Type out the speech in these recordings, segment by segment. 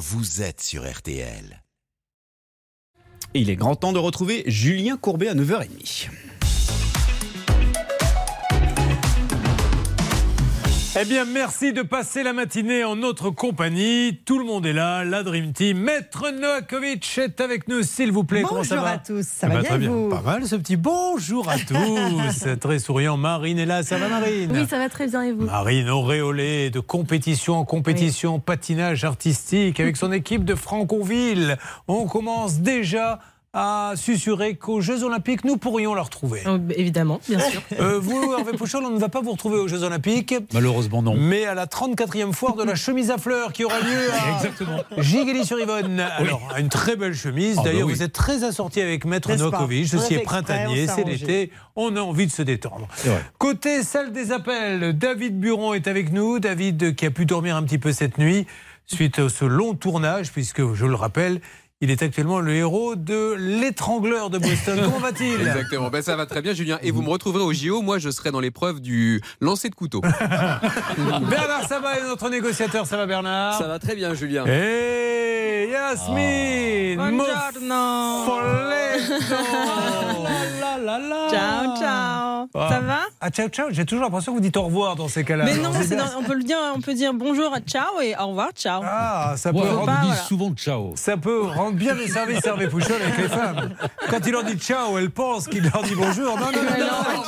vous êtes sur RTL. Il est grand temps de retrouver Julien Courbet à 9h30. Eh bien, merci de passer la matinée en notre compagnie. Tout le monde est là, la Dream Team. Maître Noakovic est avec nous, s'il vous plaît. Comment ça Bonjour va à tous, ça Eh va ben, bien, Très et bien, vous pas mal ce petit bonjour à tous. très souriant, Marine est là, ça va Marine Oui, ça va très bien et vous Marine auréolée de compétition en compétition, patinage artistique avec son équipe de Franconville. On commence déjà à susurrer qu'aux Jeux Olympiques, nous pourrions la retrouver. Oh, Évidemment, bien sûr. Euh, vous, Hervé Pouchol, on ne va pas vous retrouver aux Jeux Olympiques. Malheureusement, non. Mais à la 34e foire de la chemise à fleurs qui aura lieu à Exactement. Giguely-sur-Yvonne. Alors, une très belle chemise. Ah bah D'ailleurs, oui. vous êtes très assorti avec Maître Novakovic. A Ceci est printanier, c'est l'été. On a envie de se détendre. Côté salle des appels, David Buron est avec nous. David qui a pu dormir un petit peu cette nuit suite à ce long tournage, puisque, je le rappelle, il est actuellement le héros de L'étrangleur de Boston. Comment va-t-il Exactement, ben, ça va très bien Julien. Et vous me retrouverez au JO, moi je serai dans l'épreuve du lancer de couteau. Bernard Sabat est notre négociateur. Ça va, Bernard Ça va très bien, Julien. Hey, Yasmine Buongiorno. Moffoletto. Ciao, ciao. Ah. Ça va Ah, ciao, ciao. J'ai toujours l'impression que vous dites au revoir dans ces cas-là. Mais non, dans- on peut le dire, on peut dire bonjour à ciao et au revoir, ciao. Ah, ça peut, Ouais, rendre, on dit voilà. souvent ciao. ça peut rendre bien les services Hervé Pouchol avec les femmes. Quand il leur dit ciao, elles pensent qu'il leur dit bonjour. Non, non, non, non.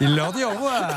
Il leur dit au revoir.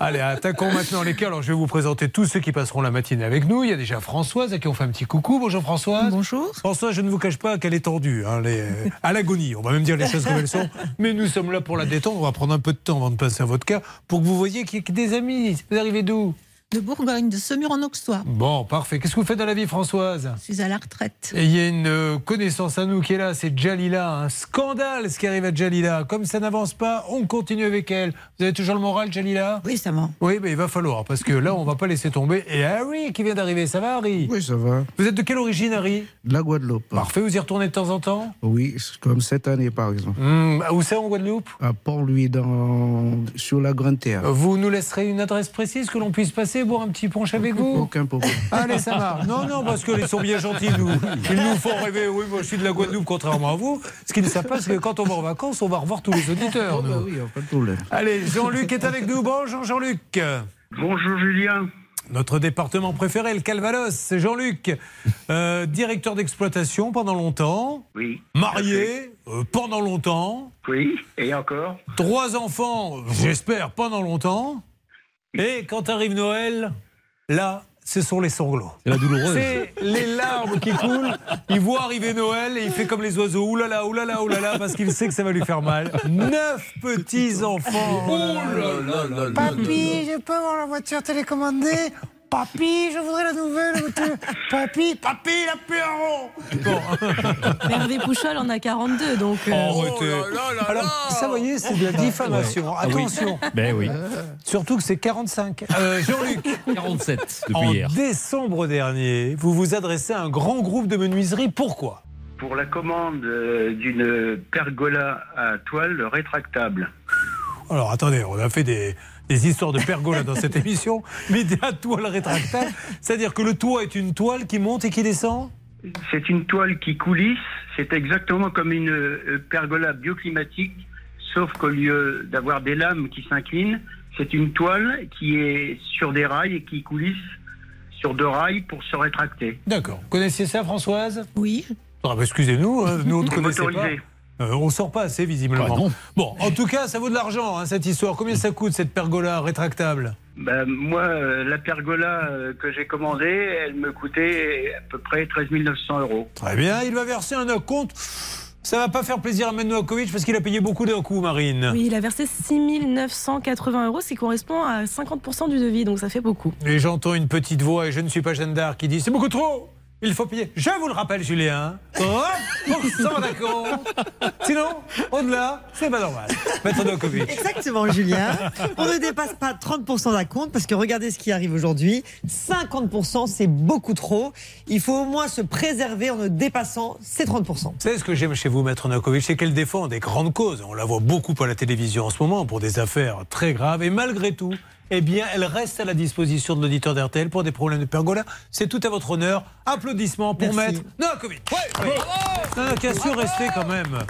Allez, attaquons maintenant les cas. Alors, je vais vous présenter tous ceux qui passeront la matinée avec nous. Il y a déjà Françoise à qui on fait un petit coucou. Bonjour Françoise. Bonjour. Françoise, je ne vous cache pas qu'elle est tendue, hein, elle est, euh, à l'agonie. On va même dire les choses comme elles sont. Mais nous sommes là pour la détendre. On va prendre un peu de temps avant de passer à votre cas pour que vous voyez qu'il y a des amis. Vous arrivez d'où? De Bourgogne, de Semur en Auxois. Bon, parfait. Qu'est-ce que vous faites dans la vie, Françoise? Je suis à la retraite. Et il y a une euh, connaissance à nous qui est là, c'est Jalila. Un scandale ce qui arrive à Jalila. Comme ça n'avance pas, on continue avec elle. Vous avez toujours le moral, Jalila? Oui, ça va. Oui, mais il va falloir, parce que là, on va pas laisser tomber. Et Harry qui vient d'arriver, ça va, Harry? Oui, ça va. Vous êtes de quelle origine, Harry? De la Guadeloupe. Parfait, vous y retournez de temps en temps? Oui, comme cette année, par exemple. Hmm, Où c'est en Guadeloupe? À Port-Louis, dans... sur la Grande Terre. Vous nous laisserez une adresse précise que l'on puisse passer, boire un petit punch avec vous Aucun problème. Allez, ça marche. Non, non, parce qu'ils sont bien gentils, nous. Ils nous font rêver. Oui, moi, je suis de la Guadeloupe, contrairement à vous. Ce qu'ils ne savent pas, c'est que quand on va en vacances, on va revoir tous les auditeurs, Oh, bah oui, pas de problème. Allez, Jean-Luc est avec nous. Bonjour, Jean-Luc. Bonjour Julien. Notre département préféré, le Calvados, c'est Jean-Luc, Euh, directeur d'exploitation pendant longtemps, Oui. marié euh, pendant longtemps, Oui, et encore trois enfants, j'espère, pendant longtemps. Et quand arrive Noël, là, ce sont les sanglots. C'est la douloureuse. C'est les larmes qui coulent. Il voit arriver Noël et il fait comme les oiseaux. Oulala, oulala, oulala, parce qu'il sait que ça va lui faire mal. Neuf petits-enfants. Papy, je peux avoir la voiture télécommandée? Papy, je voudrais la nouvelle voiture. Papy, papy, la Pierrot. Bon. Hervé Pouchol en a 42, donc. euh, Oh, arrêtez. Alors, ça, vous voyez, c'est de la diffamation. Attention. Ben oui. Surtout que c'est 45. Euh, Jean-Luc. 47 depuis En hier. décembre dernier, vous vous adressez à un grand groupe de menuiserie. Pourquoi? Pour la commande euh, d'une pergola à toile rétractable. Alors attendez, on a fait des, des histoires de pergola dans cette émission, mais des à toile rétractable. C'est-à-dire que le toit est une toile qui monte et qui descend? C'est une toile qui coulisse, c'est exactement comme une euh, pergola bioclimatique, sauf qu'au lieu d'avoir des lames qui s'inclinent, c'est une toile qui est sur des rails et qui coulisse sur deux rails pour se rétracter. D'accord. Vous connaissiez ça, Françoise? Oui. Ah, bah, Excusez-nous, hein, nous on ne connaissait pas. Euh, on sort pas assez visiblement. Ah. Bon, en tout cas, ça vaut de l'argent hein, cette histoire. Combien ça coûte cette pergola rétractable? Ben, moi, euh, la pergola euh, que j'ai commandée, elle me coûtait à peu près 13 900 euros. Très bien, il va verser un compte. Ça va pas faire plaisir à Menoakovic parce qu'il a payé beaucoup d'un coup, Marine. Oui, il a versé 6 980 euros, ce qui correspond à 50% du devis, donc ça fait beaucoup. Et j'entends une petite voix, et je ne suis pas Jeanne d'Arc, qui dit C'est beaucoup trop il faut payer. Je vous le rappelle, Julien, 30% d'acompte. Sinon, au-delà, c'est pas normal. Maître Novakovic. Exactement, Julien. On ne dépasse pas 30% d'acompte parce que regardez ce qui arrive aujourd'hui. 50%, c'est beaucoup trop. Il faut au moins se préserver en ne dépassant ces 30%. Vous savez ce que j'aime chez vous, Maître Novakovic C'est qu'elle défend des grandes causes. On la voit beaucoup à la télévision en ce moment pour des affaires très graves. Et malgré tout, eh bien, elle reste à la disposition de l'auditeur d'RTL pour des problèmes de pergola. C'est tout à votre honneur. Applaudissements pour Merci. Maître Novakovic. Oui. Non, non, qui a su rester quand même.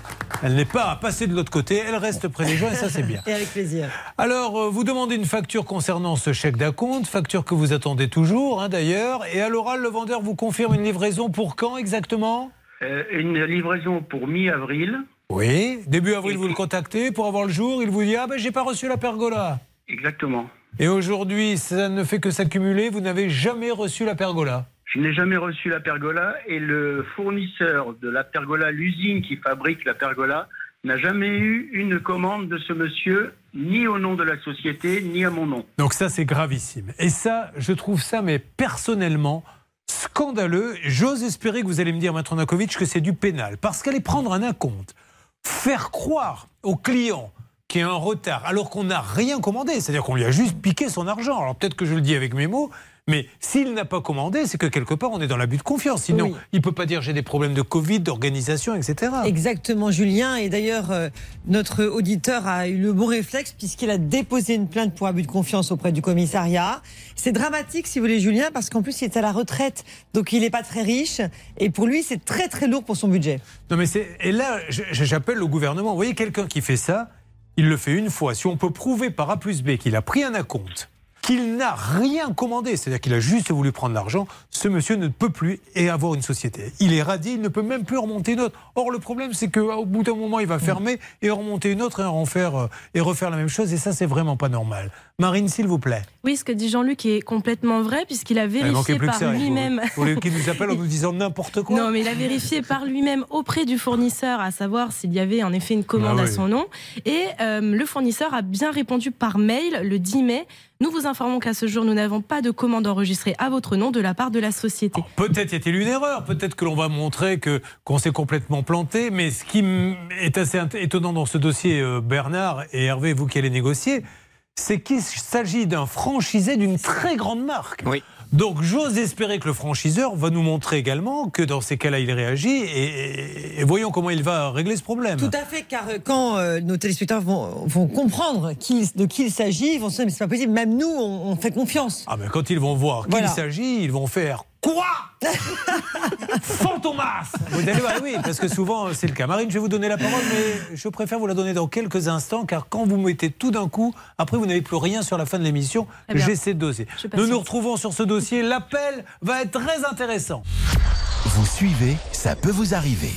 Elle n'est pas passée de l'autre côté, elle reste près des gens et ça, c'est bien. Et avec plaisir. Alors, euh, vous demandez une facture concernant ce chèque d'acompte, facture que vous attendez toujours, hein, d'ailleurs. Et à l'oral, le vendeur vous confirme une livraison pour quand exactement? Euh, une livraison pour mi-avril. Oui. Début avril, vous le contactez pour avoir le jour. Il vous dit Ah ben, j'ai pas reçu la pergola. Exactement. Et aujourd'hui, ça ne fait que s'accumuler. Vous n'avez jamais reçu la pergola. Je n'ai jamais reçu la pergola et le fournisseur de la pergola, l'usine qui fabrique la pergola, n'a jamais eu une commande de ce monsieur, ni au nom de la société, ni à mon nom. Donc ça, c'est gravissime. Et ça, je trouve ça, mais personnellement, scandaleux. J'ose espérer que vous allez me dire, Maître Nakovic, que c'est du pénal. Parce qu'aller prendre un acompte, faire croire au client qu'il y a un retard, alors qu'on n'a rien commandé, c'est-à-dire qu'on lui a juste piqué son argent. Alors peut-être que je le dis avec mes mots, mais s'il n'a pas commandé, c'est que quelque part, on est dans l'abus de confiance. Sinon, Oui. il ne peut pas dire j'ai des problèmes de Covid, d'organisation, etc. Exactement, Julien. Et d'ailleurs, euh, notre auditeur a eu le bon réflexe puisqu'il a déposé une plainte pour abus de confiance auprès du commissariat. C'est dramatique, si vous voulez, Julien, parce qu'en plus, il est à la retraite. Donc, il n'est pas très riche. Et pour lui, c'est très, très lourd pour son budget. Non mais c'est et là j'appelle le gouvernement. Vous voyez quelqu'un qui fait ça, il le fait une fois. Si on peut prouver par A plus B qu'il a pris un acompte, qu'il n'a rien commandé, c'est-à-dire qu'il a juste voulu prendre l'argent, ce monsieur ne peut plus et avoir une société. Il est radis, il ne peut même plus remonter une autre. Or le problème c'est qu'au bout d'un moment il va fermer et remonter une autre et en euh, et refaire la même chose et ça c'est vraiment pas normal. Marine s'il vous plaît. Oui, ce que dit Jean-Luc est complètement vrai, puisqu'il a vérifié par lui-même. Pour les qui nous appellent en nous disant n'importe quoi. Non, mais il a vérifié par lui-même auprès du fournisseur à savoir s'il y avait en effet une commande Ah à son nom. Et euh, le fournisseur a bien répondu par mail le 10 mai. Nous vous informons qu'à ce jour, nous n'avons pas de commande enregistrée à votre nom de la part de la société. Peut-être y a-t-il une erreur, peut-être que l'on va montrer que qu'on s'est complètement planté, mais ce qui est assez étonnant dans ce dossier, euh, Bernard et Hervé, vous qui allez négocier, c'est qu'il s'agit d'un franchisé d'une très grande marque. Oui. Donc j'ose espérer que le franchiseur va nous montrer également que dans ces cas-là, il réagit et, et- et voyons comment il va régler ce problème. Tout à fait, car euh, quand euh, nos téléspectateurs vont, vont comprendre qui- de qui il s'agit, ils vont se dire, mais c'est pas possible, même nous, on, on fait confiance. Ah ben quand ils vont voir qu'il Voilà. s'agit, ils vont faire quoi? Fantomas Vous allez voir, oui, parce que souvent c'est le cas. Marine, je vais vous donner la parole, mais je préfère vous la donner dans quelques instants, car quand vous mettez tout d'un coup, après vous n'avez plus rien sur la fin de l'émission. Eh J'ai ces dossiers. Nous nous retrouvons sur ce dossier. L'appel va être très intéressant. Vous suivez, ça peut vous arriver.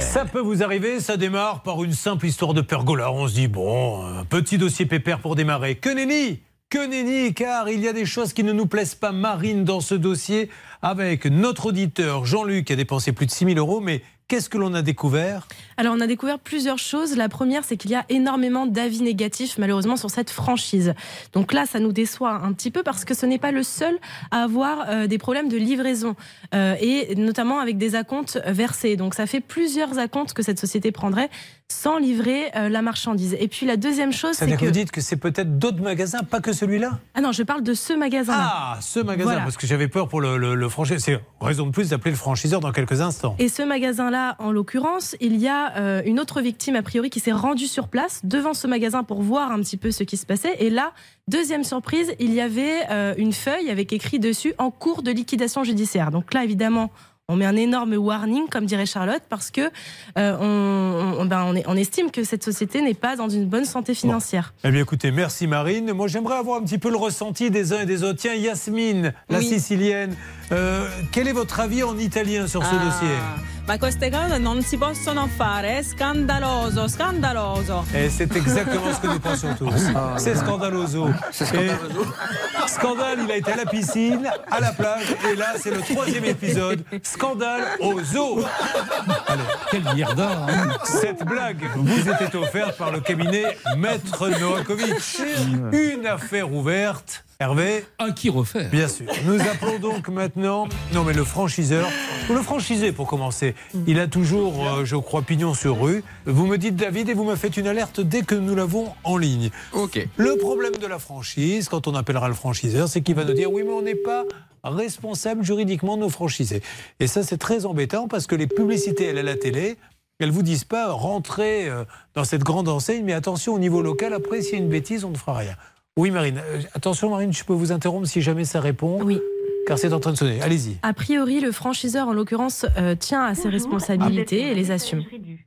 Ça peut vous arriver, ça démarre par une simple histoire de pergola. On se dit, bon, un petit dossier pépère pour démarrer. Que nenni que nenni, car il y a des choses qui ne nous plaisent pas, Marine, dans ce dossier, avec notre auditeur Jean-Luc qui a dépensé plus de 6 000 euros. Mais qu'est-ce que l'on a découvert? Alors, on a découvert plusieurs choses. La première, c'est qu'il y a énormément d'avis négatifs, malheureusement, sur cette franchise. Donc là, ça nous déçoit un petit peu parce que ce n'est pas le seul à avoir euh, des problèmes de livraison, euh, et notamment avec des acomptes versés. Donc ça fait plusieurs acomptes que cette société prendrait sans livrer euh, la marchandise. Et puis la deuxième chose, c'est que que... vous dites que c'est peut-être d'autres magasins, pas que celui-là Ah non, je parle de ce magasin-là. Ah, ce magasin, Voilà. parce que j'avais peur pour le, le, le franchiseur. C'est raison de plus d'appeler le franchiseur dans quelques instants. Et ce magasin-là, en l'occurrence, il y a euh, une autre victime, a priori, qui s'est rendue sur place devant ce magasin pour voir un petit peu ce qui se passait. Et là, deuxième surprise, il y avait euh, une feuille avec écrit dessus en cours de liquidation judiciaire. Donc là, évidemment, on met un énorme warning, comme dirait Charlotte, parce que euh, on, on- ben, on est- on estime que cette société n'est pas dans une bonne santé financière. Eh bien, écoutez, merci Marine. Moi, j'aimerais avoir un petit peu le ressenti des uns et des autres. Tiens, Yasmine, la Oui. sicilienne, euh, quel est votre avis en italien sur ce Ah, dossier Ma queste cose non si possono fare, è scandaloso, scandaloso. Et c'est exactement ce que nous pensons tous. C'est scandaloso. Et Scandale, il a été à la piscine, à la plage, et là, c'est le troisième épisode. Scandale au zoo. Allez, Quel hein. Cette blague vous était offerte par le cabinet Maître Novakovic. Une affaire ouverte. Hervé À qui refaire Bien sûr. Nous appelons donc maintenant. Non, mais le franchiseur. Le franchisé, pour commencer. Il a toujours, euh, je crois, pignon sur rue. Vous me dites, David, et vous me faites une alerte dès que nous l'avons en ligne. Ok. Le problème de la franchise, quand on appellera le franchiseur, c'est qu'il va nous dire oui, mais on n'est pas responsables juridiquement de nos franchisés. Et ça, c'est très embêtant parce que les publicités, elles, à la télé, elles vous disent pas rentrez euh, dans cette grande enseigne, mais attention au niveau local, après, s'il y a une bêtise, on ne fera rien. Oui, Marine. Euh, attention, Marine, je peux vous interrompre si jamais ça répond. Oui. Car c'est en train de sonner. Allez-y. A priori, le franchiseur, en l'occurrence, euh, tient à ses responsabilités et les assume.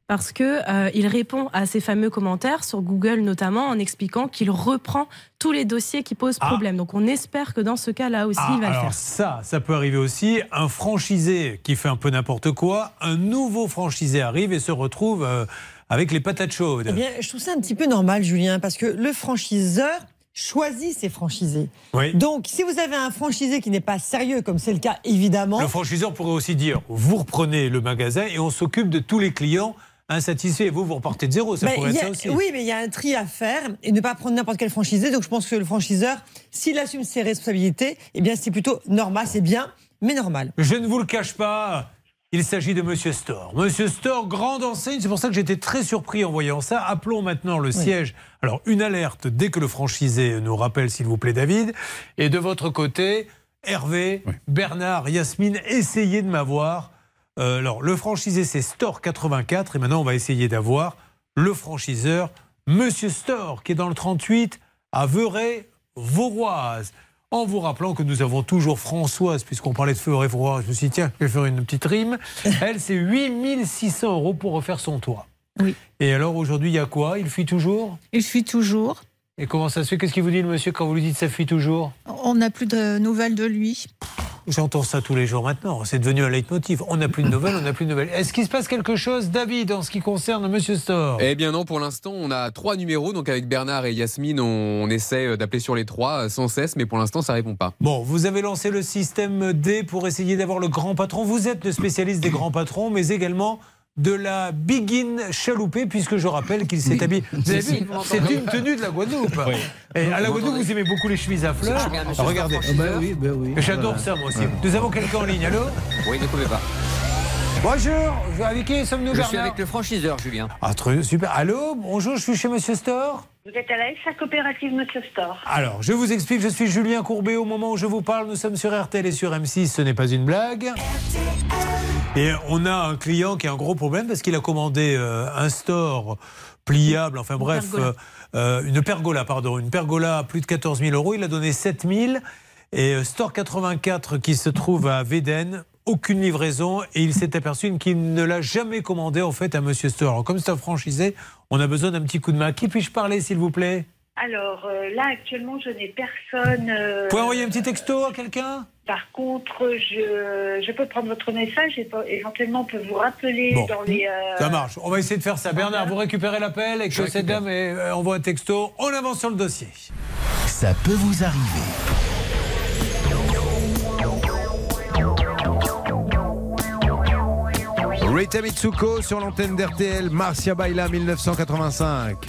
Parce que euh, il répond à ces fameux commentaires sur Google notamment en expliquant qu'il reprend tous les dossiers qui posent Ah. problème. Donc on espère que dans ce cas-là aussi, Ah, il va le alors faire. ça, ça peut arriver aussi. Un franchisé qui fait un peu n'importe quoi, un nouveau franchisé arrive et se retrouve euh, avec les patates chaudes. Eh bien, je trouve ça un petit peu normal, Julien, parce que le franchiseur choisit ses franchisés. Oui. Donc, si vous avez un franchisé qui n'est pas sérieux, comme c'est le cas évidemment, Le franchiseur pourrait aussi dire vous reprenez le magasin et on s'occupe de tous les clients insatisfaits. Vous, vous repartez de zéro. Ça pourrait être a- ça aussi. Oui, mais il y a un tri à faire et ne pas prendre n'importe quel franchisé. Donc je pense que le franchiseur, s'il assume ses responsabilités, eh bien c'est plutôt normal, c'est bien, mais normal. Je ne vous le cache pas. Il s'agit de Monsieur Store. Monsieur Store, grande enseigne. C'est pour ça que j'étais très surpris en voyant ça. Appelons maintenant le siège. Alors, une alerte dès que le franchisé nous rappelle, s'il vous plaît, David. Et de votre côté, Hervé, Bernard, Yasmine, essayez de m'avoir. Euh, alors, le franchisé, c'est Store 84. Et maintenant, on va essayer d'avoir le franchiseur, Monsieur Store, qui est dans le 38 à Veuray-Vauroise. En vous rappelant que nous avons toujours Françoise, puisqu'on parlait de Veuray-Vauroise, je me suis dit, tiens, je vais faire une petite rime. Elle, c'est 8600 euros pour refaire son toit. Oui. Et alors, aujourd'hui, il y a quoi? Il fuit toujours? Il fuit toujours. Et comment ça se fait? Qu'est-ce qu'il vous dit, le monsieur, quand vous lui dites ça fuit toujours? On n'a plus de nouvelles de lui. J'entends ça tous les jours maintenant. C'est devenu un leitmotiv. On n'a plus de nouvelles, on n'a plus de nouvelles. Est-ce qu'il se passe quelque chose, David, en ce qui concerne Monsieur Store? Eh bien non, pour l'instant, on a trois numéros. Donc avec Bernard et Yasmine, on, on essaie d'appeler sur les trois euh, sans cesse, mais pour l'instant, ça répond pas. Bon, vous avez lancé le système D pour essayer d'avoir le grand patron. Vous êtes le spécialiste des grands patrons, mais également de la Begin chaloupée, puisque je rappelle qu'il s'est habillé. Vous avez vu, c'est une tenue de la Guadeloupe. Et à la Guadeloupe, vous aimez beaucoup les chemises à fleurs. Regardez. Ah ben oui, ben oui. J'adore ça, moi aussi. Nous avons quelqu'un en ligne. Allô? Oui, ne coupez pas. Bonjour. Avec qui sommes-nous, Je suis avec le franchiseur, Julien. Ah, très super. Allô Bonjour, je suis chez Monsieur Store. Vous êtes à la SA coopérative Monsieur Store. Alors, je vous explique, je suis Julien Courbet. Au moment où je vous parle, nous sommes sur RTL et sur M6, ce n'est pas une blague. Et on a un client qui a un gros problème parce qu'il a commandé euh, un store pliable, enfin bref, pergola. euh, euh, une pergola, pardon, une pergola à plus de 14 000 euros. Il a donné 7 000. Et Store 84 qui se trouve à Véden, aucune livraison et il s'est aperçu qu'il ne l'a jamais commandé en fait à Monsieur Store. Alors, comme c'est un franchisé, on a besoin d'un petit coup de main. Qui puis-je parler s'il vous plaît? Alors euh, là, actuellement, je n'ai personne. euh, Vous pouvez envoyer un petit texto à quelqu'un? Par contre, je, je peux prendre votre message et éventuellement on peut vous rappeler Bon. dans les. euh, Ça marche. On va essayer de faire ça. Bernard, vous récupérez l'appel et que cette dame envoie un texto. On avance sur le dossier. Ça peut vous arriver. Rita Mitsuko sur l'antenne d'RTL, Marcia Baila 1985.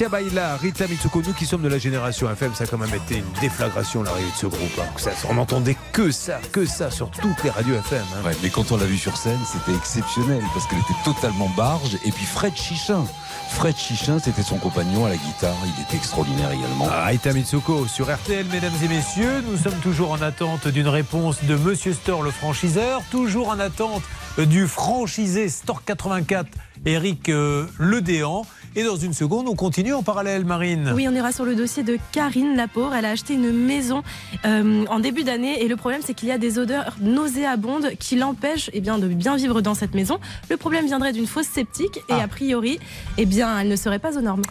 Marcia Baila, Rita Mitsuko, nous qui sommes de la génération FM, ça a quand même été une déflagration l'arrivée de ce groupe. hein. Ça, on n'entendait que ça, que ça sur toutes les radios FM. hein. Ouais, mais quand on l'a vu sur scène, c'était exceptionnel parce qu'elle était totalement barge. Et puis Fred Chichin. Fred Chichin, c'était son compagnon à la guitare. Il était extraordinaire également. Ah, Rita Mitsuko sur RTL, mesdames et messieurs. Nous sommes toujours en attente d'une réponse de Monsieur Store, le franchiseur. Toujours en attente du franchisé Store 84, Eric euh, Ledéan. Et dans une seconde, on continue en parallèle, Marine. Oui, on ira sur le dossier de Karine Lapauvre. Elle a acheté une maison euh, en début d'année et le problème c'est qu'il y a des odeurs nauséabondes qui l'empêchent eh bien, de bien vivre dans cette maison. Le problème viendrait d'une fosse septique et a priori, eh bien, elle ne serait pas aux normes.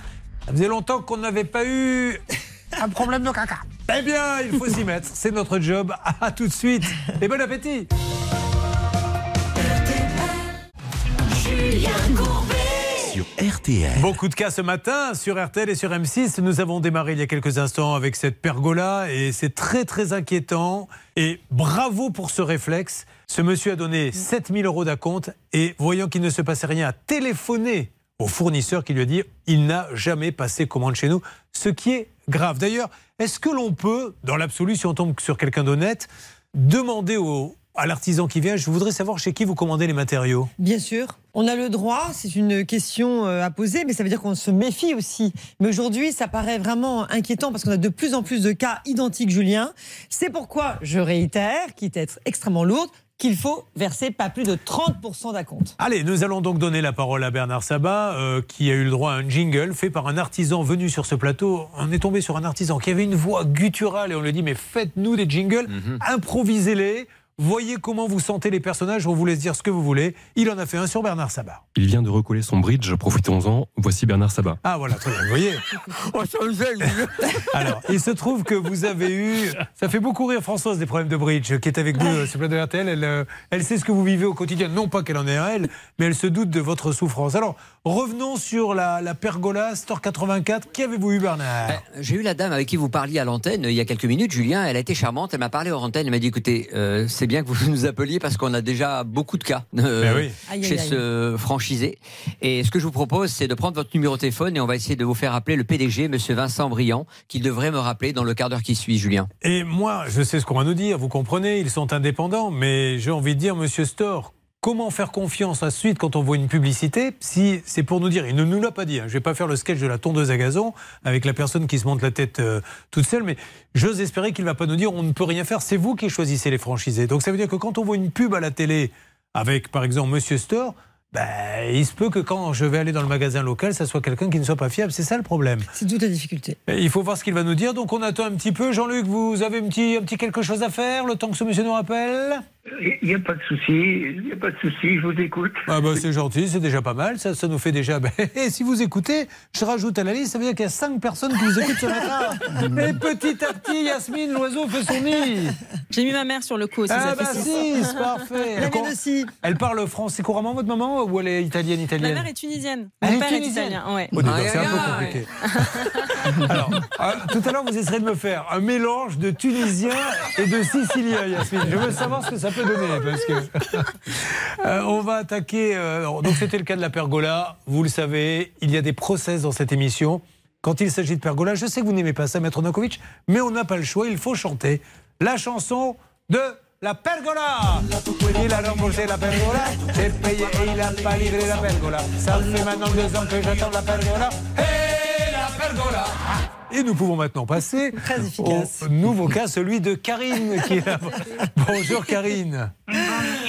Ça faisait longtemps qu'on n'avait pas eu un problème de caca. Eh bien, il faut s'y mettre. C'est notre job. À tout de suite. Et bon appétit. Julien Courbet Beaucoup de cas ce matin sur RTL et sur M6. Nous avons démarré il y a quelques instants avec cette pergola et c'est très très inquiétant. Et bravo pour ce réflexe. Ce monsieur a donné 7000 euros d'acompte et voyant qu'il ne se passait rien, a téléphoné au fournisseur qui lui a dit il n'a jamais passé commande chez nous, ce qui est grave. D'ailleurs, est-ce que l'on peut, dans l'absolu, si on tombe sur quelqu'un d'honnête, demander au, à l'artisan qui vient, je voudrais savoir chez qui vous commandez les matériaux Bien sûr, on a le droit, c'est une question euh, à poser, mais ça veut dire qu'on se méfie aussi. Mais aujourd'hui, ça paraît vraiment inquiétant parce qu'on a de plus en plus de cas identiques, Julien. C'est pourquoi je réitère, quitte à être extrêmement lourde, qu'il faut verser pas plus de 30% d'acompte. Allez, nous allons donc donner la parole à Bernard Sabat, euh, qui a eu le droit à un jingle fait par un artisan venu sur ce plateau. On est tombé sur un artisan qui avait une voix gutturale et on lui a dit mais faites-nous des jingles, improvisez-les. Voyez comment vous sentez les personnages, on vous laisse dire ce que vous voulez. Il en a fait un sur Bernard Sabat. Il vient de recoller son bridge, profitons-en. Voici Bernard Sabat. Ah voilà, très bien, vous voyez. Alors, il se trouve que vous avez eu. Ça fait beaucoup rire Françoise des problèmes de bridge, qui est avec nous euh, sur le plateau de RTL. Elle, euh, elle sait ce que vous vivez au quotidien. Non pas qu'elle en ait un, elle, mais elle se doute de votre souffrance. Alors, revenons sur la, la pergola Store 84. Qui avez-vous eu, Bernard J'ai eu la dame avec qui vous parliez à l'antenne euh, il y a quelques minutes, Julien. Elle a été charmante. Elle m'a parlé hors antenne. Elle m'a dit écoutez, euh, c'est bien que vous nous appeliez parce qu'on a déjà beaucoup de cas euh, Ben oui. Aïe, aïe, chez aïe. ce franchisé. Et ce que je vous propose, c'est de prendre votre numéro de téléphone et on va essayer de vous faire appeler le PDG, Monsieur Vincent Briand, qui devrait me rappeler dans le quart d'heure qui suit, Julien. Et moi, je sais ce qu'on va nous dire, vous comprenez, ils sont indépendants, mais j'ai envie de dire, monsieur Store, comment faire confiance ensuite quand on voit une publicité si c'est pour nous dire, il ne nous l'a pas dit, hein, je vais pas faire le sketch de la tondeuse à gazon avec la personne qui se monte la tête euh, toute seule, mais j'ose espérer qu'il va pas nous dire, on ne peut rien faire, c'est vous qui choisissez les franchisés. Donc ça veut dire que quand on voit une pub à la télé avec, par exemple, monsieur Store, ben, il se peut que quand je vais aller dans le magasin local, ça soit quelqu'un qui ne soit pas fiable. C'est ça le problème. C'est toute la difficulté. Il faut voir ce qu'il va nous dire. Donc on attend un petit peu. Jean-Luc, vous avez un petit, un petit quelque chose à faire le temps que ce monsieur nous rappelle? Il n'y a pas de souci, il n'y a pas de souci, je vous écoute. ah bah, C'est gentil, c'est déjà pas mal. Ça, ça nous fait déjà. ben, si vous écoutez, je rajoute à la liste, ça veut dire qu'il y a cinq personnes qui vous écoutent ce matin. Et petit à petit, Yasmine, l'oiseau fait son nid. J'ai mis ma mère sur le coup aussi. Ah ça bah six. si, c'est parfait. La Elle, elle parle français couramment, votre maman, ou elle est italienne, Ma italienne mère est tunisienne. Elle Mon est père est tunisienne italien. Ouais. Oh, c'est un peu compliqué. Alors, euh, tout à l'heure, vous essayerez de me faire un mélange de Tunisien et de Sicilien, Yasmine. Je veux savoir ce que ça peut parce que Euh, on va attaquer. euh, donc, c'était le cas de la pergola. Vous le savez, il y a des process dans cette émission. Quand il s'agit de pergola, je sais que vous n'aimez pas ça, Maître Nokovic, mais on n'a pas le choix. Il faut chanter la chanson de la pergola. Il a la pergola, et il pas livré la pergola. Ça fait maintenant deux ans que j'attends la pergola. La pergola. Et nous pouvons maintenant passer au nouveau cas, celui de Karine qui est là. Bonjour Karine.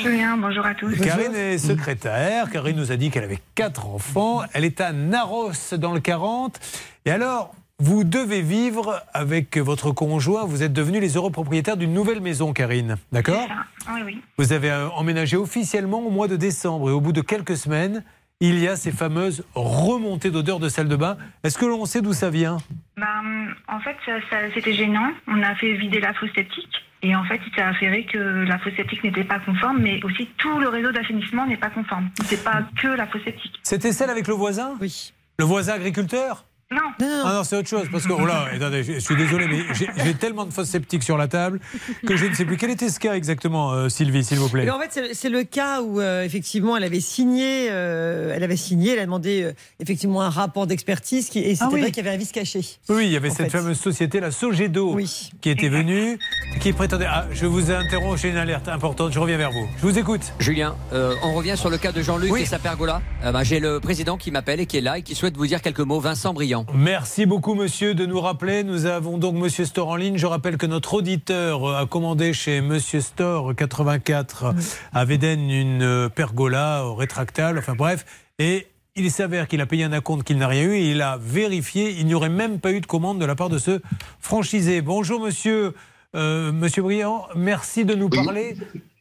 Julien, bonjour à tous. Karine est secrétaire. Karine nous a dit qu'elle avait quatre enfants. Elle est à Naros dans le 40. Et alors, vous devez vivre avec votre conjoint. Vous êtes devenus les heureux propriétaires d'une nouvelle maison, Karine. D'accord? Oui, oui. Vous avez euh, emménagé officiellement au mois de décembre. Et au bout de quelques semaines, il y a ces fameuses remontées d'odeur de salle de bain. Est-ce que l'on sait d'où ça vient? Ben, en fait, ça- ça- c'était gênant. On a fait vider la fosse septique. Et en fait, il s'est avéré que la fosse septique n'était pas conforme, mais aussi tout le réseau d'assainissement n'est pas conforme. C'est pas que la fosse septique. C'était celle avec le voisin? Oui. Le voisin agriculteur? Non. Non, non, Ah non, c'est autre chose. Parce que, oh là, attendez, je je suis désolé, mais j'ai tellement de fausses sceptiques sur la table que je ne sais plus. Quel était ce cas exactement, euh, Sylvie, s'il vous plaît Et en fait, c'est- le cas où euh, effectivement, elle avait signé, euh, elle avait signé, elle a demandé euh, effectivement un rapport d'expertise, et c'était Ah oui. vrai qu'il y avait un vice caché. Oui, il y avait cette fait. fameuse société, la Sogedo, Oui. qui était venue, qui prétendait. Ah, je vous interromps, j'ai une alerte importante, je reviens vers vous. Je vous écoute. Julien, euh, on revient sur le cas de Jean-Luc Oui. et sa pergola. Euh, ben, J'ai le président qui m'appelle et qui est là et qui souhaite vous dire quelques mots. Vincent Briand. Merci beaucoup, monsieur, de nous rappeler. Nous avons donc Monsieur Store en ligne. Je rappelle que notre auditeur a commandé chez Monsieur Store 84 à Véden une euh, pergola euh, rétractable. Enfin bref. Et il s'avère qu'il a payé un acompte qu'il n'a rien eu et il a vérifié. Il n'y aurait même pas eu de commande de la part de ce franchisé. Bonjour, monsieur, euh, monsieur Briand. Merci de nous parler.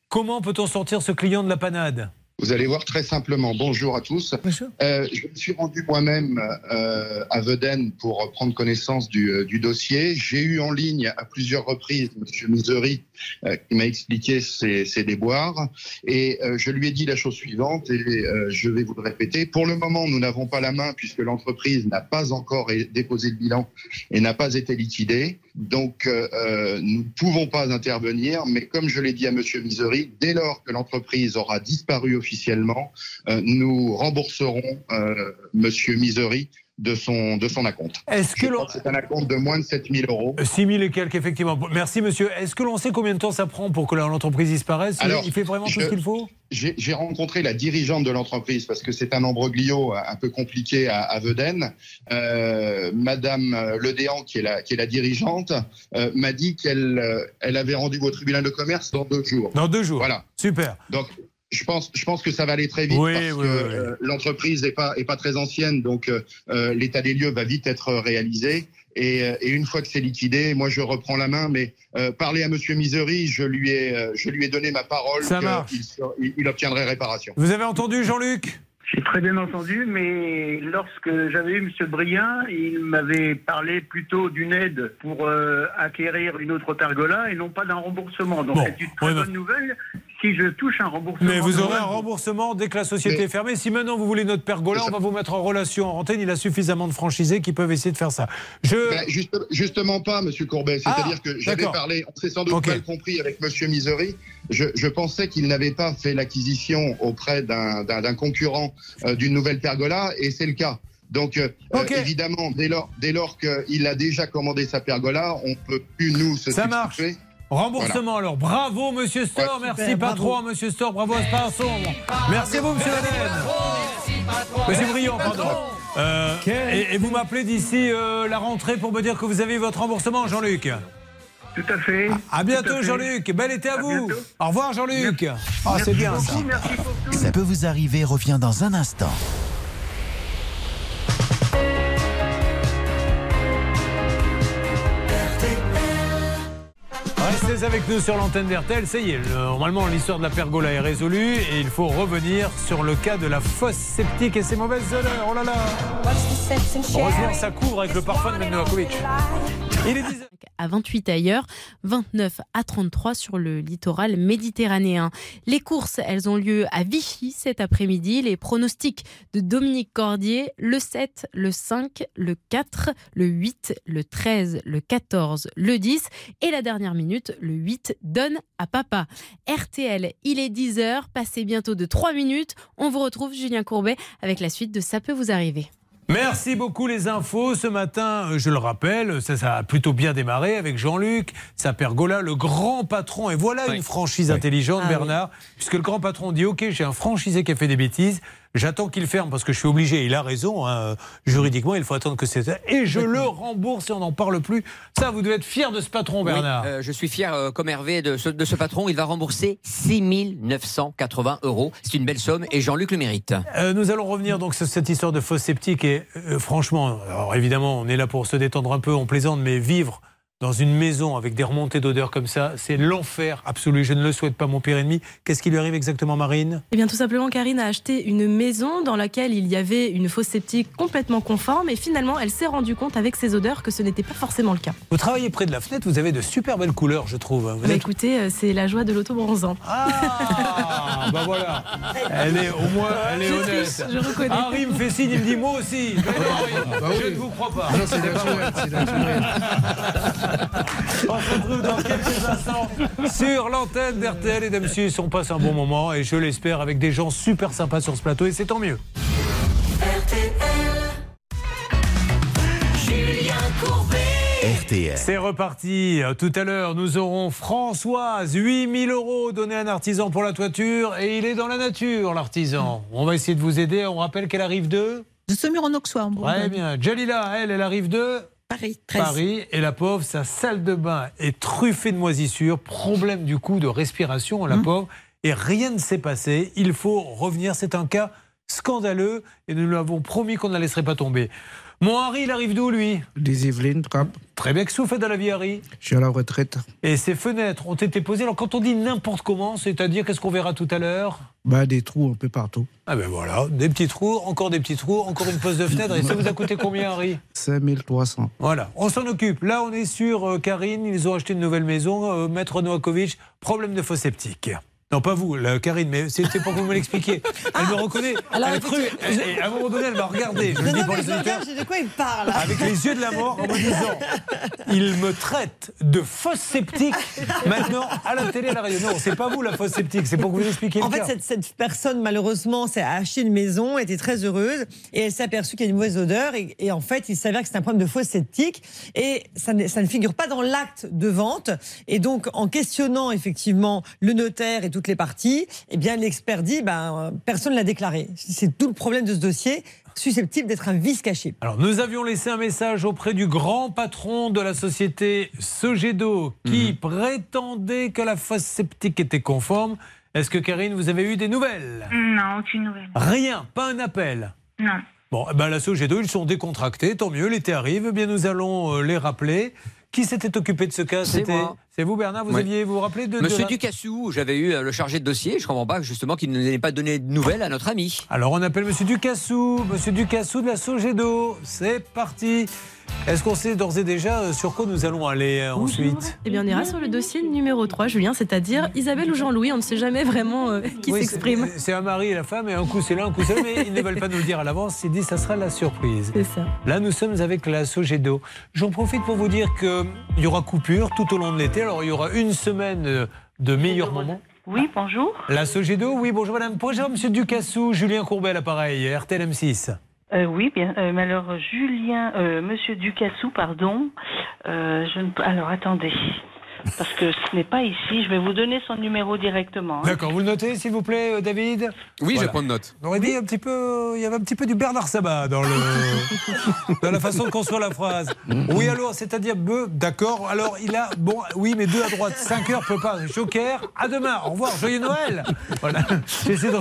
Comment peut-on sortir ce client de la panade? Vous allez voir très simplement. Bonjour à tous. Euh, je me suis rendu moi-même euh, à Veden pour prendre connaissance du, euh, du dossier. J'ai eu en ligne à plusieurs reprises M. Misery euh, qui m'a expliqué ses, déboires et euh, je lui ai dit la chose suivante et euh, je vais vous le répéter. Pour le moment, nous n'avons pas la main puisque l'entreprise n'a pas encore déposé le bilan et n'a pas été liquidée. Donc, euh, euh, nous ne pouvons pas intervenir, mais comme je l'ai dit à M. Misery, dès lors que l'entreprise aura disparu officiellement, euh, nous rembourserons euh, M. Misery de son, de son acompte. Est-ce que c'est un acompte de moins de 7 000 euros. 6 000 et quelques, effectivement. Merci, monsieur. Est-ce que l'on sait combien de temps ça prend pour que l'entreprise disparaisse? Alors, Il fait vraiment tout ce qu'il faut? J'ai j'ai rencontré la dirigeante de l'entreprise parce que c'est un embroglio un peu compliqué à, à Veden. Euh, Madame Ledéan, qui est la, qui est la dirigeante, euh, m'a dit qu'elle euh, elle avait rendu au tribunal de commerce dans deux jours. Dans deux jours. Voilà. Super. Donc, je pense, je pense que ça va aller très vite Oui, parce oui, que oui, euh, l'entreprise n'est pas, est pas très ancienne, donc euh, euh, l'état des lieux va vite être réalisé. Et, et une fois que c'est liquidé, moi je reprends la main. Mais euh, parler à Monsieur Misery, je lui ai, je lui ai donné ma parole Ça marche. qu'il il, il obtiendrait réparation. Vous avez entendu, Jean-Luc? J'ai très bien entendu, mais lorsque j'avais eu M. Briand, il m'avait parlé plutôt d'une aide pour euh, acquérir une autre pergola et non pas d'un remboursement. Donc Bon, c'est une très ouais, bonne nouvelle si je touche un remboursement. Mais vous aurez un remboursement dès que la société Mais- est fermée. Si maintenant vous voulez notre pergola, on va vous mettre en relation en antenne. Il a suffisamment de franchisés qui peuvent essayer de faire ça. Je... Ben, juste- justement pas, Monsieur Courbet. C'est-à-dire Ah, que j'avais parlé, on s'est sans doute Ok. mal compris avec Monsieur Misery. Je, je pensais qu'il n'avait pas fait l'acquisition auprès d'un concurrent euh, d'une nouvelle pergola, et c'est le cas. Donc, euh, euh, évidemment, dès lors, dès lors qu'il a déjà commandé sa pergola, on peut plus nous se Ça substituer. marche. Remboursement alors. Bravo, monsieur Store. Ouais, Merci, super, patron, bravo. monsieur Store. Bravo à ce patron. Merci à vous, monsieur Laden. Monsieur Briand, pardon. Euh, et, et vous m'appelez d'ici euh, la rentrée pour me dire que vous avez eu votre remboursement, Jean-Luc Tout à fait. À bientôt. Jean-Luc. Bel été à, À vous. bientôt. Au revoir Jean-Luc. Ah, Merci c'est bien beaucoup, ça. Merci pour tout. Ça peut vous arriver revient dans un instant. Avec nous sur l'antenne d'RTL. Ça y est, le- normalement l'histoire de la pergola est résolue et il faut revenir sur le cas de la fosse septique et ses mauvaises odeurs. Oh là là Heureusement, ça couvre avec le parfum de Novakovic. Il est 10 à 28 ailleurs, 29 à 33 sur le littoral méditerranéen. Les courses, elles ont lieu à Vichy cet après-midi. Les pronostics de Dominique Cordier, le 7, le 5, le 4, le 8, le 13, le 14, le 10 et la dernière minute, le 8, donne à papa. RTL, il est 10h, passé bientôt de 3 minutes. On vous retrouve Julien Courbet avec la suite de Ça peut vous arriver. Merci beaucoup les infos. Ce matin, euh, je le rappelle, ça, ça a plutôt bien démarré avec Jean-Luc, sa pergola, le grand patron. Et voilà une franchise intelligente, Ah oui. Bernard, puisque le grand patron dit Ok, j'ai un franchisé qui a fait des bêtises. J'attends qu'il ferme parce que je suis obligé. Il a raison. hein, juridiquement, il faut attendre que c'est. Et je le rembourse et on n'en parle plus. Ça, vous devez être fier de ce patron, Bernard. Oui, euh, je suis fier, euh, comme Hervé, de ce, de ce patron. Il va rembourser 6 980 euros. C'est une belle somme et Jean-Luc le mérite. Euh, nous allons revenir donc sur cette histoire de fosse septique et franchement, alors évidemment, on est là pour se détendre un peu, on plaisante, mais vivre dans une maison avec des remontées d'odeur comme ça, c'est l'enfer absolu. Je ne le souhaite pas, mon pire ennemi. Qu'est-ce qui lui arrive exactement, Marine? Eh bien, tout simplement, Karine a acheté une maison dans laquelle il y avait une fosse septique complètement conforme et finalement, elle s'est rendue compte avec ses odeurs que ce n'était pas forcément le cas. Vous travaillez près de la fenêtre, vous avez de super belles couleurs, je trouve. Vous Bah, êtes- écoutez, euh, c'est la joie de l'auto-bronzant. Ah, bah voilà. Elle est au moins, elle est Je honnête. triche, je reconnais. Harry me fait signe, il me dit moi aussi. Mais non, Harry, Bah oui. je ne vous crois pas. Ah non, c'est naturel. On se retrouve dans quelques instants sur l'antenne d'RTL et d'M6. On passe un bon moment et je l'espère avec des gens super sympas sur ce plateau et c'est tant mieux. Julien Courbet. RTL. C'est reparti. Tout à l'heure, nous aurons Françoise, 8000 euros donnés à un artisan pour la toiture et il est dans la nature, l'artisan. On va essayer de vous aider. On rappelle qu'elle arrive de De Semur en Auxois, en. Très bien. Jalila, elle, elle arrive de Paris, 13. Paris. Et la pauvre, sa salle de bain est truffée de moisissures. Problème du coup de respiration, Mmh. la pauvre. Et rien ne s'est passé. Il faut revenir. C'est un cas scandaleux et nous lui avons promis qu'on ne la laisserait pas tomber. Mon Harry, il arrive d'où, lui? Des Yvelines, Cap. Très bien. Qu'est-ce que vous faites dans la vie, Harry? Je suis à la retraite. Et ces fenêtres ont été posées. Alors, quand on dit n'importe comment, c'est-à-dire qu'est-ce qu'on verra tout à l'heure? Bah, des trous un peu partout. Ah ben voilà, des petits trous, encore des petits trous, encore une pose de fenêtre. Et ça vous a coûté combien, Harry? 5300. Voilà, on s'en occupe. Là, on est sur euh, Karine. Ils ont acheté une nouvelle maison. euh, Maître Novakovic, problème de fosse septique. Non, pas vous, la Karine, mais c'était pour que vous me l'expliquiez. Elle me reconnaît. Alors, elle a cru. Et à un moment donné, elle m'a regardé. Je le Non, dis non, pour les auditeurs. de quoi il parle Avec les yeux de la mort, en me disant il me traite de fosse septique maintenant à la télé, à la radio. Non, c'est pas vous la fosse septique, c'est pour que vous expliquiez En fait, cette, cette personne, malheureusement, s'est acheté une maison, était très heureuse, et elle s'est aperçue qu'il y a une mauvaise odeur, et, et en fait, il s'avère que c'est un problème de fosse septique, et ça ne, ça ne figure pas dans l'acte de vente. Et donc, en questionnant effectivement le notaire et toutes les parties, eh bien, l'expert dit, ben, personne ne l'a déclaré. C'est tout le problème de ce dossier, susceptible d'être un vice caché. Alors, nous avions laissé un message auprès du grand patron de la société Sogedo qui prétendait que la fosse septique était conforme. Est-ce que Karine, vous avez eu des nouvelles? Non, aucune nouvelle. Rien, pas un appel? Non. Bon, eh ben la Sogedo, ils sont décontractés, tant mieux, l'été arrive, eh bien nous allons euh, les rappeler. Qui s'était occupé de ce cas C'est. C'est vous, Bernard Vous Oui. aviez vous, vous rappelez de Monsieur de- Ducassou, j'avais eu euh, le chargé de dossier. Je comprends pas justement qu'il ne nous ait pas donné de nouvelles à notre ami. Alors on appelle Monsieur Ducassou, Monsieur Ducassou de la Sogedo. C'est parti. Est-ce qu'on sait d'ores et déjà euh, sur quoi nous allons aller euh, ensuite Eh bien, on ira sur le dossier numéro 3, Julien, c'est-à-dire Isabelle ou Jean-Louis. On ne sait jamais vraiment euh, qui Oui, s'exprime. c'est- un mari et la femme, et un coup c'est l'un, un coup c'est l'autre, mais ils ne veulent pas nous le dire à l'avance. Ils disent ça sera la surprise. C'est ça. Là, nous sommes avec la Sogedo. J'en profite pour vous dire qu'il y aura coupure tout au long de l'été. Alors, il y aura une semaine euh, de meilleurs moments. Oui, bonjour. La Sogedo, oui, bonjour madame. Avoir monsieur Ducassou, Julien Courbet l'appareil, RTL M6 Euh, oui, bien. euh, mais alors, Julien, euh, Monsieur Ducassou, pardon. Euh, je ne... Alors, attendez. Parce que ce n'est pas ici. Je vais vous donner son numéro directement. hein. D'accord, vous le notez s'il vous plaît, euh, David? Oui, je Voilà. vais prendre note. On aurait dit un petit peu, il y avait un petit peu du Bernard Sabat dans, le, dans la façon de construire la phrase. Oui, alors, c'est-à-dire, d'accord. Alors, il a, bon, oui, mais deux à droite, 5 heures, peut pas. Joker, à demain, au revoir, joyeux Noël. Voilà. J'ai essayé de-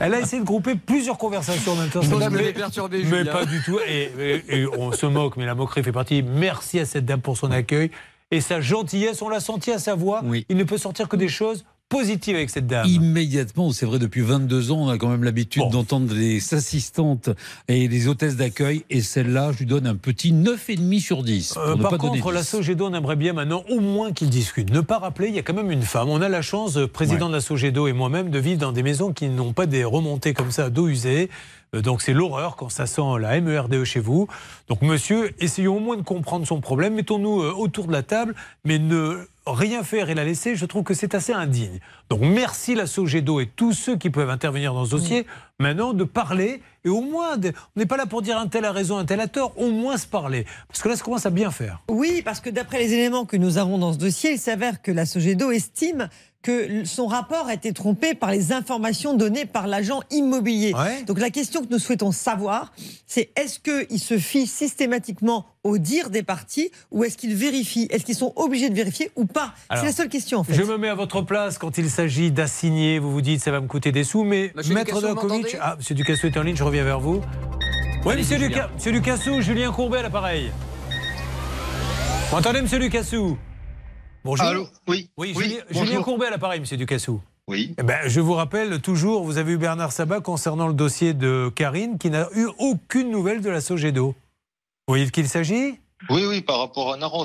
Elle a essayé de grouper plusieurs conversations en même temps. Madame mais, perturbé, mais pas du tout. Et, et- et on se moque, mais la moquerie fait partie. Merci à cette dame pour son accueil. Et sa gentillesse, on l'a senti à sa voix. Il ne peut sortir que des choses positives avec cette dame. Immédiatement, c'est vrai, depuis 22 ans, on a quand même l'habitude d'entendre les assistantes et les hôtesses d'accueil. Et celle-là, je lui donne un petit 9,5 sur 10. Euh, par pas contre, la 10. Sogedo, on aimerait bien maintenant au moins qu'ils discutent. Ne pas rappeler, il y a quand même une femme. On a la chance, euh, président de la Sogedo et moi-même, de vivre dans des maisons qui n'ont pas des remontées comme ça d'eau usée. Euh, Donc c'est l'horreur quand ça sent la MERDE E chez vous. Donc monsieur, essayons au moins de comprendre son problème. Mettons-nous autour de la table, mais ne rien faire et la laisser, je trouve que c'est assez indigne. Donc merci la Sogedo et tous ceux qui peuvent intervenir dans ce dossier, maintenant de parler et au moins, de- on n'est pas là pour dire un tel a raison, un tel a tort, au moins se parler. Parce que là, ça commence à bien faire. Oui, parce que d'après les éléments que nous avons dans ce dossier, il s'avère que la Sogedo estime que son rapport a été trompé par les informations données par l'agent immobilier. Donc la question que nous souhaitons savoir, c'est est-ce qu'il se fie systématiquement au dire des parties ou est-ce qu'ils vérifient Est-ce qu'ils sont obligés de vérifier ou pas? C'est la seule question en fait. Je me mets à votre place quand il s'agit d'assigner. Vous vous dites ça va me coûter des sous, mais Monsieur Maître Dakovic. m'entendez Ah, Monsieur Ducassou est en ligne, je reviens vers vous. Oui, Monsieur, Julien. Duca- monsieur Ducassou, Julien Courbet à l'appareil. Vous entendez, Monsieur Ducassou Bonjour. Allô Oui. Oui, Oui, Julien, Courbet à l'appareil, Monsieur Ducassou. Oui. Eh ben, je vous rappelle toujours, vous avez eu Bernard Sabat concernant le dossier de Karine qui n'a eu aucune nouvelle de la Sogedo. Vous voyez de qui il s'agit? Oui, oui, par rapport à Naros.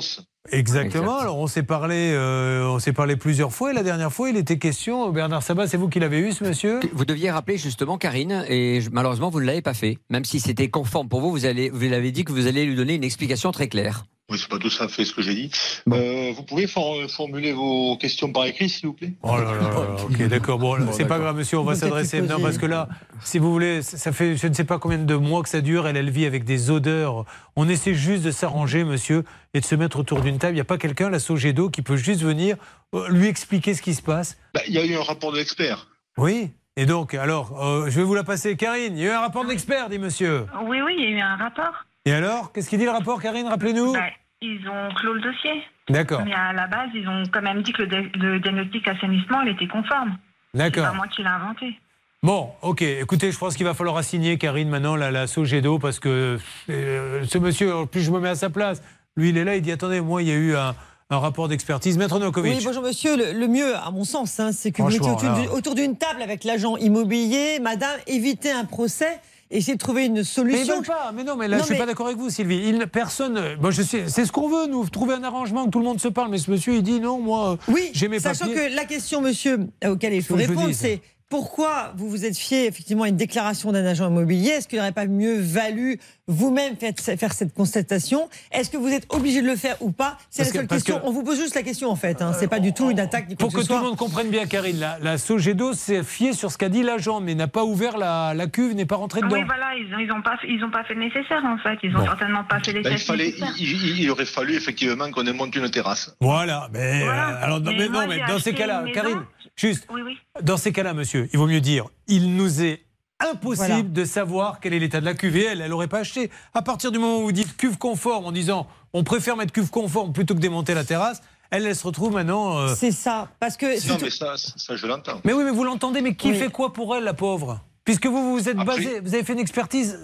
Exactement. Alors on s'est parlé, euh, on s'est parlé plusieurs fois. Et la dernière fois, il était question. Bernard Sabat, c'est vous qui l'avez eu, ce monsieur? Vous deviez rappeler justement Karine et je- malheureusement vous ne l'avez pas fait. Même si c'était conforme pour vous, vous, allez, vous l'avez dit que vous allez lui donner une explication très claire. Oui, c'est pas tout à fait ce que j'ai dit. Euh, vous pouvez for- formuler vos questions par écrit, s'il vous plaît? Oh là là là là, ok, d'accord. Bon, c'est pas grave, monsieur, on va s'adresser. Non, parce que là, si vous voulez, ça ça fait je ne sais pas combien de mois que ça dure. Elle, elle vit avec des odeurs. On essaie juste de s'arranger, monsieur, et de se mettre autour d'une table. Il n'y a pas quelqu'un, la Sogedo, qui peut juste venir euh, lui expliquer ce qui se passe? Bah, Il y a eu un rapport de l'expert. Oui. Et donc, alors, euh, je vais vous la passer, Karine. Il y a eu un rapport d'expert, dit monsieur. Oui, oui, il y a eu un rapport. Et alors, qu'est-ce qu'il dit le rapport, Karine? Rappelez-nous. Bah, ils ont clos le dossier. D'accord. Mais à la base, ils ont quand même dit que le, diagnostic assainissement, il était conforme. D'accord. C'est pas moi qui l'ai inventé. Bon, ok. Écoutez, je pense qu'il va falloir assigner Karine maintenant la, la Sogedo parce que euh, ce monsieur, en plus je me mets à sa place. Lui, il est là, il dit attendez, moi, il y a eu un, un rapport d'expertise. Maître Nokovic. Oui, bonjour monsieur. Le, le mieux, à mon sens, hein, c'est que vous autour, d'une table avec l'agent immobilier, madame, éviter un procès, essayer de trouver une Mais solution. veulent pas. Mais non, mais là, Non, je suis mais- pas d'accord avec vous, Sylvie. Il, personne. Moi, je sais. C'est ce qu'on veut, nous, trouver un arrangement que tout le monde se parle. Mais ce monsieur, il dit non, moi, Oui, j'ai mes sachant papiers. que la question, monsieur, euh, auquel il faut répondre, c'est pourquoi vous vous êtes fié effectivement à une déclaration d'un agent immobilier? Est-ce qu'il n'aurait pas mieux valu vous-même faire, faire cette constatation Est-ce que vous êtes obligé de le faire ou pas? C'est la que- seule question. que- On vous pose juste la question en fait. Hein. C'est pas du tout une attaque Pour que tout le monde comprenne bien, Karine, la, la Sogedo s'est fiée sur ce qu'a dit l'agent, mais n'a pas ouvert la, la cuve, n'est pas rentré dedans. Oui, voilà, ils n'ont ils ont pas, fait- ils ont pas fait le nécessaire, en fait. Ils ont Bon. certainement pas fait les Bah, il, fallait, il, il- il aurait fallu effectivement qu'on monte une terrasse. Voilà, mais, Voilà. euh, alors, non, Mais non, mais dans ces cas-là. Karine, juste, Oui, oui. dans ces cas-là, monsieur, il vaut mieux dire, il nous est impossible Voilà. de savoir quel est l'état de la cuve et elle, elle n'aurait pas acheté. À partir du moment où vous dites cuve conforme en disant on préfère mettre cuve conforme plutôt que démonter la terrasse, elle, elle se retrouve maintenant. euh, C'est ça. Parce que. Non, mais ça, ça je l'entends. Mais oui, mais vous l'entendez, mais qui Oui. fait quoi pour elle, la pauvre? Puisque vous vous êtes Après- basé, vous avez fait une expertise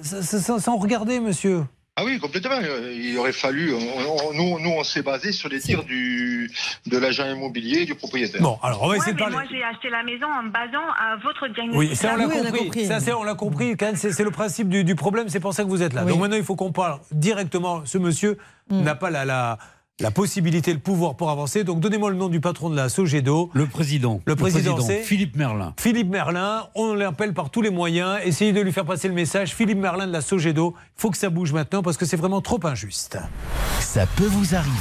sans regarder, monsieur. Ah oui, complètement. Euh, Il aurait fallu. on- on- nous, nous, on s'est basé sur les dires du, de l'agent immobilier et du propriétaire. Bon, alors on va essayer de parler. moi, j'ai acheté la maison en me basant à votre diagnostic. Oui, ça on l'a Oui, on a compris. compris. Ça, c'est- on l'a compris. Quand C'est c'est le principe du, du problème. C'est pour ça que vous êtes là. Oui. Donc maintenant, il faut qu'on parle directement. Ce monsieur Mm. n'a pas la, la, la possibilité, le pouvoir pour avancer. Donc donnez-moi le nom du patron de la Sogedo. Le président. Le président, c'est Philippe Merlin. Philippe Merlin. On l'appelle par tous les moyens. Essayez de lui faire passer le message. Philippe Merlin de la Sogedo. Il faut que ça bouge maintenant parce que c'est vraiment trop injuste. Ça peut vous arriver.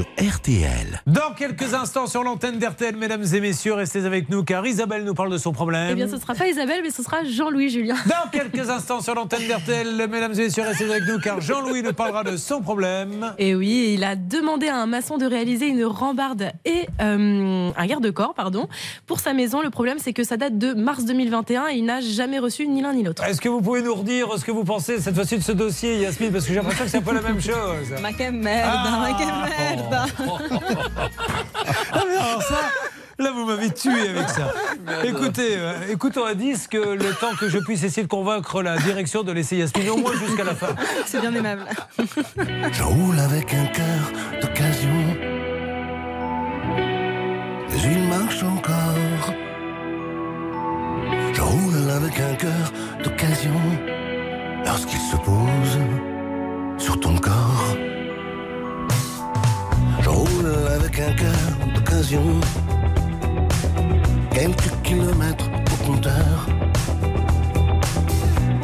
Sur RTL. Dans quelques instants sur l'antenne d'RTL, mesdames et messieurs, restez avec nous car Isabelle nous parle de son problème. Eh bien, ce sera pas Isabelle, mais ce sera Jean-Louis Julien. Dans quelques instants sur l'antenne d'RTL, mesdames et messieurs, restez avec nous car Jean-Louis nous parlera de son problème. Et oui, il a demandé à un maçon de réaliser une rambarde et euh, un garde-corps, pardon, pour sa maison. Le problème, c'est que ça date de mars 2021 et il n'a jamais reçu ni l'un ni l'autre. Est-ce que vous pouvez nous redire ce que vous pensez cette fois-ci de ce dossier, Yasmine? Parce que j'ai l'impression que c'est un peu la même chose. Ma che merda, ma che Ah, mais alors ça, là, vous m'avez tué avec ça. Écoutez, euh, écoutons un disque le temps que je puisse essayer de convaincre la direction de laisser Yasmine au moins jusqu'à la fin. C'est bien aimable. Je roule avec un cœur d'occasion. Mais il marche encore. Je roule avec un cœur d'occasion. Lorsqu'il se pose sur ton corps. Roule avec un cœur d'occasion. Quelques kilomètres au compteur.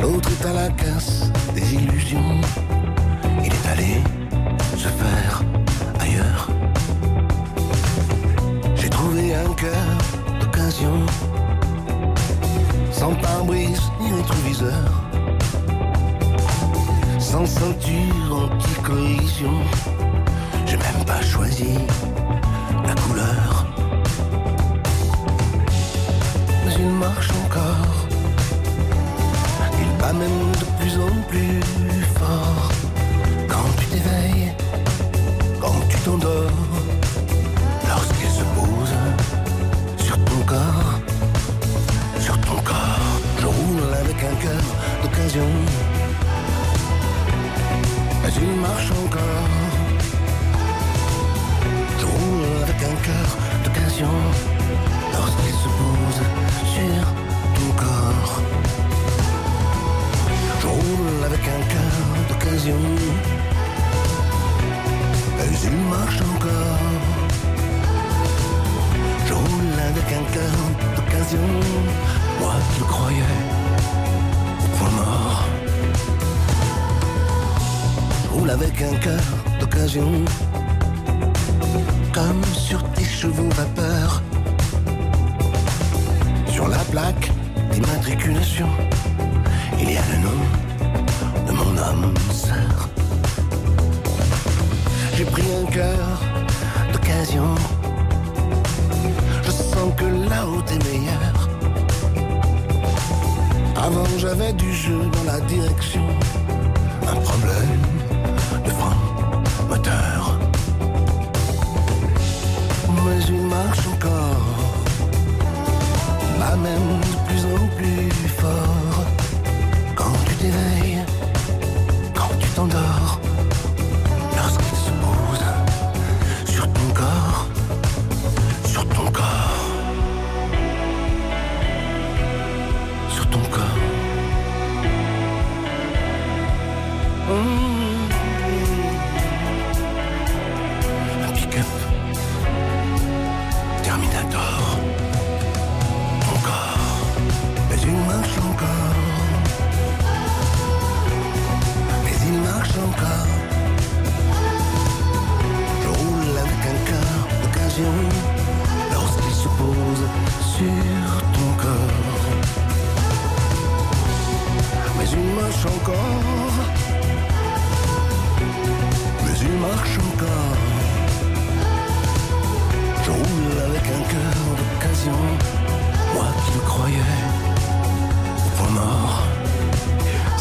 L'autre est à la casse des illusions. Il est allé se faire ailleurs. J'ai trouvé un cœur d'occasion, sans pare-brise ni rétroviseur, sans ceinture anti-collision. J'ai même pas choisi la couleur, mais il marche encore. Il bat même de plus en plus fort. Quand tu t'éveilles, quand tu t'endors, lorsqu'il se pose sur ton corps, sur ton corps, je roule avec un cœur d'occasion. Mais il marche encore. Un cœur d'occasion lorsqu'il se pose sur ton corps. Je roule avec un cœur d'occasion. Mais il marche encore. Je roule avec un cœur d'occasion. Moi qui le croyais au point mort. Je roule avec un cœur d'occasion. Comme sur tes chevaux vapeur. Sur la plaque d'immatriculation, il y a le nom de mon âme sœur. J'ai pris un cœur d'occasion. Je sens que la haute est meilleure. Avant j'avais du jeu dans la direction. Un problème de frein moteur. Mais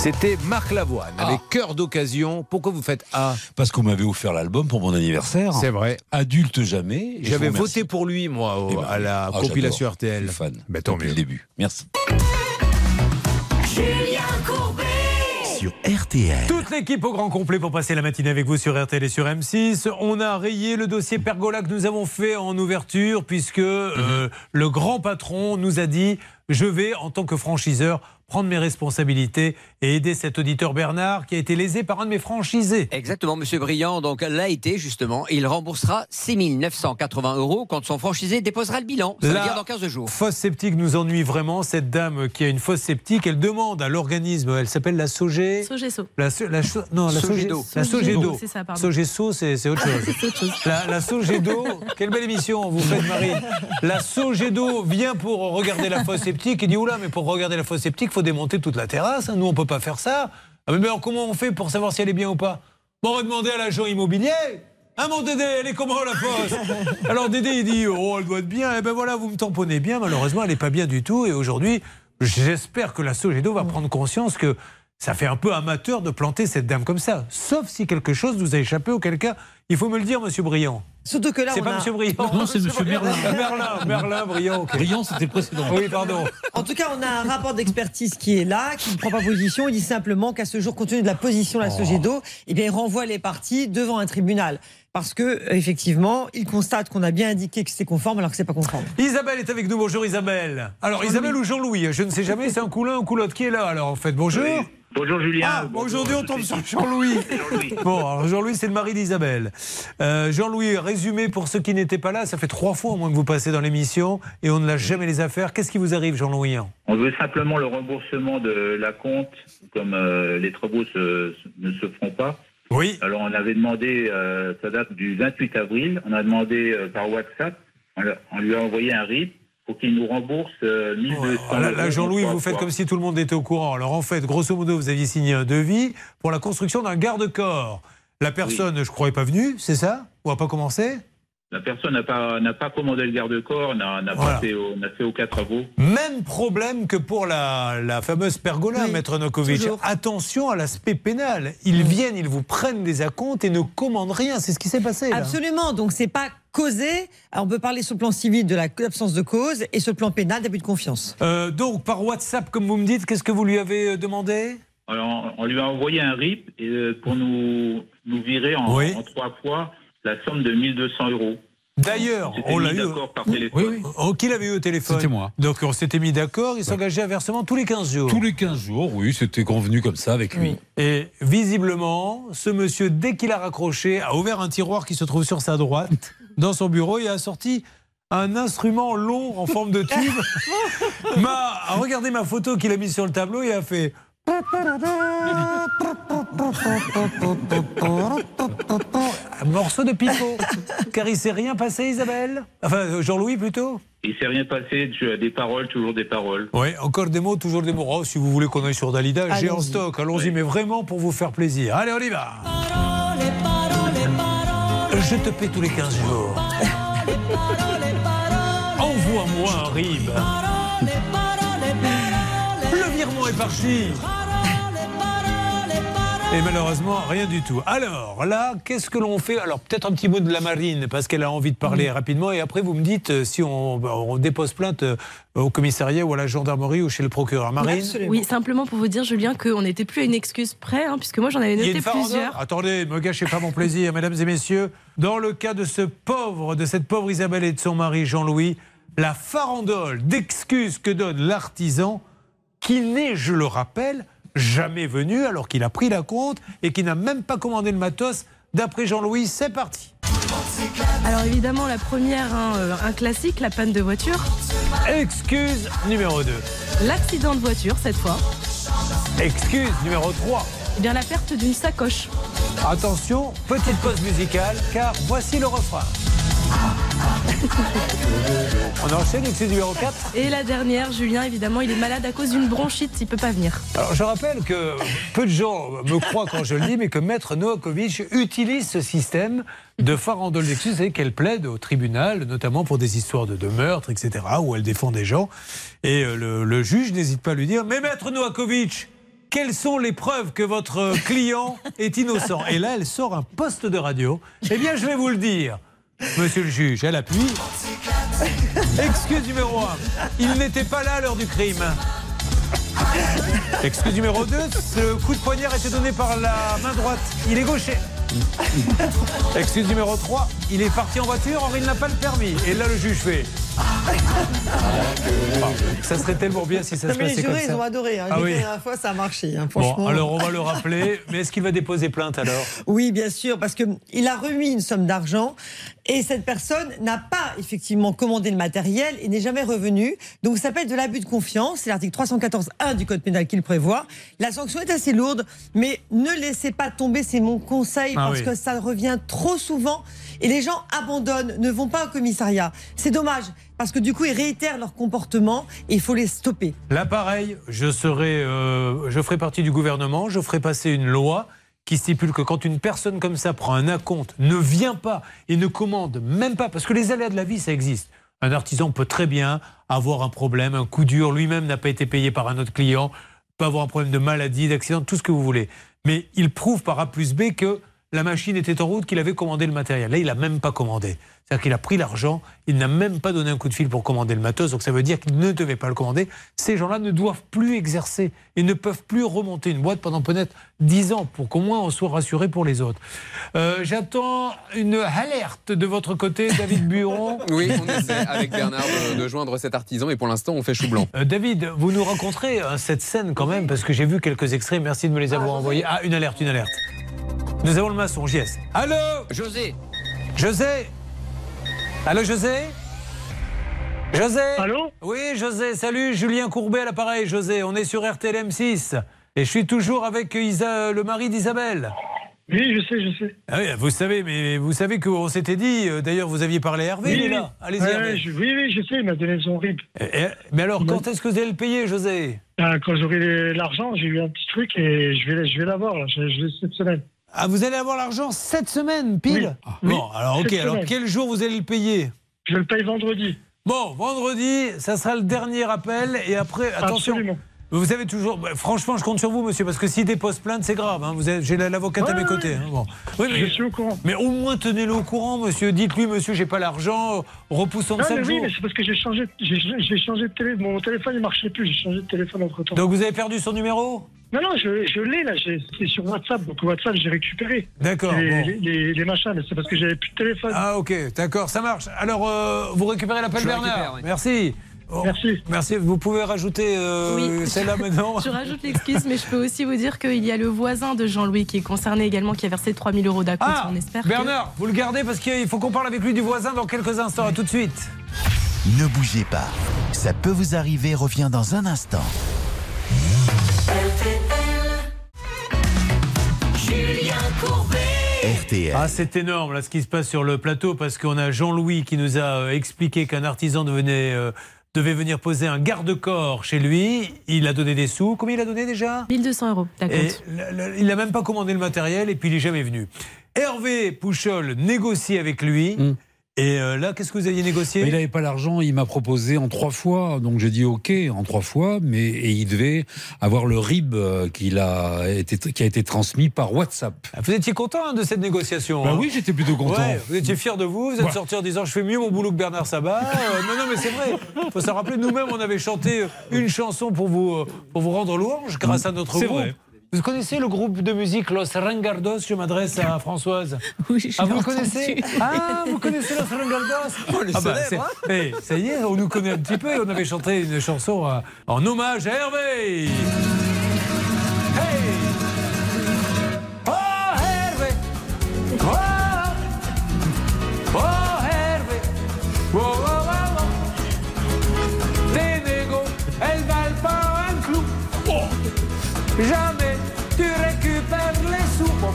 C'était Marc Lavoine avec cœur d'occasion. Pourquoi vous faites A? Parce qu'on m'avait offert l'album pour mon anniversaire. C'est vrai. Adulte jamais. J'avais voté pour lui, moi, au- Eh ben, à la ah, compilation. RTL. Je suis fan. Ben, tant Depuis mieux. le début. Merci. Julien Courbet sur RTL. Toute l'équipe au grand complet pour passer la matinée avec vous sur RTL et sur M6. On a rayé le dossier Pergola que nous avons fait en ouverture puisque euh, le grand patron nous a dit je vais, en tant que franchiseur, prendre mes responsabilités et aider cet auditeur Bernard qui a été lésé par un de mes franchisés. Exactement, Monsieur Briand. Donc l'a été justement. Il remboursera 6 980 euros quand son franchisé déposera le bilan. Ça veut dire dans 15 jours. Fosse septique nous ennuie vraiment. Cette dame qui a une fosse septique, elle demande à l'organisme, elle s'appelle la Sogé. Sogesso. La, so- la cho- non, la Sogedo. La Sogedo. C'est ça, pardon. Sogesso, c'est c'est autre chose. La, la Sogedo, quelle belle émission vous faites, Marine. La Sogedo vient pour regarder la fosse septique et dit Oula, mais pour regarder la fosse septique, il faut démonter toute la terrasse. hein. Nous, on peut pas faire ça. Ah, mais alors, comment on fait pour savoir si elle est bien ou pas? Bon, on va demander à l'agent immobilier. Ah mon Dédé, elle est comment la fosse Alors Dédé il dit oh elle doit être bien. Et ben voilà vous me tamponnez bien. Malheureusement elle n'est pas bien du tout. Et aujourd'hui j'espère que la Sogedo va prendre conscience que ça fait un peu amateur de planter cette dame comme ça. Sauf si quelque chose nous a échappé. Auquel cas il faut me le dire Monsieur Briand. Surtout que là, C'est on pas a- Monsieur Briand. Non, c'est Monsieur Merlin. Merlin. Merlin, Merlin, Briand. ok. Briand, c'était le précédent. Oui, pardon. En tout cas, on a un rapport d'expertise qui est là, qui ne prend pas position. Il dit simplement qu'à ce jour, compte tenu de la position de la Sogedo, eh bien, il renvoie les parties devant un tribunal. Parce que, effectivement, il constate qu'on a bien indiqué que c'était conforme alors que c'est pas conforme. Isabelle est avec nous. Bonjour Isabelle. Alors Isabelle ou Jean-Louis? Je ne sais jamais. C'est un coup l'un ou coup l'autre qui est là. Alors en fait bonjour. Bonjour Julien. Ah, aujourd'hui on tombe sur Jean-Louis. Bon, alors Jean-Louis, c'est le mari d'Isabelle. Euh, Jean-Louis, résumé pour ceux qui n'étaient pas là, ça fait trois fois au moins que vous passez dans l'émission et on ne lâche jamais les affaires. Qu'est-ce qui vous arrive, Jean-Louis On veut simplement le remboursement de la compte, comme euh, les travaux se- ne se feront pas. Oui. Alors on avait demandé, euh, ça date du 28 avril, on a demandé euh, par WhatsApp, on, on lui a envoyé un RIP pour qu'il nous rembourse euh, 1200 Ah, Là, Jean-Louis, vous faites comme si tout le monde était au courant. Alors en fait, grosso modo, vous aviez signé un devis pour la construction d'un garde-corps. La personne, je crois, n'est pas venue, c'est ça? Ou a pas commencé? La personne n'a pas, n'a pas commandé le garde-corps, n'a n'a Voilà. pas fait, au- n'a fait aucun travaux. Même problème que pour la, la fameuse pergola, Maître Nokovic. toujours. Attention à l'aspect pénal. Ils viennent, ils vous prennent des acomptes et ne commandent rien. C'est ce qui s'est passé. là. Absolument. Donc, c'est pas causé. Alors, on peut parler sur le plan civil de la- l'absence de cause et sur le plan pénal d'abus de confiance. Euh, donc, par WhatsApp, comme vous me dites, qu'est-ce que vous lui avez euh, demandé? Alors, on lui a envoyé un RIP et, euh, pour nous, nous virer en, Oui. en trois fois la somme de 1200 euros. D'ailleurs, on l'a eu. par téléphone. Oh, qui l'avait eu au téléphone C'était moi. Donc, on s'était mis d'accord. Il s'engageait à versement tous les 15 jours. Tous les 15 jours, oui, c'était convenu comme ça avec lui. Et visiblement, ce monsieur, dès qu'il a raccroché, a ouvert un tiroir qui se trouve sur sa droite, dans son bureau, et a sorti un instrument long en forme de tube. m'a a regardé ma photo qu'il a mise sur le tableau et a fait. Un morceau de pipeau. Car il s'est rien passé, Isabelle Enfin, euh, Jean-Louis plutôt Il s'est rien passé, tu as des paroles, toujours des paroles. Oui, encore des mots, toujours des mots. Oh, si vous voulez qu'on aille sur Dalida, j'ai en stock. Allons-y, mais vraiment pour vous faire plaisir. Allez, on y va. Je te paie tous les 15 jours. Envoie-moi un rib. Est parti. Et malheureusement, rien du tout. Alors là, qu'est-ce que l'on fait? Alors peut-être un petit mot de la marine, parce qu'elle a envie de parler rapidement. Et après, vous me dites euh, si on, on dépose plainte euh, au commissariat ou à la gendarmerie ou chez le procureur. Marine? Oui, simplement pour vous dire, Julien, qu'on n'était plus à une excuse près, hein, puisque moi j'en avais Il y a noté plusieurs. Attendez, me gâchez pas mon plaisir, mesdames et messieurs. Dans le cas de ce pauvre, de cette pauvre Isabelle et de son mari Jean-Louis, la farandole d'excuses que donne l'artisan, qui n'est, je le rappelle, jamais venu alors qu'il a pris la compte et qui n'a même pas commandé le matos. D'après Jean-Louis, c'est parti. Alors évidemment, la première, hein, euh, un classique, la panne de voiture. Excuse numéro 2. L'accident de voiture, cette fois. Excuse numéro 3. Eh bien, la perte d'une sacoche. Attention, petite pause musicale, car voici le refrain. On enchaîne, excuse numéro 4. Et la dernière, Julien, évidemment, il est malade à cause d'une bronchite, il peut pas venir. Alors je rappelle que peu de gens me croient quand je le dis, mais que Maître Novakovic utilise ce système de farandole d'excuses et qu'elle plaide au tribunal, notamment pour des histoires de, de meurtre, etc., où elle défend des gens. Et euh, le, le juge n'hésite pas à lui dire Mais Maître Novakovic, quelles sont les preuves que votre client est innocent? Et là, elle sort un poste de radio. Eh bien, je vais vous le dire. Monsieur le juge, elle appuie. Excuse numéro 1. Il n'était pas là à l'heure du crime. Excuse numéro 2, ce coup de poignard a été donné par la main droite. Il est gaucher. Excuse numéro 3, il est parti en voiture, or il n'a pas le permis. Et là, le juge fait Ça serait tellement bien si ça Non, se mais les comme jurés, ils ont adoré. Hein. Ah oui. La dernière fois, ça a marché. hein, franchement. Bon, alors on va le rappeler. Mais est-ce qu'il va déposer plainte alors? Oui, bien sûr, parce qu'il a remis une somme d'argent et cette personne n'a pas effectivement commandé le matériel et n'est jamais revenue. Donc ça s'appelle de l'abus de confiance. C'est l'article 314.1 du Code pénal qui le prévoit. La sanction est assez lourde, mais ne laissez pas tomber, c'est mon conseil, Ah parce oui. que ça revient trop souvent et les gens abandonnent, ne vont pas au commissariat. C'est dommage, parce que du coup, ils réitèrent leur comportement et il faut les stopper. Là, pareil, je serai, euh, je ferai partie du gouvernement. Je ferai passer une loi qui stipule que quand une personne comme ça prend un acompte, ne vient pas et ne commande même pas, parce que les aléas de la vie, ça existe. Un artisan peut très bien avoir un problème, un coup dur, lui-même n'a pas été payé par un autre client, peut avoir un problème de maladie, d'accident, tout ce que vous voulez. Mais il prouve par A plus B que la machine était en route, qu'il avait commandé le matériel. Là, il n'a même pas commandé. C'est-à-dire qu'il a pris l'argent, il n'a même pas donné un coup de fil pour commander le matos, donc ça veut dire qu'il ne devait pas le commander. Ces gens-là ne doivent plus exercer et ne peuvent plus remonter une boîte pendant peut-être 10 ans pour qu'au moins on soit rassuré pour les autres. Euh, J'attends une alerte de votre côté, David Buron. Oui, on essaie avec Bernard de, de joindre cet artisan et pour l'instant on fait chou blanc. Euh, David, vous nous raconterez euh, cette scène quand même, parce que j'ai vu quelques extraits. Merci de me les avoir envoyés. Ah, une alerte, une alerte. Nous avons le maçon, JS. Allô? José José Allô, José? José? Allô? Oui, José, salut, Julien Courbet à l'appareil, José. On est sur RTL M6. Et je suis toujours avec Isa, le mari d'Isabelle. Oui, je sais, je sais. Ah oui, vous savez, mais vous savez qu'on s'était dit, euh, d'ailleurs, vous aviez parlé à Hervé, oui, il est oui. là. Allez-y, Hervé. je- oui, oui, je sais, il m'a donné son RIB. Eh, eh, mais alors, quand est-ce que vous allez le payer, José? Ah, Quand j'aurai l'argent, j'ai eu un petit truc et je vais, je vais l'avoir, je, je l'ai cette semaine. Ah, vous allez avoir l'argent cette semaine, pile Oui. Bon, Oui, alors, ok, cette alors semaine. quel jour vous allez le payer? Je le paye vendredi. Bon, vendredi, ça sera le dernier appel et après, attention. Absolument. Vous avez toujours. bah, franchement, je compte sur vous, monsieur, parce que s'il dépose plainte, c'est grave. hein. Vous avez- J'ai l'avocate à mes côtés. hein, bon. Oui, mais, Je suis au courant. mais au moins tenez-le au courant, monsieur. Dites-lui, monsieur, j'ai pas l'argent. Repoussons de Non, 5 mais oui, jours. mais c'est parce que j'ai changé, j'ai j'ai changé de téléphone. Mon téléphone, il marchait plus. J'ai changé de téléphone entre temps. Donc vous avez perdu son numéro? Non, non, je, je l'ai, là. j'ai- C'est sur WhatsApp. Donc, WhatsApp, j'ai récupéré. D'accord, Les, bon. les, les- les machins, mais c'est parce que j'avais plus de téléphone. Ah, ok, d'accord, ça marche. Alors, euh, vous récupérez l'appel Bernard. récupère, oui. Merci. Oh, Merci. Merci. Vous pouvez rajouter euh, Oui. celle-là maintenant Je rajoute l'excuse, mais je peux aussi vous dire qu'il y a le voisin de Jean-Louis qui est concerné également, qui a versé 3000 euros d'acompte. Ah, on espère que- Bernard, vous le gardez parce qu'il faut qu'on parle avec lui du voisin dans quelques instants. À tout de suite. Ne bougez pas. Ça peut vous arriver, revient dans un instant. Julien Courbet. RTL. Ah, c'est énorme là ce qui se passe sur le plateau parce qu'on a Jean-Louis qui nous a euh, expliqué qu'un artisan devenait, euh, devait venir poser un garde-corps chez lui. Il a donné des sous. Combien il a donné déjà 1200 euros le- il n'a même pas commandé le matériel et puis il est jamais venu. Hervé Pouchol négocie avec lui. Et euh, là, qu'est-ce que vous aviez négocié? Mais il n'avait pas l'argent, il m'a proposé en trois fois, donc j'ai dit ok en trois fois, mais et il devait avoir le RIB euh, qu'il a été, qui a été transmis par WhatsApp. Vous étiez content hein, de cette négociation hein? oui, j'étais plutôt content. Ouais, vous étiez fier de vous, vous êtes Ouais. sorti en disant je fais mieux mon boulot que Bernard Sabat. Euh, non, non, mais c'est vrai. Il faut se rappeler, nous-mêmes, on avait chanté une chanson pour vous, euh, pour vous rendre louange grâce à notre C'est groupe. vrai. Vous connaissez le groupe de musique Los Rangardos Je m'adresse à Françoise. Oui, je Ah, vous entendu. connaissez? Ah, vous connaissez Los Rangardos Oh, Ah bah, célèbres, c'est- eh, Ça y est, on nous connaît un petit peu. et On avait chanté une chanson euh, en hommage à Hervé. Hey Oh, Hervé Oh, oh Hervé Oh, oh, oh, oh. Tes négos, elles valent pas un clou Oh. Jamais tu récupères les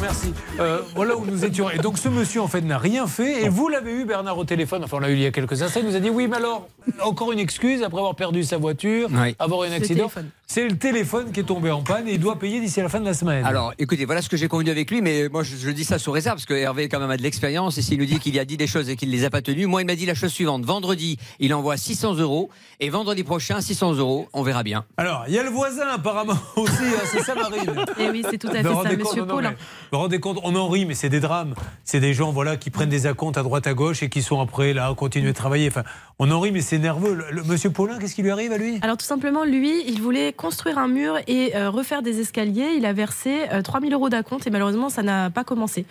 merci. Euh, voilà où nous étions. Et donc, ce monsieur, en fait, n'a rien fait. Et vous l'avez eu, Bernard, au téléphone. Enfin, on l'a eu il y a quelques instants. Il nous a dit Oui, mais alors, encore une excuse après avoir perdu sa voiture, Oui. avoir eu un accident. C'est le téléphone qui est tombé en panne et il doit payer d'ici à la fin de la semaine. Alors, écoutez, voilà ce que j'ai convenu avec lui, mais moi je, je dis ça sous réserve parce que Hervé quand même a de l'expérience et s'il nous dit qu'il y a dit des choses et qu'il les a pas tenues, moi il m'a dit la chose suivante vendredi, il envoie 600 euros et vendredi prochain 600 euros, on verra bien. Alors, il y a le voisin apparemment aussi, hein, c'est ça Marine Eh oui, c'est tout à fait ça, rendez compte monsieur Non, non, Paulin. mais vous vous rendez compte, on en rit, mais c'est des drames. C'est des gens voilà, qui prennent des acomptes à droite à gauche et qui sont après là, à continuer de travailler. Enfin, on en rit, mais c'est nerveux. Le- le- monsieur Paulin, qu'est-ce qui lui arrive à lui? Alors tout simplement, lui, il voulait construire un mur et euh, refaire des escaliers. Il a versé euh, 3000 euros d'acompte et malheureusement, ça n'a pas commencé.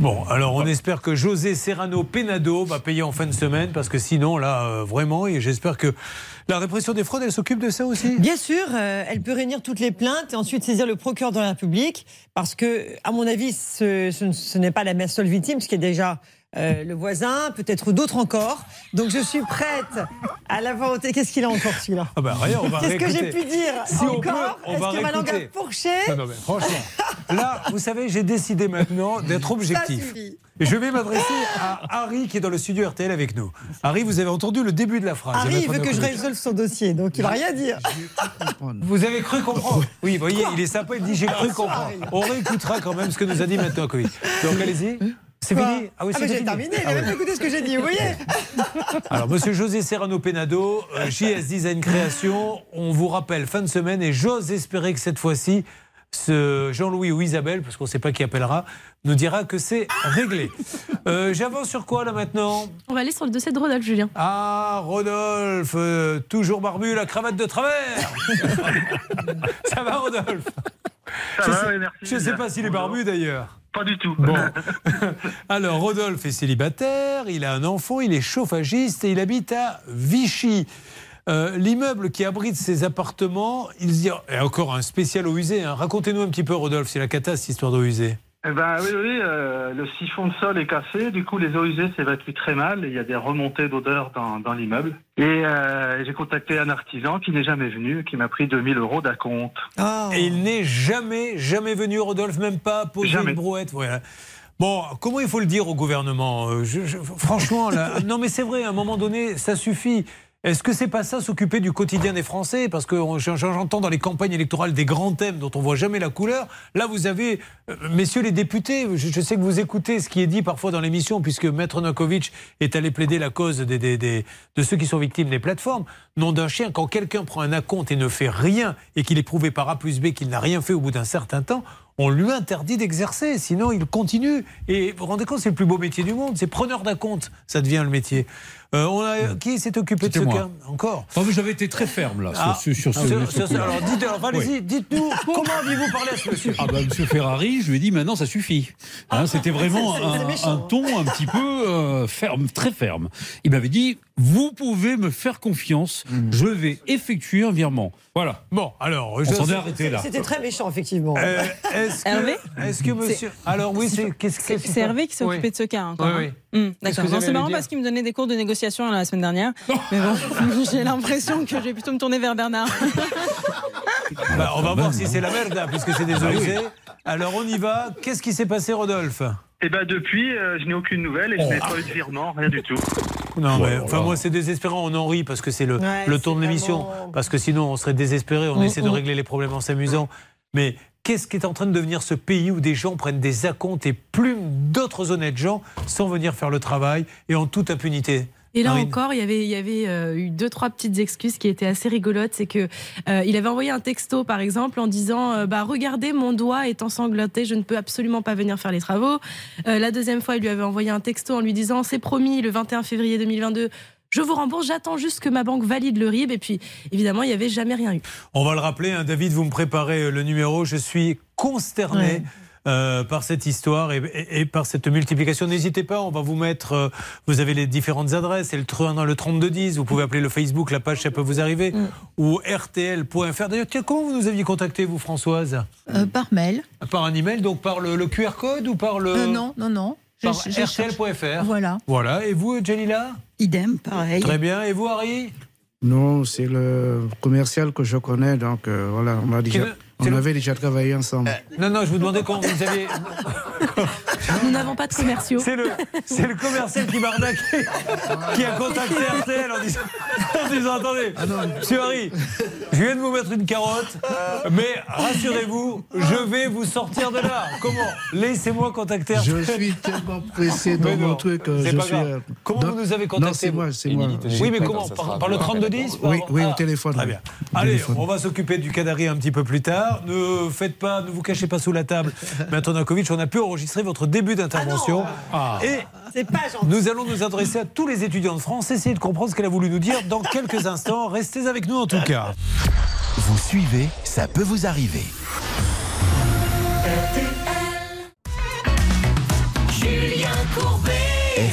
Bon, alors on espère que José Serrano Penado va payer en fin de semaine parce que sinon, là, euh, vraiment, et j'espère que la répression des fraudes, elle s'occupe de ça aussi. Bien sûr, euh, elle peut réunir toutes les plaintes et ensuite saisir le procureur de la République parce que, à mon avis, ce, ce- ce n'est pas la seule victime, ce qui est déjà euh, le voisin, peut-être d'autres encore. Donc je suis prête à la volonté. Qu'est-ce qu'il a encore celui-là? Ah bah rien, on va Qu'est-ce que j'ai pu dire Si encore Est-ce que ma langue a fourché? Non, non, mais franchement, là, vous savez, j'ai décidé maintenant d'être objectif. Et je vais m'adresser à Harry qui est dans le studio RTL avec nous. Harry, vous avez entendu le début de la phrase. Harry, il veut que je résolve son dossier, donc il va rien dire. Vous avez cru comprendre Oui, vous voyez, il est sympa, il dit j'ai cru comprendre. On réécoutera quand même ce que nous a dit maintenant Covid. Donc allez-y. C'est fini Ah, mais c'est j'ai fini. terminé, il Ah a oui. même pas écouté ce que j'ai dit, vous voyez Alors, monsieur José Serrano Penado, euh, JS Design Création, on vous rappelle fin de semaine et j'ose espérer que cette fois-ci, ce Jean-Louis ou Isabelle, parce qu'on ne sait pas qui appellera, nous dira que c'est réglé. Euh, J'avance sur quoi là maintenant On va aller sur le dossier de Rodolphe, Julien. Ah, Rodolphe, euh, toujours barbu, la cravate de travers Ça va, Rodolphe Ça Je va, sais- oui, merci. Je ne sais pas s'il est barbu d'ailleurs. Pas du tout. Bon. Alors, Rodolphe est célibataire, il a un enfant, il est chauffagiste et il habite à Vichy. Euh, L'immeuble qui abrite ses appartements, il dit, et encore un spécial eau usée. hein. Racontez-nous un petit peu, Rodolphe, c'est la cata cette histoire d'eau usée. Eh ben oui, oui, euh, le siphon de sol est cassé, du coup les eaux usées s'évacuent très mal, et il y a des remontées d'odeur dans, dans l'immeuble. Et euh, j'ai contacté un artisan qui n'est jamais venu, qui m'a pris 2000 euros d'acompte. Et il n'est jamais, jamais venu, Rodolphe, même pas poser Jamais. une brouette. Voilà. Bon, comment il faut le dire au gouvernement? Euh, je- je- Franchement, là, non mais c'est vrai, à un moment donné, ça suffit. Est-ce que c'est pas ça s'occuper du quotidien des Français? Parce que j'entends dans les campagnes électorales des grands thèmes dont on voit jamais la couleur. Là, vous avez, euh, messieurs les députés, je, sais que vous écoutez ce qui est dit parfois dans l'émission, puisque Maître Novakovic est allé plaider la cause des, des- des- de ceux qui sont victimes des plateformes. Nom d'un chien, quand quelqu'un prend un acompte et ne fait rien, et qu'il est prouvé par A plus B qu'il n'a rien fait au bout d'un certain temps, on lui interdit d'exercer, sinon il continue. Et vous vous rendez compte, c'est le plus beau métier du monde, c'est preneur d'acompte, ça devient le métier. Euh, on a, qui s'est occupé de ce moi. cas Encore Oh, mais J'avais été très ferme là Ah, sur, sur, sur ce- sur- ce sur- coup-là. alors, dites, alors, allez-y, Oui. dites-nous, comment aviez-vous parlé à ce monsieur Ah bah, Monsieur Ferrari, je lui ai dit maintenant ça suffit. Hein, C'était vraiment un, ton un petit peu euh, ferme, très ferme. Il m'avait dit vous pouvez me faire confiance, je vais effectuer un virement. Voilà. Bon, alors on je- s'en est arrêté là. C'était très méchant, effectivement. Euh, est-ce que, Hervé est-ce que monsieur. Alors oui, c'est. Hervé qui s'est Oui. occupé de ce cas. encore, Oui, hein. oui. Que D'accord. C'est marrant parce qu'il me donnait des cours de négociation la semaine dernière. Mais bon, j'ai l'impression que je vais plutôt me tourner vers Bernard. Bah, on va voir si c'est la merde, hein, puisque c'est eaux usées. Alors on y va. Qu'est-ce qui s'est passé, Rodolphe? Et ben depuis, euh, je n'ai aucune nouvelle et je Oh. n'ai pas eu de virement, rien du tout. Non, mais enfin, là. moi, c'est désespérant. On en rit parce que c'est le, Ouais, le ton de l'émission. Parce que sinon, on serait désespéré. On essaie de régler les problèmes en s'amusant. Mais qu'est-ce qui est en train de devenir ce pays où des gens prennent des acomptes et plument d'autres honnêtes gens sans venir faire le travail et en toute impunité? Et là encore, il y avait, il y avait euh, eu deux, trois petites excuses qui étaient assez rigolotes. C'est que euh, il avait envoyé un texto, par exemple, en disant euh, bah, Regardez, mon doigt est ensanglanté, je ne peux absolument pas venir faire les travaux. La deuxième fois, il lui avait envoyé un texto en lui disant C'est promis, le 21 février 2022. Je vous rembourse, j'attends juste que ma banque valide le RIB. Et puis, évidemment, il n'y avait jamais rien eu. On va le rappeler, hein, David, vous me préparez euh, le numéro. Je suis consterné. Ouais. euh, par cette histoire et, et- et par cette multiplication. N'hésitez pas, on va vous mettre, euh, vous avez les différentes adresses, c'est le, le 3210, vous pouvez appeler le Facebook, la page, ça peut vous arriver, ou rtl.fr. D'ailleurs, tiens, comment vous nous aviez contacté, vous, Françoise? Euh, par mail. Par un email, donc par le, le QR code ou par le... Euh, non, non, non. Par rtl.fr. Voilà. Voilà, et vous, Jalila Idem, pareil. Très bien, et vous, Harry? Non, c'est le commercial que je connais, donc euh, voilà, on, a déjà, le- c'est on avait déjà travaillé ensemble. Non, non, je vous demandais comment vous aviez... Nous n'avons pas de commerciaux. C'est le, c'est le commercial qui m'arnaque qui a contacté RTL en disant, en disant attendez, monsieur Harry, je viens de vous mettre une carotte, mais rassurez-vous, je vais vous sortir de là. Comment? Laissez-moi contacter Je RTL. suis tellement pressé dans mon truc. euh, je pas suis, grave. euh, Comment vous nous avez Non, contacté c'est moi, c'est moi. Oui, mais comment par, par le 3210 par- Oui, oui, au Ah, téléphone. Très oui. bien. Allez, téléphone. on va s'occuper du Kadari un petit peu plus tard. Ne faites pas, ne vous cachez pas sous la table. Mais Antonakovic, on a pu enregistrer votre début d'intervention. Et C'est pas gentil. nous allons nous adresser à tous les étudiants de France, essayer de comprendre ce qu'elle a voulu nous dire dans quelques instants. Restez avec nous en tout cas. Vous suivez, ça peut vous arriver.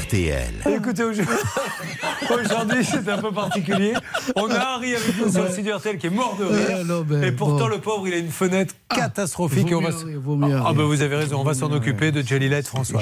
RTL. Écoutez, aujourd'hui, c'est un peu particulier. On a Harry avec nous sur le studio RTL qui est mort de rire. Et pourtant, le pauvre, il a une fenêtre catastrophique. Et on va rire, ah, bah, vous avez raison, on va s'en occuper de Jalila et de François.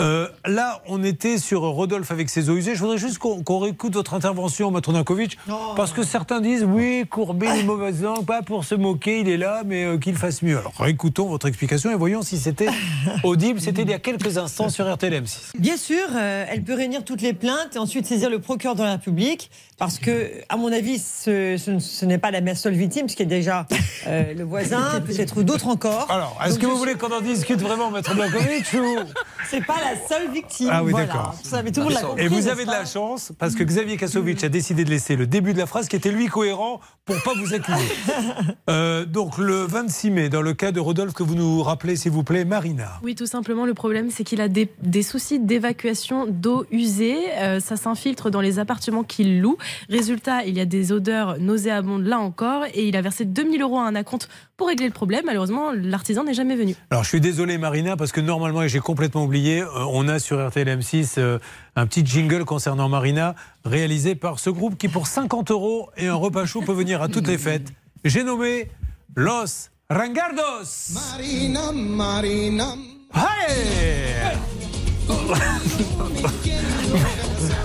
Euh, là, on était sur Rodolphe avec ses eaux usées. Je voudrais juste qu'on réécoute votre intervention, Maître Nankovic, parce que certains disent oui, Courbet, les mauvaises langues, pas pour se moquer, il est là, mais euh, qu'il fasse mieux. Alors, réécoutons votre explication et voyons si c'était audible. C'était il y a quelques instants sur RTLM6. Bien sûr, euh, elle peut réunir toutes les plaintes et ensuite saisir le procureur de la République, parce que, à mon avis, ce, ce- ce n'est pas la seule victime, qu'il y a déjà euh, le voisin, peut-être d'autres encore. Alors, est-ce que vous suis- voulez qu'on en discute vraiment, Maître Blancovic ou... C'est pas la seule victime. Ah oui, voilà. d'accord. Et vous avez de la chance parce que Xavier Kasovic a décidé de laisser le début de la phrase qui était lui cohérent pour pas vous accuser. Euh, donc le 26 mai, dans le cas de Rodolphe que vous nous rappelez, s'il vous plaît, Marina. Oui, tout simplement, le problème, c'est qu'il a des, des soucis d'évacuation d'eau usée. Euh, ça s'infiltre dans les appartements qu'il loue. Résultat, il y a des odeurs nauséabondes là encore. Et il a versé 2000 euros à un acompte pour régler le problème. Malheureusement, l'artisan n'est jamais venu. Alors je suis désolé Marina parce que normalement, et j'ai complètement oublié, euh, on a sur RTL M6 euh, un petit jingle concernant Marina réalisé par ce groupe qui pour 50 euros et un repas chaud peut venir à toutes les fêtes. J'ai nommé Los Rangardos. Marina, Marina. Hey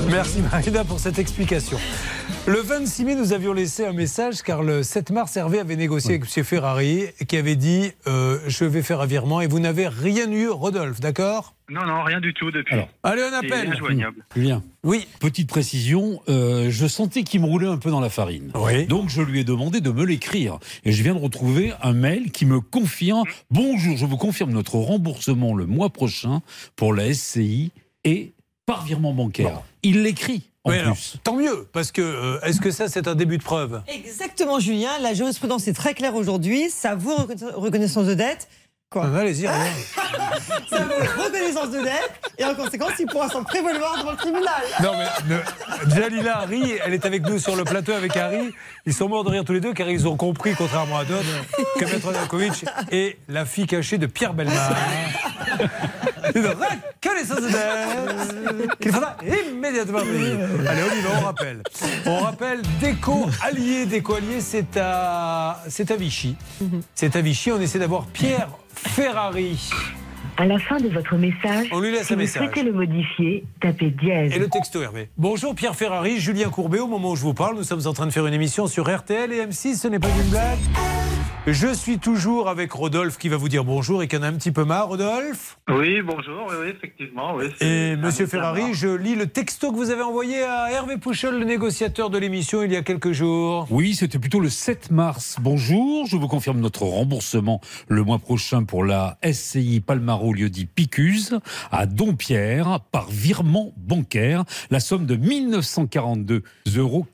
Merci Marina pour cette explication. Le 26 mai, nous avions laissé un message car le 7 mars, Hervé avait négocié avec M. Ferrari qui avait dit euh, Je vais faire un virement et vous n'avez rien eu, Rodolphe, d'accord? Non, non, rien du tout depuis. Allez, on appelle. injoignable. Julien. Oui. Petite précision, euh, je sentais qu'il me roulait un peu dans la farine. Donc je lui ai demandé de me l'écrire. Et je viens de retrouver un mail qui me confirme Bonjour, je vous confirme notre remboursement le mois prochain pour la SCI et par virement bancaire. Il l'écrit en Oui, plus. alors, tant mieux, parce que euh, est-ce que ça, c'est un début de preuve? Exactement, Julien. La jurisprudence est très claire aujourd'hui. Ça vaut reconna- reconnaissance de dette. Quoi Ah, Allez-y, rien. Ça vaut reconnaissance de dette. Et en conséquence, il pourra s'en prévaloir devant le tribunal. Non mais ne- Jalila Harry, elle est avec nous sur le plateau avec Harry. Ils sont morts de rire tous les deux car ils ont compris, contrairement à d'autres, que Maître Dankovic est la fille cachée de Pierre Belmar. Reconnaissance de dette qu'il faudra immédiatement. Allez, on y va, on rappelle. On rappelle Déco Allié. Déco Allié, c'est à, c'est à Vichy. C'est à Vichy. On essaie d'avoir Pierre Ferrari. À la fin de votre message, On lui laisse si un vous message. souhaitez le modifier, tapez dièse. Et le texto Hervé. Bonjour Pierre Ferrari, Julien Courbet. Au moment où je vous parle, nous sommes en train de faire une émission sur RTL et M6. Ce n'est pas une blague. Je suis toujours avec Rodolphe qui va vous dire bonjour et qui en a un petit peu marre. Rodolphe Oui, bonjour, oui, oui, effectivement. Oui, Et Monsieur Ferrari, marre. je lis le texto que vous avez envoyé à Hervé Pouchol, le négociateur de l'émission, il y a quelques jours. Oui, c'était plutôt le 7 mars. Bonjour, je vous confirme notre remboursement le mois prochain pour la SCI Palmaro lieu-dit Picuse à Dompierre par virement bancaire, la somme de 1942,88 euros.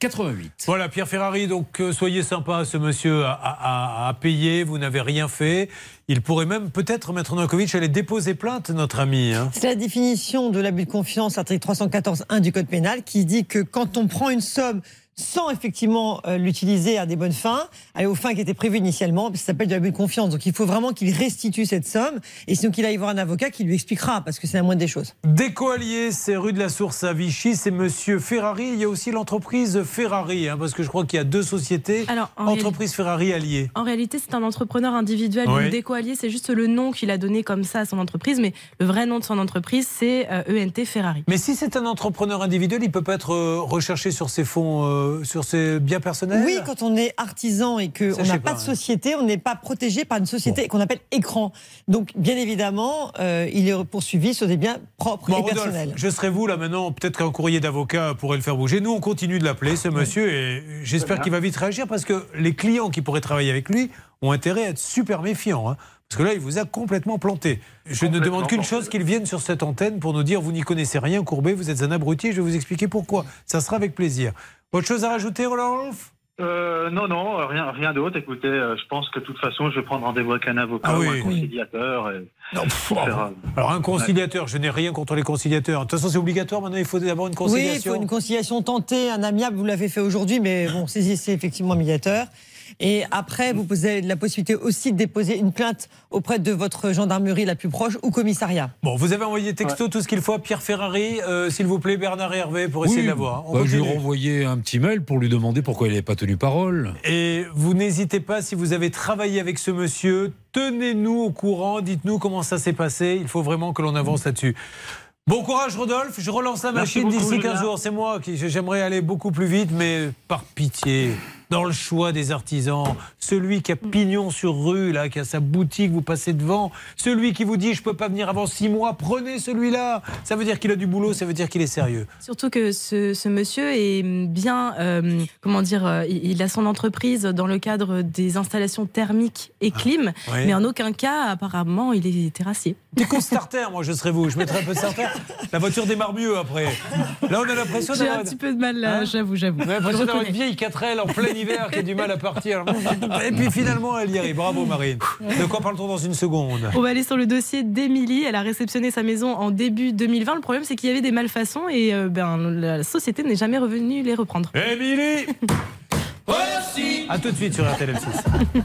Voilà, Pierre Ferrari, donc euh, soyez sympa, ce monsieur a, a- a payé, vous n'avez rien fait. Il pourrait même peut-être, Maître Nankovic, aller déposer plainte, notre ami. hein. C'est la définition de l'abus de confiance, l'article 314.1 du Code pénal, qui dit que quand on prend une somme sans effectivement euh, l'utiliser à des bonnes fins, aller aux fins qui étaient prévues initialement, ça s'appelle de l'abus de confiance. Donc il faut vraiment qu'il restitue cette somme, et sinon qu'il aille voir un avocat qui lui expliquera, parce que c'est la moindre des choses. Déco Allié, c'est rue de la Source à Vichy, c'est Monsieur Ferrari. Il y a aussi l'entreprise Ferrari, hein, parce que je crois qu'il y a deux sociétés. Alors, en entreprise Ferrari Allié. En réalité, c'est un entrepreneur individuel. Oui. Donc, Déco Allié, c'est juste le nom qu'il a donné comme ça à son entreprise. Mais le vrai nom de son entreprise, c'est euh, ENT Ferrari. Mais si c'est un entrepreneur individuel, il peut pas être euh, recherché sur ses fonds, euh, sur ses biens personnels Oui, quand on est artisan et qu'on n'a pas, pas de hein. société, on n'est pas protégé par une société qu'on appelle écran. Donc, bien évidemment, euh, il est poursuivi sur des biens propres Bon, et Rodolphe, personnels. je serai vous là maintenant. Peut-être qu'un courrier d'avocat pourrait le faire bouger. Nous, on continue de l'appeler, ce monsieur, et j'espère qu'il va vite réagir parce que les clients qui pourraient travailler avec lui ont intérêt à être super méfiants. hein. parce que là, il vous a complètement planté. Je ne demande qu'une chose qu'il vienne sur cette antenne pour nous dire vous n'y connaissez rien, Courbet, vous êtes un abruti. Je vais vous expliquer pourquoi. Ça sera avec plaisir. Autre chose à rajouter, Rodolphe Euh, non, non, rien, rien d'autre. Écoutez, euh, je pense que de toute façon, je vais prendre rendez-vous avec un avocat Ah ou un conciliateur. et- Non, pff, euh, Alors, un conciliateur, je n'ai rien contre les conciliateurs. De toute façon, c'est obligatoire maintenant, il faut d'abord une Oui, il conciliation. faut une conciliation tentée, un amiable, vous l'avez fait aujourd'hui, mais bon, saisissez effectivement un médiateur. Et après, vous avez la possibilité aussi de déposer une plainte auprès de votre gendarmerie la plus proche ou commissariat. Bon, vous avez envoyé texto tout ce qu'il faut à Pierre Ferrari, euh, s'il vous plaît, Bernard et Hervé, pour essayer Oui, de l'avoir. On bah, je lui ai renvoyé un petit mail pour lui demander pourquoi il n'avait pas tenu parole. Et vous n'hésitez pas, si vous avez travaillé avec ce monsieur, tenez-nous au courant, dites-nous comment ça s'est passé. Il faut vraiment que l'on avance là-dessus. Bon courage, Rodolphe. Je relance la machine d'ici 15 Julien. jours. C'est moi qui j'aimerais aller beaucoup plus vite, mais par pitié, dans le choix des artisans, celui qui a pignon sur rue, là, qui a sa boutique, vous passez devant, celui qui vous dit je peux pas venir avant six mois, prenez celui-là. Ça veut dire qu'il a du boulot, ça veut dire qu'il est sérieux. Surtout que ce, ce monsieur est bien, euh, comment dire, euh, il a son entreprise dans le cadre des installations thermiques et clim, oui. mais en aucun cas, apparemment, il est terrassier. Déco starter, moi je serais vous. Je mettrais un peu de starter. La voiture démarre mieux après. Là, on a l'impression J'ai d'avoir. un petit peu de mal, là, Hein j'avoue, j'avoue. On a l'impression d'avoir une vieille 4L en plein qui a du mal à partir. Et puis finalement, elle y arrive. Bravo, Marine. De quoi parle-t-on dans une seconde On va aller sur le dossier d'Émilie. Elle a réceptionné sa maison en début 2020. Le problème, c'est qu'il y avait des malfaçons et euh, ben, la société n'est jamais revenue les reprendre. Émilie A tout de suite sur RTL M6.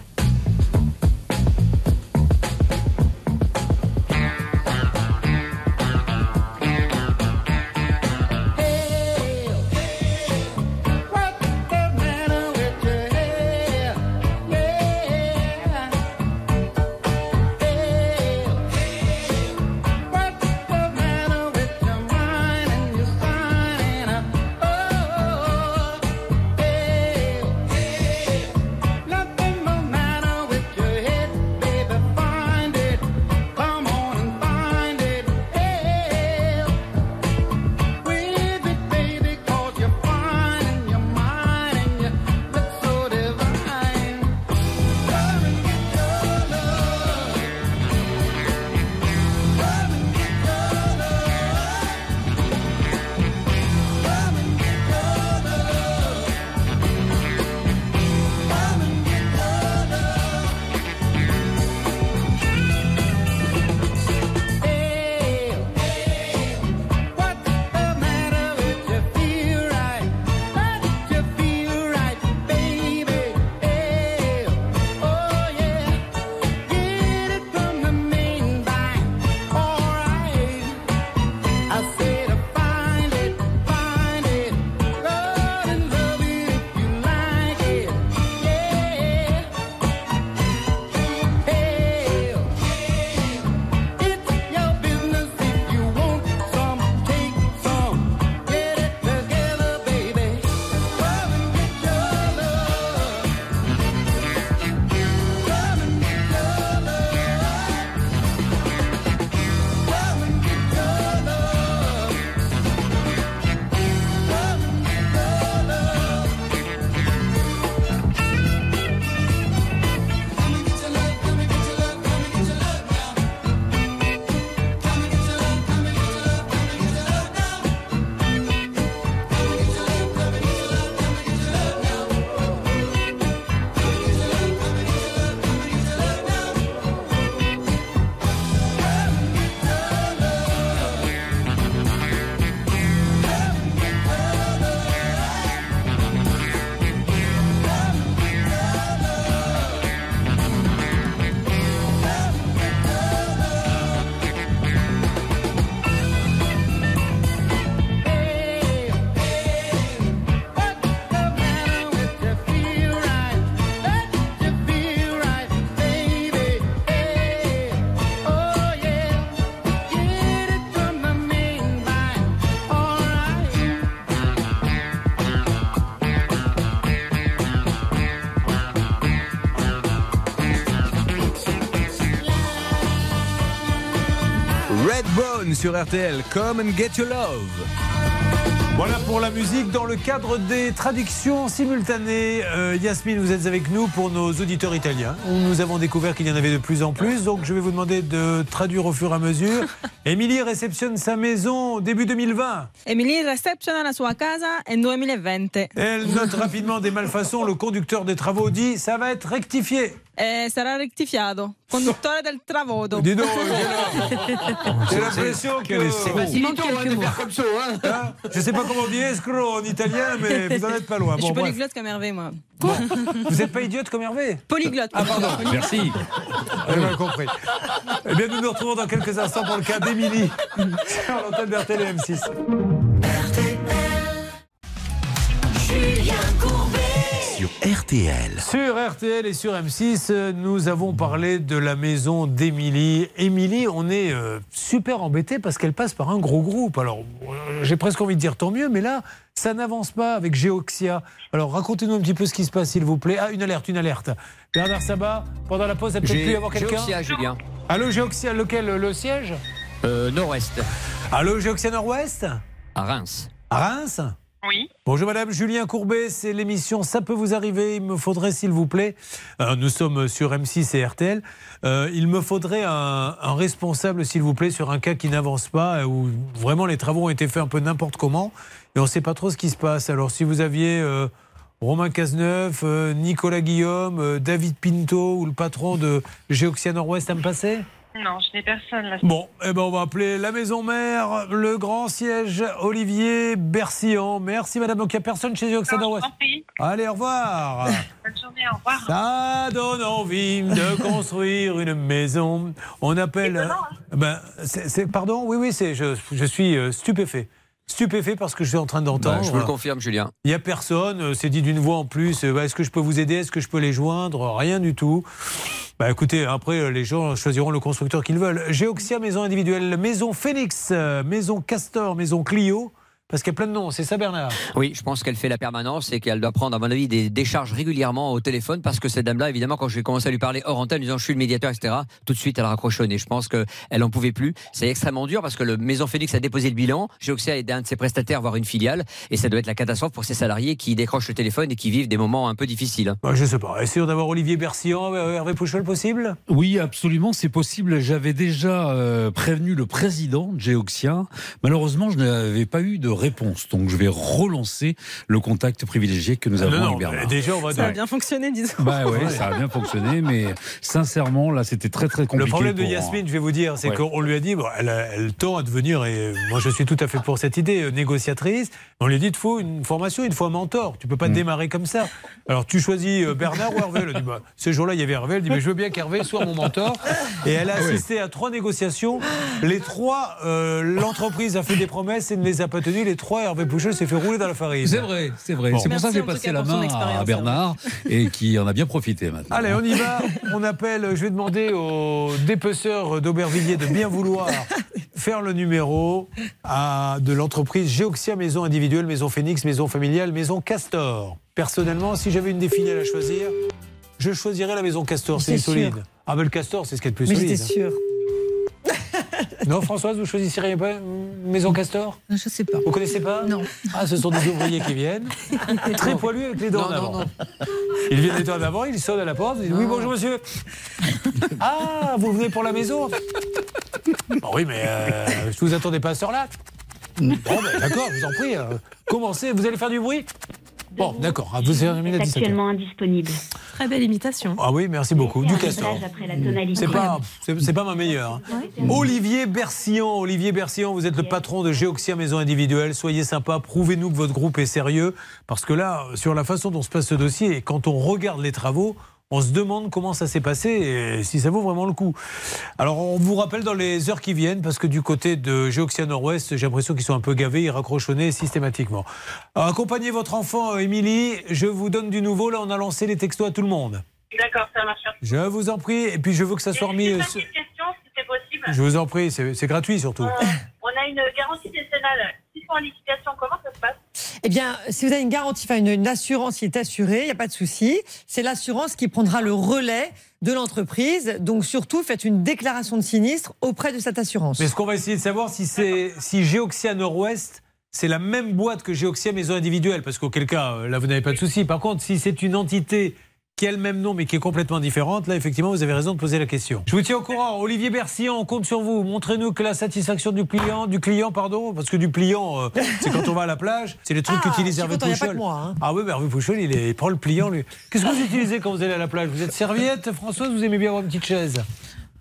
Redbone sur RTL. Come and get your love. Voilà pour la musique dans le cadre des traductions simultanées. Euh, Yasmine, vous êtes avec nous pour nos auditeurs italiens. Nous avons découvert qu'il y en avait de plus en plus, donc je vais vous demander de traduire au fur et à mesure. Émilie réceptionne sa maison début 2020. Emily recepziona la sua casa en 2020. Elle note rapidement des malfaçons. Le conducteur des travaux dit ça va être rectifié. Eh, sarà rettifiato. Conduttore del travodo. Dis donc, J'ai l'impression que. C'est facilito hein, de faire comme ça. Hein. Hein? Je sais pas comment on dit escroc en italien, mais vous en êtes pas loin. Je suis bref. polyglotte comme Hervé, moi. Vous n'êtes pas idiote comme Hervé Polyglotte. Ah, pardon. Merci. J'ai mal compris. Eh bien, nous nous retrouvons dans quelques instants pour le cas d'Émilie sur l'antenne d'RTL et M6. Julien Courbet. Sur RTL. Sur RTL et sur M6, euh, nous avons parlé de la maison d'Émilie. Émilie, on est euh, super embêté parce qu'elle passe par un gros groupe. Alors, euh, j'ai presque envie de dire tant mieux, mais là, ça n'avance pas avec Geoxia. Alors, racontez-nous un petit peu ce qui se passe, s'il vous plaît. Ah, une alerte, une alerte. Bernard Sabat, pendant la pause, il pu y avoir quelqu'un Geoxia, Julien. Allô, Geoxia, lequel Le siège? Euh, Nord-Ouest. Allô, Geoxia Nord-Ouest? À Reims. À Reims? Oui. Bonjour Madame Julien Courbet, c'est l'émission Ça peut vous arriver. Il me faudrait, s'il vous plaît, euh, nous sommes sur M6 et RTL, euh, il me faudrait un, responsable, s'il vous plaît, sur un cas qui n'avance pas, euh, où vraiment les travaux ont été faits un peu n'importe comment, et on ne sait pas trop ce qui se passe. Alors si vous aviez Romain Cazeneuve, Nicolas Guillaume, David Pinto ou le patron de Géoxia Nord-Ouest à me passer Non, je n'ai personne là. Bon, eh ben on va appeler la maison mère, le grand siège, Olivier Bercillon. Merci madame. Donc il n'y a personne chez Géoxia Nord-Ouest. Allez, au revoir. Bonne journée, au revoir. Ça donne envie de construire une maison. On appelle. Ben, c'est, pardon, oui, oui, c'est, je, je suis euh, stupéfait. Stupéfait parce que je suis en train d'entendre. Bah, je vous le confirme, Julien. Il n'y a personne, euh, c'est dit d'une voix en plus. euh, Est-ce que je peux vous aider? Est-ce que je peux les joindre? Rien du tout. Bah écoutez, après, euh, les gens choisiront le constructeur qu'ils veulent. Géoxia, maison individuelle, maison Phoenix, euh, maison Castor, maison Clio. Parce qu'il y a plein de noms, c'est ça Bernard Oui, je pense qu'elle fait la permanence et qu'elle doit prendre, à mon avis, des décharges régulièrement au téléphone parce que cette dame-là, évidemment, quand j'ai commencé à lui parler hors antenne, en disant je suis le médiateur, etc., tout de suite elle a raccrochonné. Je pense qu'elle en pouvait plus. C'est extrêmement dur parce que le Maison Phoenix a déposé le bilan. Géoxia est un de ses prestataires, voire une filiale, et ça doit être la catastrophe pour ses salariés qui décrochent le téléphone et qui vivent des moments un peu difficiles. Bah, Je sais pas. Essayons d'avoir Olivier Bercillon, euh, Hervé Pouchol possible? Oui, absolument, c'est possible. J'avais déjà euh, prévenu le président de Geoxia. Malheureusement, je n'avais pas eu de réponse. Donc, je vais relancer le contact privilégié que nous avons Non, avec Bernard. mais déjà, on va Ça a bien fonctionné, disons. Bah ouais, ça a bien fonctionné, mais sincèrement, là, c'était très très compliqué. Le problème de pour- Yasmine, je vais vous dire, c'est Ouais. qu'on lui a dit, bon, elle, a- elle tend à devenir, et moi je suis tout à fait pour cette idée, euh, négociatrice. On lui a dit, il faut une formation, il faut un mentor. Tu peux pas démarrer comme ça. Alors tu choisis euh, Bernard ou Hervé? Elle dit, bah, ce jour-là, il y avait Hervé. Elle dit, mais je veux bien qu'Hervé soit mon mentor. Et elle a Ah assisté à trois négociations. Les trois, euh, l'entreprise a fait des promesses et ne les a pas tenues. Les trois, Hervé Pouchol s'est fait rouler dans la farine. C'est vrai, c'est vrai. Bon. C'est pour ça que j'ai passé la main à Bernard et qui en a bien profité maintenant. Allez, on y va. On appelle, je vais demander au dépeceur d'Aubervilliers de bien vouloir faire le numéro à, de l'entreprise Géoxia Maison Individuelle, Maison Phoenix, Maison Familiale, Maison Castor. Personnellement, si j'avais une des filiales à choisir, je choisirais la Maison Castor, c'est solide. Ah ben le Castor, c'est ce qu'il y a de plus Mais solide. j'étais sûre. Non, Françoise, vous une Maison Castor? Je sais pas. Vous connaissez pas? Non. Ah, ce sont des ouvriers qui viennent, très poilus avec les dents en Non, avant. non. Ils viennent les dents en avant, ils sonnent à la porte, ils disent Oui, bonjour monsieur. Ah, vous venez pour la maison Bon, Oui, mais euh, je vous attendais pas à ce heure-là. Bon, ben, d'accord, je vous en prie. euh, commencez, vous allez faire du bruit? Bon, d'accord, ah, vous terminez à 17 heures. Actuellement indisponible. Très belle imitation. Ah oui, merci beaucoup. Du castor. C'est pas, c'est c'est pas ma meilleure. hein. Olivier Bercillon, Olivier Bercillon, vous êtes le patron de Géoxia Maison Individuelle. Soyez sympa, prouvez-nous que votre groupe est sérieux. Parce que là, sur la façon dont se passe ce dossier, et quand on regarde les travaux, on se demande comment ça s'est passé et si ça vaut vraiment le coup. Alors, on vous rappelle dans les heures qui viennent, parce que du côté de Géoxia Nord-Ouest, j'ai l'impression qu'ils sont un peu gavés, ils nez systématiquement. Alors, accompagnez votre enfant, euh, Émilie. Je vous donne du nouveau. Là, on a lancé les textos à tout le monde. D'accord, ça marche. Je vous en prie. Et puis, je veux que ça soit remis. Euh, une question, si c'est possible. Je vous en prie, c'est gratuit surtout. On a une garantie décennale. S'ils sont en liquidation, comment ça se passe? Eh bien, si vous avez une garantie, enfin une, assurance qui est assurée, il n'y a pas de souci. C'est l'assurance qui prendra le relais de l'entreprise. Donc surtout, faites une déclaration de sinistre auprès de cette assurance. Mais ce qu'on va essayer de savoir, si c'est si Géoxia Nord-Ouest, c'est la même boîte que Géoxia Maison Individuelle, parce qu'auquel cas, euh, là, vous n'avez pas de souci. Par contre, si c'est une entité qui a le même nom mais qui est complètement différente, là effectivement vous avez raison de poser la question. Je vous tiens au courant. Olivier Bercillon, on compte sur vous. Montrez-nous que la satisfaction du client, du client pardon, parce que du pliant, euh, c'est quand on va à la plage, c'est les trucs Ah, qu'utilise Hervé Pouchol. que moi, hein. Ah oui, mais Hervé Pouchol, il, est- il prend le pliant lui. Qu'est-ce que vous utilisez quand vous allez à la plage? Vous êtes serviette, Françoise? Vous aimez bien avoir une petite chaise?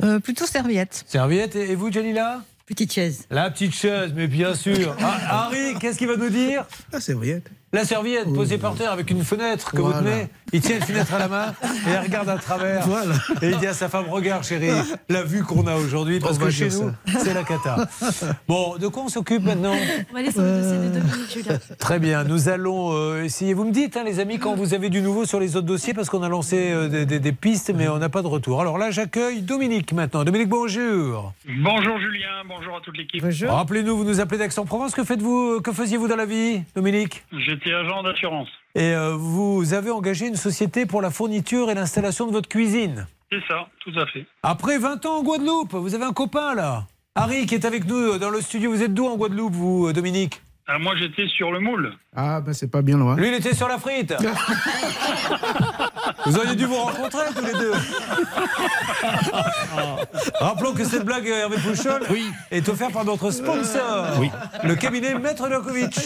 Euh, plutôt serviette. Serviette et vous, Jalila Petite chaise. La petite chaise, mais bien sûr. Ah, Harry, qu'est-ce qu'il va nous dire? La serviette. La serviette posée par terre avec une fenêtre que vous tenez. Il tient une fenêtre à la main et il regarde à travers. Voilà. Et il dit à sa femme Regarde, chérie, la vue qu'on a aujourd'hui, parce On que chez nous, c'est la cata. Bon, de quoi on s'occupe maintenant On va aller sur le dossier de Dominique Julien. Très bien, nous allons euh, essayer. Vous me dites, hein, les amis, quand vous avez du nouveau sur les autres dossiers, parce qu'on a lancé euh, des, des- des pistes, mais on n'a pas de retour. Alors là, j'accueille Dominique maintenant. Dominique, bonjour. Bonjour Julien, bonjour à toute l'équipe. Rappelez-nous, vous nous appelez d'Aix-en-Provence. Que faites-vous euh, Que faisiez-vous dans la vie, Dominique? J'étais agent d'assurance. Et euh, vous avez engagé une société pour la fourniture et l'installation de votre cuisine. C'est ça, tout à fait. Après 20 ans en Guadeloupe, vous avez un copain là. Harry qui est avec nous euh, dans le studio. Vous êtes d'où en Guadeloupe, vous, euh, Dominique? Ah, moi j'étais sur le moule. Ah, ben c'est pas bien loin. Lui, il était sur la frite. vous auriez dû vous rencontrer tous les deux. Rappelons que cette blague, Hervé Pouchol, est offerte par notre sponsor, Oui. le cabinet Maître Dokovic.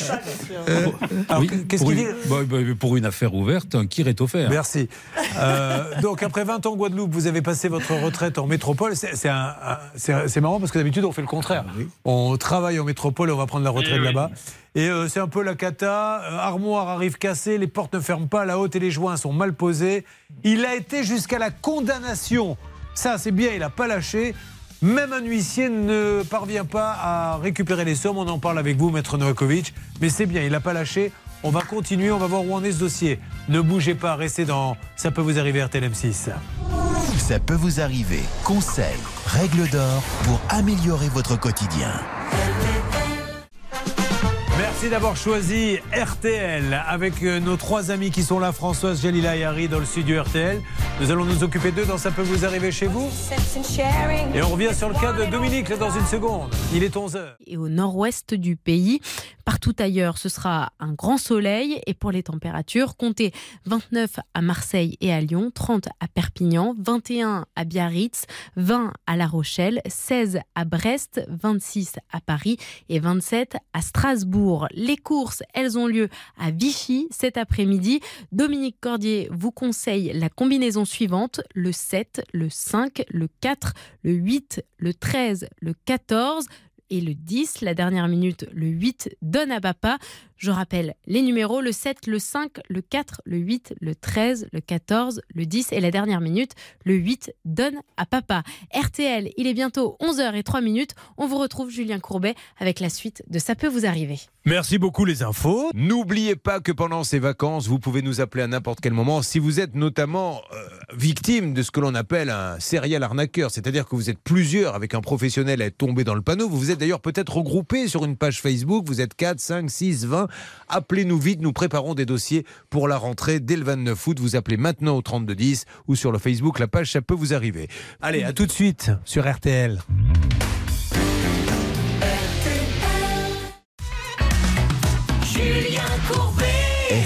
Euh, Alors, oui, qu'est-ce pour qu'il une- dit bah, bah, Pour une affaire ouverte, un kir est offert. Merci. Euh, donc, après 20 ans en Guadeloupe, vous avez passé votre retraite en métropole. C'est marrant parce que d'habitude, on fait le contraire. On travaille en métropole et on va prendre la retraite Eh oui. là-bas. Et euh, c'est un peu la cata. Euh, armoire arrive cassée, les portes ne ferment pas, la haute et les joints sont mal posés. Il a été jusqu'à la condamnation. Ça, c'est bien, il n'a pas lâché. Même un huissier ne parvient pas à récupérer les sommes. On en parle avec vous, Maître Novakovic. Mais c'est bien, il n'a pas lâché. On va continuer, on va voir où en est ce dossier. Ne bougez pas, restez dans Ça peut vous arriver RTL M6. Ça peut vous arriver. Conseils, règles d'or pour améliorer votre quotidien. Merci d'avoir choisi RTL avec euh, nos trois amis qui sont là, Françoise, Jalila et Harry dans le studio RTL. Nous allons nous occuper d'eux dans Ça peut vous arriver chez vous. Et on revient sur le cas de Dominique dans une seconde. Il est 11h. et au nord-ouest du pays. Partout ailleurs, ce sera un grand soleil. Et pour les températures, comptez 29 à Marseille et à Lyon, 30 à Perpignan, 21 à Biarritz, 20 à La Rochelle, 16 à Brest, 26 à Paris et 27 à Strasbourg. Les courses, elles ont lieu à Vichy cet après-midi. Dominique Cordier vous conseille la combinaison suivante le 7, le 5, le 4, le 8, le 13, le 14 et le 10. La dernière minute, le 8 donne à papa. Je rappelle les numéros le 7, le 5, le 4, le 8, le 13, le 14, le 10 et la dernière minute, le 8 donne à papa. RTL, il est bientôt 11h03 minutes. On vous retrouve Julien Courbet avec la suite de Ça peut vous arriver. Merci beaucoup les infos. N'oubliez pas que pendant ces vacances, vous pouvez nous appeler à n'importe quel moment si vous êtes notamment euh, victime de ce que l'on appelle un serial arnaqueur, c'est-à-dire que vous êtes plusieurs avec un professionnel à être tombé dans le panneau. Vous vous êtes d'ailleurs peut-être regroupés sur une page Facebook, vous êtes 4, 5, 6, 20. Appelez-nous vite, nous préparons des dossiers pour la rentrée dès le 29 août. Vous appelez maintenant au 3210 ou sur le Facebook, la page Ça peut vous arriver. Allez, à tout de suite sur RTL.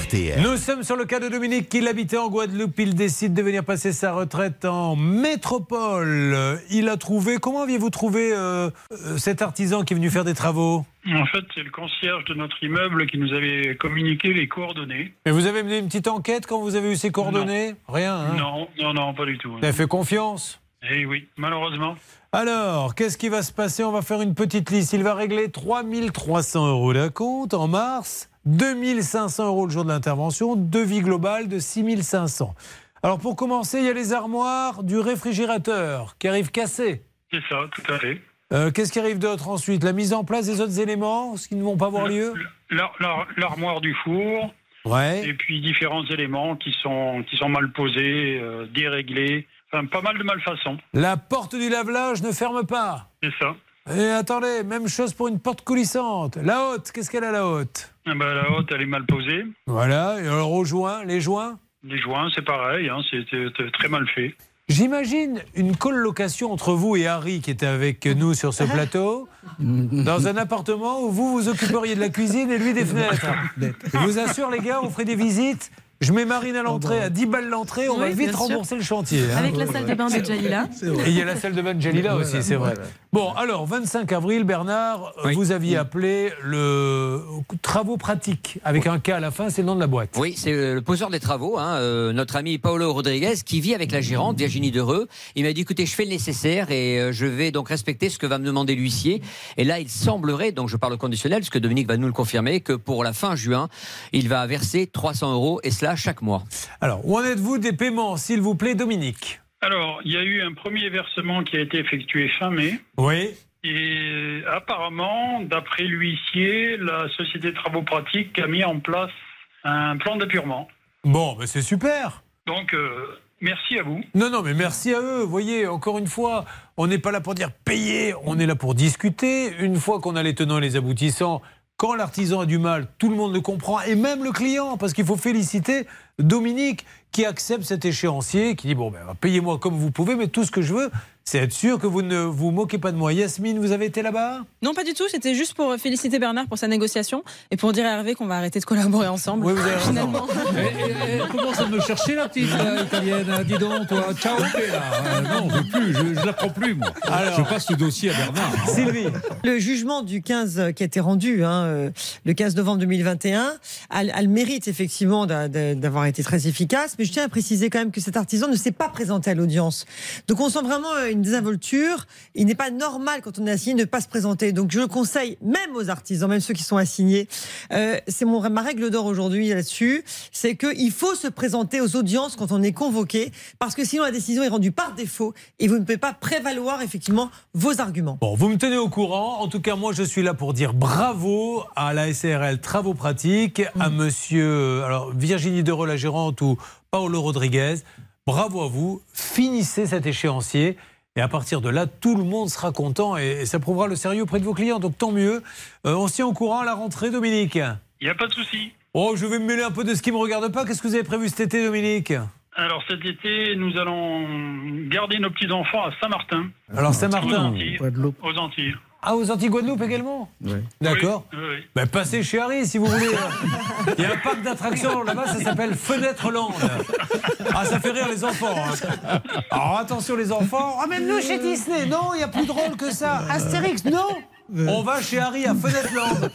RTL. Nous sommes sur le cas de Dominique qui habitait en Guadeloupe. Il décide de venir passer sa retraite en métropole. Il a trouvé. Comment aviez-vous trouvé euh, euh, cet artisan qui est venu faire des travaux? En fait, c'est le concierge de notre immeuble qui nous avait communiqué les coordonnées. Et vous avez mené une petite enquête quand vous avez eu ses coordonnées? Rien. hein? Non, non, non, pas du tout. Vous avez fait confiance? Eh oui, malheureusement. Alors, qu'est-ce qui va se passer? On va faire une petite liste. Il va régler 3300 euros d'acompte en mars, 2500 euros le jour de l'intervention, devis global de 6500. Alors, pour commencer, il y a les armoires du réfrigérateur qui arrivent cassées. C'est ça, tout à fait. Euh, Qu'est-ce qui arrive d'autre ensuite? La mise en place des autres éléments, ce qui ne vont pas avoir lieu? L'ar- l'ar- L'armoire du four. Ouais. Et puis différents éléments qui sont, qui sont mal posés, euh, déréglés. Enfin, pas mal de malfaçons. La porte du lave-linge ne ferme pas. C'est ça. Et attendez, même chose pour une porte coulissante. La haute, qu'est-ce qu'elle a la haute? Ah ben, la haute, elle est mal posée. Voilà, et alors aux joints, les joints? Les joints, c'est pareil, hein, c'est c'est très mal fait. J'imagine une colocation entre vous et Harry qui était avec nous sur ce plateau, dans un appartement où vous vous occuperiez de la cuisine et lui des fenêtres. Je vous assure les gars, on ferait des visites Je mets Marine à l'entrée, à 10 balles l'entrée, on va vite sûr. rembourser le chantier. hein. Avec la salle de bain de Jalila. Et il y a la salle de bain de Jalila Voilà. aussi, c'est vrai. Bon, alors, 25 avril, Bernard, vous aviez appelé le travaux pratiques, avec un K à la fin, c'est le nom de la boîte. Oui, c'est euh, le poseur des travaux, hein, euh, notre ami Paolo Rodriguez, qui vit avec la gérante Virginie Dereux. Il m'a dit, écoutez, je fais le nécessaire et euh, je vais donc respecter ce que va me demander l'huissier. Et là, il semblerait, donc je parle au conditionnel, parce que Dominique va nous le confirmer, que pour la fin juin, il va verser 300 euros, et cela chaque mois. Alors, où en êtes-vous des paiements, s'il vous plaît, Dominique? Alors, il y a eu un premier versement qui a été effectué fin mai. Oui. Et apparemment, d'après l'huissier, la société de travaux pratiques a mis en place un plan d'appurement. Bon, ben c'est super. Donc, euh, merci à vous. Non, non, mais merci à eux. Vous voyez, encore une fois, on n'est pas là pour dire payer, on est là pour discuter. Une fois qu'on a les tenants et les aboutissants, quand l'artisan a du mal, tout le monde le comprend, et même le client, parce qu'il faut féliciter Dominique qui accepte cet échéancier, qui dit bon, ben, payez-moi comme vous pouvez, mais tout ce que je veux, c'est être sûr que vous ne vous moquez pas de moi. Yasmine, vous avez été là-bas? Non, pas du tout. C'était juste pour féliciter Bernard pour sa négociation et pour dire à Hervé qu'on va arrêter de collaborer ensemble. Oui, vous avez raison. Finalement. Eh, eh, commence à me chercher la petite là, italienne? hein, Dis donc, toi. Ciao, là. Euh, non, je veux plus. Je, je la prends plus, moi. Alors. je passe le dossier à Bernard. Sylvie. Le jugement du 15 qui a été rendu hein, euh, le 15 novembre 2021 a, a le mérite effectivement d'a- d'a- d'avoir été très efficace, mais je tiens à préciser quand même que cet artisan ne s'est pas présenté à l'audience. Donc on sent vraiment euh, une désinvolture. Il n'est pas normal quand on est assigné de ne pas se présenter. Donc je le conseille même aux artisans, même ceux qui sont assignés. Euh, c'est mon ma règle d'or aujourd'hui là-dessus, c'est qu'il faut se présenter aux audiences quand on est convoqué, parce que sinon la décision est rendue par défaut et vous ne pouvez pas prévaloir effectivement vos arguments. Bon, vous me tenez au courant. En tout cas, moi, je suis là pour dire bravo à la SRL Travaux Pratiques, à monsieur alors, Virginie Dereux, la gérante, ou Paolo Rodriguez. Bravo à vous. Finissez cet échéancier. Et à partir de là, tout le monde sera content et, et ça prouvera le sérieux auprès de vos clients. Donc tant mieux. Euh, on se tient au courant à la rentrée, Dominique. Il n'y a pas de souci. Oh, je vais me mêler un peu de ce qui ne me regarde pas. Qu'est-ce que vous avez prévu cet été, Dominique? Alors cet été, nous allons garder nos petits-enfants à Saint-Martin. Alors, Aux Saint-Martin. Antilles. Aux Antilles. Ah, aux Antilles-Guadeloupe également? D'accord. Oui, oui. Ben, passez chez Harry si vous voulez. Il y a un parc d'attractions là-bas, ça s'appelle Fenêtre Land. Ah, ça fait rire les enfants. hein. Alors attention les enfants. Ramène-nous chez Disney. Non, il y a plus drôle que ça. Astérix, non. On va chez Harry à Fenêtre Land.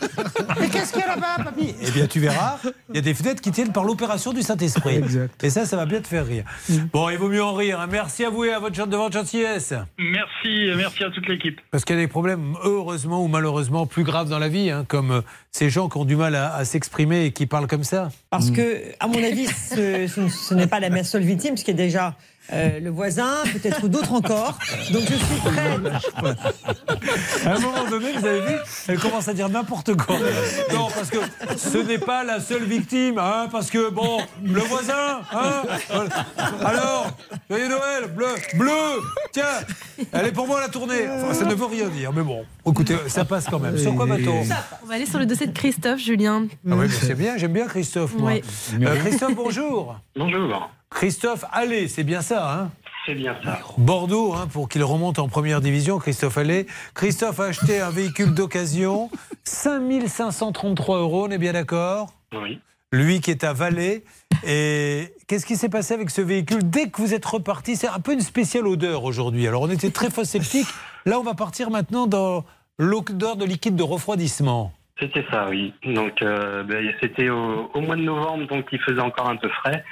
Mais qu'est-ce qu'il y a là-bas, papy? Eh bien, tu verras, il y a des fenêtres qui tiennent par l'opération du Saint-Esprit. Et ça, ça va bien te faire rire. Bon, il vaut mieux en rire. hein. Merci à vous et à votre, de votre gentillesse. Merci, merci à toute l'équipe. Parce qu'il y a des problèmes, heureusement ou malheureusement, plus graves dans la vie, hein, comme euh, ces gens qui ont du mal à, à s'exprimer et qui parlent comme ça. Parce que, à mon avis, ce, ce- ce n'est pas la seule victime, ce qui est déjà euh, le voisin, peut-être d'autres encore. Donc je suis prête. À un moment donné, vous avez vu, elle commence à dire n'importe quoi. Non, parce que ce n'est pas la seule victime, hein, parce que, bon, le voisin, hein. Alors, joyeux Noël, bleu, bleu, tiens, elle est pour moi la tournée. Enfin, ça ne veut rien dire, mais bon, écoutez, ça passe quand même. Sur quoi va-t-on On va aller sur le dossier de Christophe, Julien. Ah oui, c'est bien, j'aime bien Christophe, moi. Oui. Euh, Christophe, bonjour. Bonjour. Christophe Allais, c'est bien ça, hein C'est bien ça. Bordeaux, hein, pour qu'il remonte en première division, Christophe Allais. Christophe a acheté un véhicule d'occasion, 5533 euros, on est bien d'accord Oui. Lui qui est à Valais. Et qu'est-ce qui s'est passé avec ce véhicule Dès que vous êtes reparti, c'est un peu une spéciale odeur aujourd'hui. Alors on était très faux sceptiques. Là, on va partir maintenant dans l'odeur de liquide de refroidissement. C'était ça, oui. Donc, euh, ben, c'était au, au mois de novembre, donc il faisait encore un peu frais.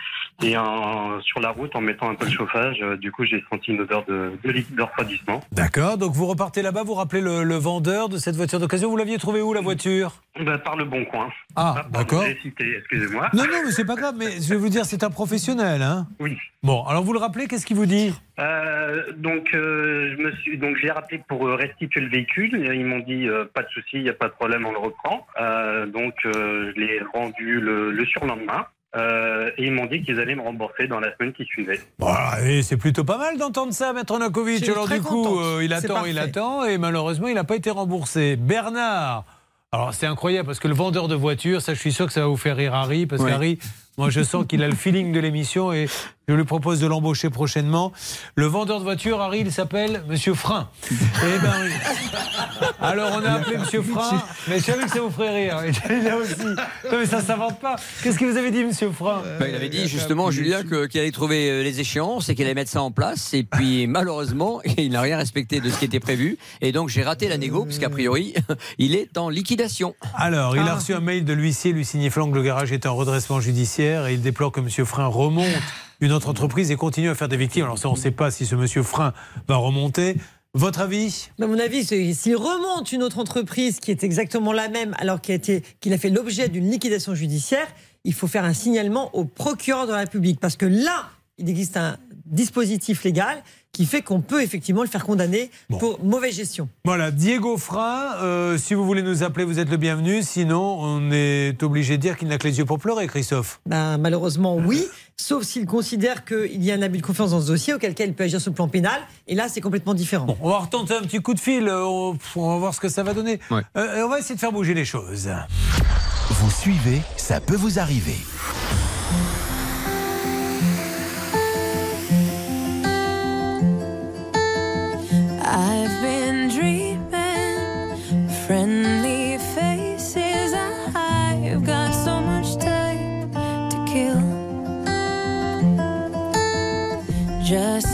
Et en- sur la route, en mettant un peu de chauffage, euh, du coup, j'ai senti une odeur de, de liquide de refroidissement. D'accord, donc vous repartez là-bas, vous rappelez le, le vendeur de cette voiture d'occasion. Vous l'aviez trouvé où la voiture? Ben, par le bon coin. Ah, d'accord. J'ai cité, excusez-moi. Non, non, mais c'est pas grave, mais je vais vous dire, c'est un professionnel. Hein Oui. Bon, alors vous le rappelez, qu'est-ce qu'il vous dit? Euh, donc, euh, je me suis, donc j'ai rappelé pour restituer le véhicule. Ils m'ont dit pas de souci, il n'y a pas de problème, on le reprend. Donc, je l'ai rendu le, le surlendemain. Euh, et ils m'ont dit qu'ils allaient me rembourser dans la semaine qui suivait. Voilà, et c'est plutôt pas mal d'entendre ça, Maître suis Alors du coup, euh, il attend, il attend, et malheureusement, il n'a pas été remboursé. Bernard, alors c'est incroyable, parce que le vendeur de voitures, ça je suis sûr que ça va vous faire rire Harry, parce Ouais. qu'Harry, moi je sens qu'il a le feeling de l'émission, et Je lui propose de l'embaucher prochainement. Le vendeur de voiture, Harry, il s'appelle Monsieur Frein. Eh ben oui. Alors on a appelé Monsieur Frein, mais je savais que ça vous ferait rire. Et Là aussi. Non mais ça s'invente pas. Qu'est-ce que vous avez dit, Monsieur Frein? Bah, il avait dit justement, Julien, qu'il allait trouver euh, les échéances et qu'il allait mettre ça en place. Et puis, malheureusement, il n'a rien respecté de ce qui était prévu. Et donc, j'ai raté la négo, puisqu'a priori, il est en liquidation. Alors, il a reçu un mail de l'huissier lui signifiant que le garage était en redressement judiciaire et il déplore que M. Frein remonte une autre entreprise et continue à faire des victimes. Alors ça, on ne sait pas si ce M. Frein va remonter. Votre avis? À mon avis, c'est- s'il remonte une autre entreprise qui est exactement la même, alors qu'il a, été- a fait l'objet d'une liquidation judiciaire, il faut faire un signalement au procureur de la République. Parce que là, il existe un dispositif légal qui fait qu'on peut effectivement le faire condamner pour mauvaise gestion. Voilà, Diego Frein, euh, si vous voulez nous appeler, vous êtes le bienvenu. Sinon, on est obligé de dire qu'il n'a que les yeux pour pleurer, Christophe. Ben, malheureusement, oui, sauf s'il considère qu'il y a un abus de confiance dans ce dossier, auquel cas il peut agir sur le plan pénal. Et là, c'est complètement différent. On va retenter un petit coup de fil, euh, on, va voir ce que ça va donner. Euh, et on va essayer de faire bouger les choses. Vous suivez, ça peut vous arriver. I've been Just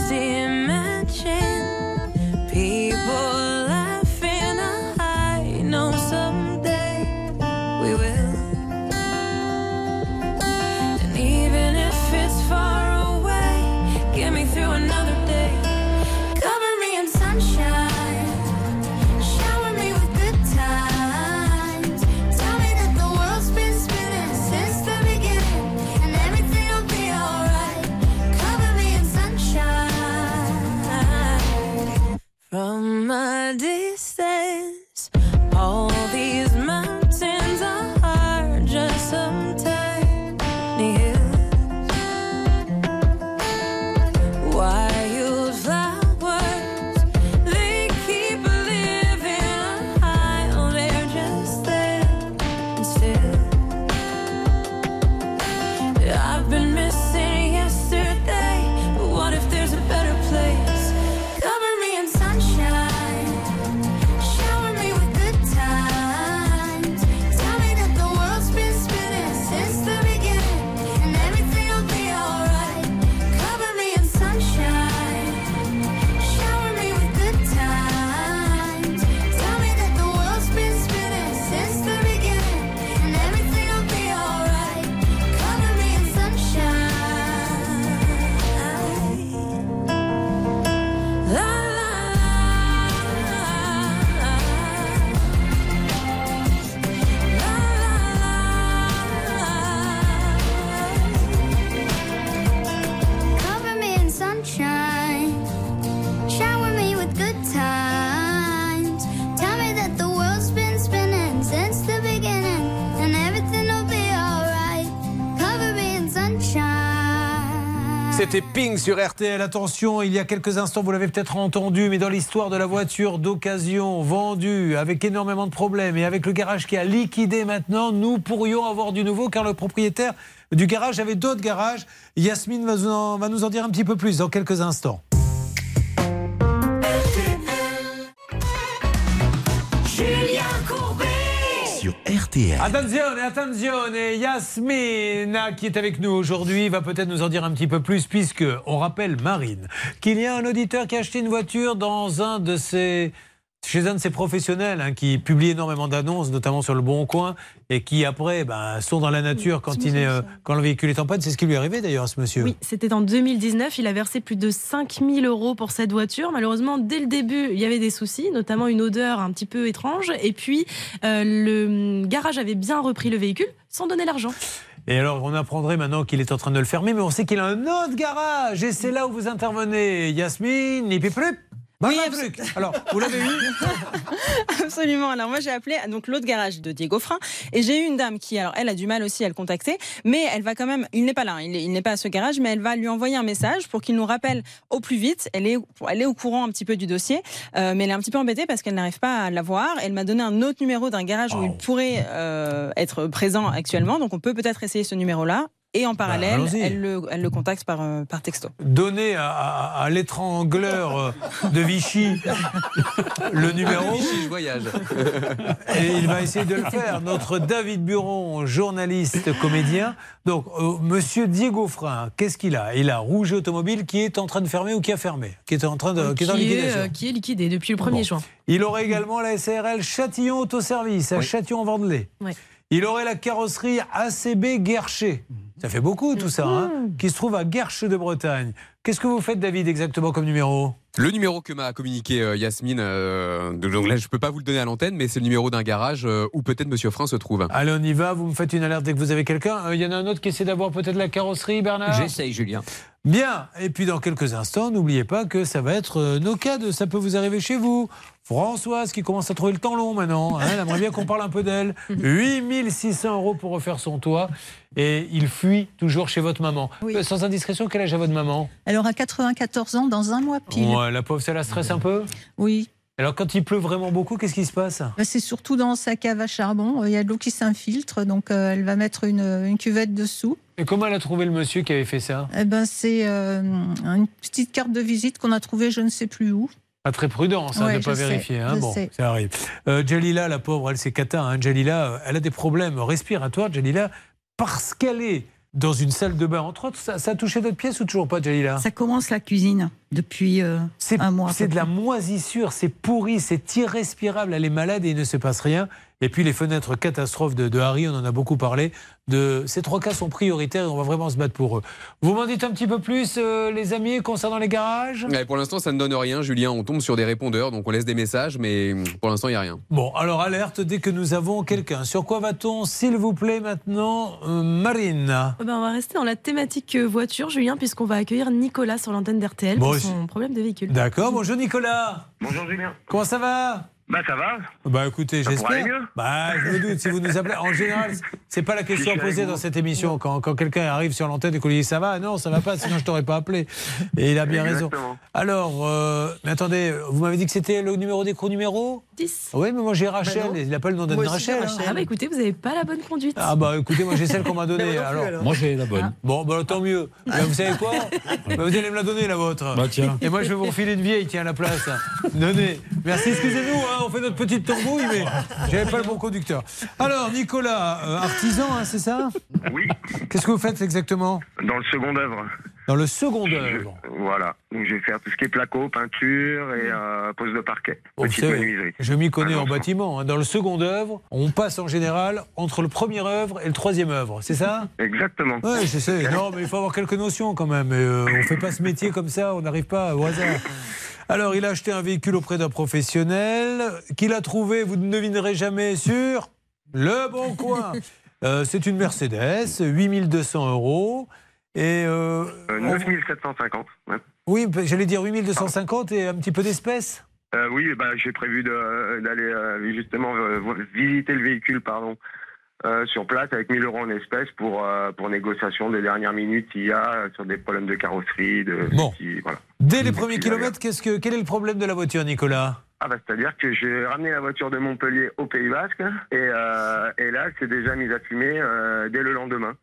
sur RTL. Attention, il y a quelques instants, vous l'avez peut-être entendu, mais dans l'histoire de la voiture d'occasion vendue avec énormément de problèmes et avec le garage qui a liquidé maintenant, nous pourrions avoir du nouveau car le propriétaire du garage avait d'autres garages. Yasmine va nous en, dire un petit peu plus dans quelques instants. RTL. Attention, et Yasmine qui est avec nous aujourd'hui va peut-être nous en dire un petit peu plus puisque on rappelle Marine qu'il y a un auditeur qui a acheté une voiture dans un de ses chez un de ces professionnels hein, qui publie énormément d'annonces, notamment sur le Bon Coin, et qui après ben, sont dans la nature quand, il est, euh, quand le véhicule est en panne. C'est ce qui lui est arrivé d'ailleurs à ce monsieur. Oui, c'était en 2019. Il a versé plus de 5000 euros pour cette voiture. Malheureusement, dès le début, il y avait des soucis, notamment une odeur un petit peu étrange. Et puis, euh, le garage avait bien repris le véhicule sans donner l'argent. Et alors, on apprendrait maintenant qu'il est en train de le fermer, mais on sait qu'il a un autre garage. Et c'est là où vous intervenez, Yasmine, et puis plus. Oui, truc. Alors, vous l'avez eu Absolument. Alors moi j'ai appelé donc l'autre garage de Diego Frein et j'ai eu une dame qui alors elle a du mal aussi à le contacter, mais elle va quand même. Il n'est pas là, hein, il est- il n'est pas à ce garage, mais elle va lui envoyer un message pour qu'il nous rappelle au plus vite. Elle est elle est au courant un petit peu du dossier, euh, mais elle est un petit peu embêtée parce qu'elle n'arrive pas à l'avoir. Elle m'a donné un autre numéro d'un garage où il pourrait euh, être présent actuellement, donc on peut peut-être essayer ce numéro-là. Et en parallèle, allons-y. elle, le, elle le contacte par, euh, par texto. Donnez à, à- à l'étrangleur euh, de Vichy le numéro. Vichy, je voyage. Et il va essayer de le faire. Notre David Buron, journaliste, comédien. Donc, euh, monsieur Diego Frein, qu'est-ce qu'il a? Il a Rouge Automobile qui est en train de fermer ou qui a fermé? Qui est en train de. Qui est en qui, est, liquidation? euh, qui est liquidé depuis le 1er juin. Il aurait également la SARL Châtillon Autoservice à Châtillon-Vendelay. Ouais. Il aurait la carrosserie ACB Guercher. Ça fait beaucoup tout ça, hein, qui se trouve à Guerche de Bretagne. Qu'est-ce que vous faites, David, exactement comme numéro? Le numéro que m'a communiqué euh, Yasmine, euh, donc là je peux pas vous le donner à l'antenne, mais c'est le numéro d'un garage euh, où peut-être Monsieur Frein se trouve. Allez, on y va. Vous me faites une alerte dès que vous avez quelqu'un. Euh, Il y en a un autre qui essaie d'avoir peut-être la carrosserie, Bernard? J'essaye, Julien. Bien. Et puis dans quelques instants, n'oubliez pas que ça va être euh, nos cas de ça peut vous arriver chez vous. Françoise qui commence à trouver le temps long maintenant. hein, elle aimerait bien qu'on parle un peu d'elle. 8600 euros pour refaire son toit. Et il fuit toujours chez votre maman. Euh, Sans indiscrétion, quel âge a votre maman? Elle aura 94 ans dans un mois pile. Ouais, La pauvre, ça la stresse un peu? Oui. Alors quand il pleut vraiment beaucoup, qu'est-ce qui se passe? Bah, C'est surtout dans sa cave à charbon. Il y a de l'eau qui s'infiltre, donc euh, elle va mettre une, une cuvette dessous. Et comment elle a trouvé le monsieur qui avait fait ça? Eh ben, c'est euh, une petite carte de visite qu'on a trouvée je ne sais plus où. Pas très prudent, ça, Ouais, de ne pas sais, vérifier. hein. Bon, sais. ça arrive. Euh, Jalila, la pauvre, elle, c'est cata. Hein. Jalila, euh, elle a des problèmes respiratoires, Jalila, parce qu'elle est dans une salle de bain, entre autres. Ça, ça a touché d'autres pièces ou toujours pas, Jalila? Ça commence la cuisine depuis euh, un mois. C'est de la moisissure, c'est pourri, c'est irrespirable. Elle est malade et il ne se passe rien. Et puis les fenêtres catastrophes de, de Harry, on en a beaucoup parlé. De, ces trois cas sont prioritaires et on va vraiment se battre pour eux. Vous m'en dites un petit peu plus, euh, les amis, concernant les garages? Ouais, pour l'instant, ça ne donne rien, Julien. On tombe sur des répondeurs, donc on laisse des messages, mais pour l'instant, il n'y a rien. Bon, alors alerte dès que nous avons quelqu'un. Sur quoi va-t-on, s'il vous plaît, maintenant euh, Marine? Eh ben, on va rester dans la thématique euh, voiture, Julien, puisqu'on va accueillir Nicolas sur l'antenne d'RTL Bon, pour je- son problème de véhicule. D'accord, bonjour Nicolas. Bonjour Julien. Comment ça va? Bah ça va. Bah écoutez, j'espère. Bah je me doute, si vous nous appelez. En général, c'est pas la question Si posée dans cette émission. Quand, quand quelqu'un arrive sur l'antenne et qu'on lui dit ça va, non, ça va pas, sinon je t'aurais pas appelé. Et il a bien raison. Alors, euh, mais attendez, vous m'avez dit que c'était le numéro d'écrou numéro? 10. Oui, mais moi j'ai Rachel. il n'a pas le nom d'Anne Rachel. hein. Ah bah écoutez, vous n'avez pas la bonne conduite. Ah bah écoutez, moi j'ai celle qu'on m'a donnée. alors. Moi, j'ai la bonne. Bon, bah tant mieux. Bah, vous savez quoi? Bah, Vous allez me la donner, la vôtre. Bah, tiens. Et moi, je vais vous refiler une vieille, tiens, à la place. Donnez. Merci, excusez-nous, hein, on fait notre petite tambouille, mais j'avais pas le bon conducteur. Alors, Nicolas, euh, artisan, hein, c'est ça Oui. Qu'est-ce que vous faites exactement Dans le second œuvre. Dans le second œuvre. Voilà. Donc je vais faire tout ce qui est placo, peinture et euh, pose de parquet. Bon, vous Petite menuiserie. je m'y connais en bâtiment. hein. Dans le second œuvre, on passe en général entre le premier œuvre et le troisième œuvre, c'est ça Exactement. Oui, je sais. Non, mais il faut avoir quelques notions quand même. Et, euh, on ne fait pas ce métier comme ça, on n'arrive pas au hasard. Alors, il a acheté un véhicule auprès d'un professionnel, qu'il a trouvé, vous ne devinerez jamais, sur le bon coin. Euh, c'est une Mercedes, 8200 euros. Et euh, Euh, on- 9750. ouais. oui, j'allais dire 8250 et un petit peu d'espèces. Euh, oui, bah, j'ai prévu de- d'aller euh, justement euh, visiter le véhicule, pardon, euh, sur place avec 1000 euros en espèces pour euh, pour négociation de dernière minute s'il y a euh, sur des problèmes de carrosserie, de Bon. qui- voilà. Dès les premiers kilomètres, qu'est-ce que, quel est le problème de la voiture, Nicolas? Ah bah c'est-à-dire que j'ai ramené la voiture de Montpellier au Pays Basque et, euh, et là c'est déjà mis à fumer euh, dès le lendemain.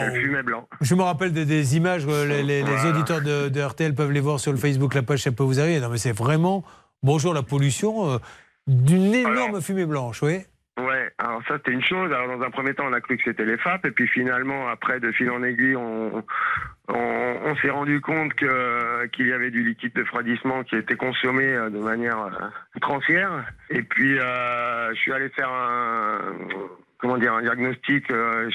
Elle fumait blanc. Je me rappelle des, des images, euh, les, auditeurs de, de RTL peuvent les voir sur le Facebook, la page, ça peut vous arriver. Non, mais c'est vraiment, bonjour la pollution, euh, d'une énorme fumée blanche, oui. Ouais, alors ça c'était une chose. Alors dans un premier temps on a cru que c'était les FAP et puis finalement après de fil en aiguille on, on, on s'est rendu compte que qu'il y avait du liquide de refroidissement qui était consommé euh, de manière euh, outrancière. Et puis euh, je suis allé faire un comment dire un diagnostic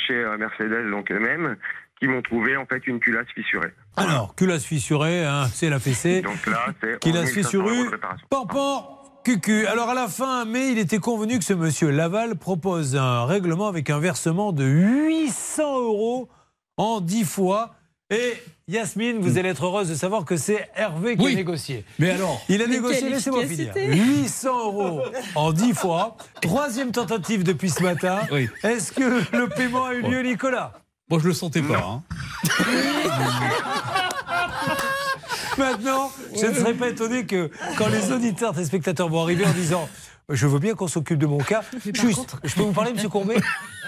chez Mercedes donc eux-mêmes qui m'ont trouvé en fait une culasse fissurée. Alors, culasse fissurée, hein, c'est la fessée. Donc là c'est Culasse 11 500 euros fissurée, réparation. Cucu. Alors, à la fin mai, il était convenu que ce monsieur Laval propose un règlement avec un versement de 800 euros en 10 fois. Et Yasmine, vous allez être heureuse de savoir que c'est Hervé qui Oui. a négocié. Mais alors Il a Mais négocié, laissez-moi finir. efficacité 800 euros en 10 fois. Troisième tentative depuis ce matin. Oui. Est-ce que le paiement a eu lieu, Nicolas? Moi, je le sentais pas. hein. Maintenant, je ne serais pas étonné que quand les auditeurs, les spectateurs vont arriver en disant Je veux bien qu'on s'occupe de mon cas. Juste, contre- je peux vous parler, monsieur Courbet?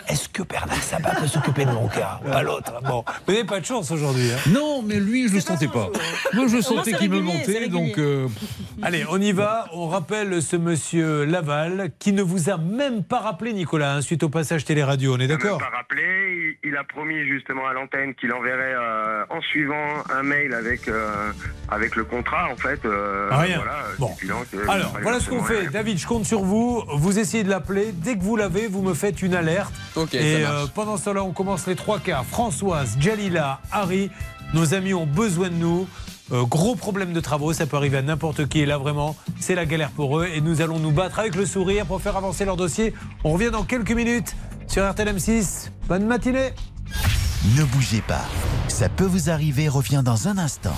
Est-ce que Bernard Sabat peut s'occuper de mon cas Pas l'autre? Bon. Vous n'avez pas de chance aujourd'hui. Hein. Non, mais lui, je ne le sentais pas. Moi, je sentais qu'il me montait. Donc. Euh, Allez, on y va. On rappelle ce monsieur Laval qui ne vous a même pas rappelé, Nicolas, hein, suite au passage télé-radio. On est d'accord? pas rappelé. Il a promis justement à l'antenne qu'il enverrait euh, en suivant un mail avec, euh, avec le contrat, en fait. Ah, rien. Voilà, bon. Alors, voilà ce qu'on fait. David, je compte sur vous. Vous essayez de l'appeler. Dès que vous l'avez, vous me faites une alerte. Et euh, pendant cela, on commence les trois quarts. Françoise, Jalila, Harry, nos amis ont besoin de nous. Euh, gros problème de travaux, ça peut arriver à n'importe qui. Et là, vraiment, c'est la galère pour eux. Et nous allons nous battre avec le sourire pour faire avancer leur dossier. On revient dans quelques minutes sur RTLM6. Bonne matinée. Ne bougez pas. Ça peut vous arriver. Reviens dans un instant.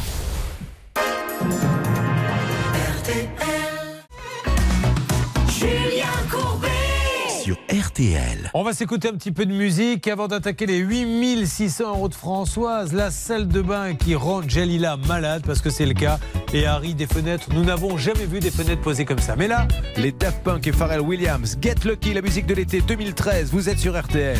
On va s'écouter un petit peu de musique avant d'attaquer les 8600 euros de Françoise, la salle de bain qui rend Jalila malade parce que c'est le cas. Et Harry, des fenêtres, nous n'avons jamais vu des fenêtres posées comme ça. Mais là, les Daft Punk et Pharrell Williams, Get Lucky, la musique de l'été 2013, vous êtes sur RTL.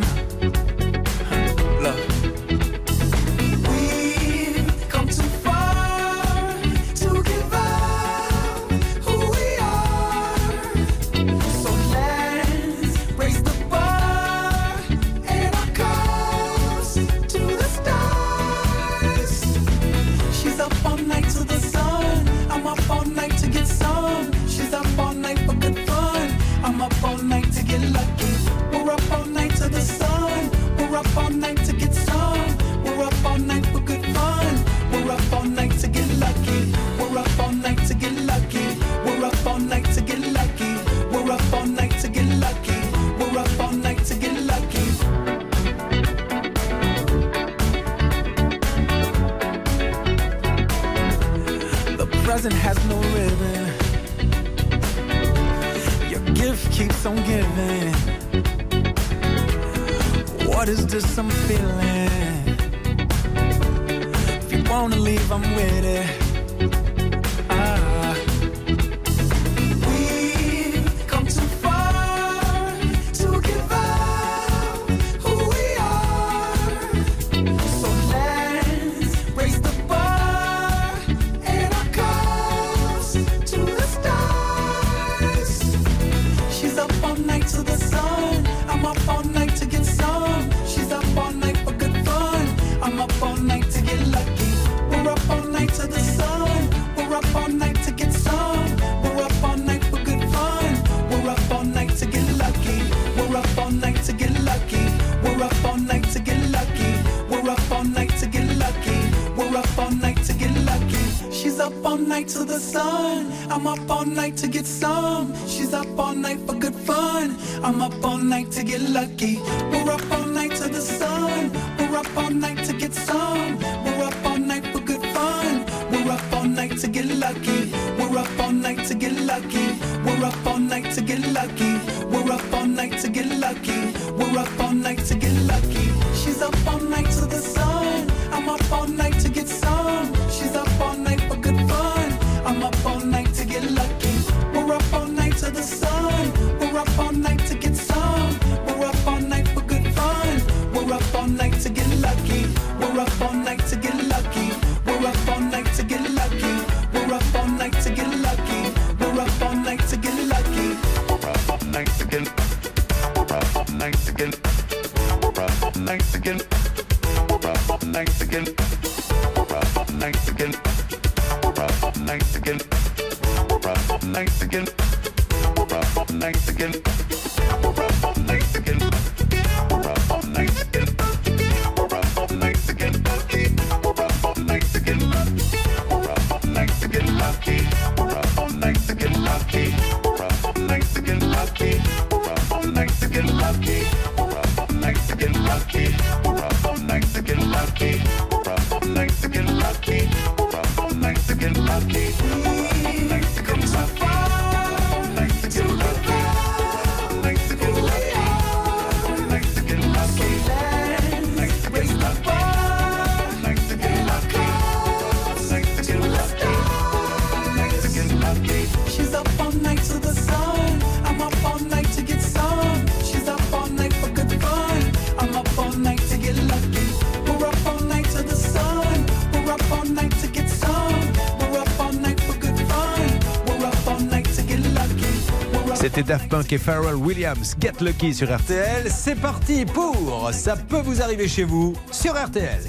Et Pharrell Williams. Get Lucky sur RTL. C'est parti pour Ça peut vous arriver chez vous sur RTL.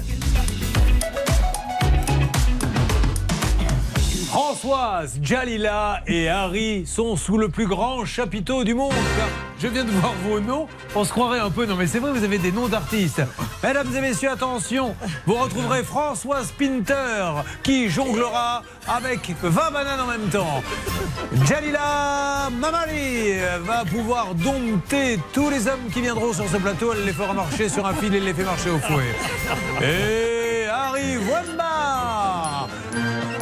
Françoise, Jalila et Harry sont sous le plus grand chapiteau du monde. Je viens de voir vos noms. On se croirait un peu. Non, mais c'est vrai, vous avez des noms d'artistes. Mesdames et messieurs, attention. Vous retrouverez Françoise Pinter qui jonglera avec 20 bananes en même temps. Jalila Mamali va pouvoir dompter tous les hommes qui viendront sur ce plateau. Elle les fera marcher sur un fil et les fait marcher au fouet. Et Harry Wamba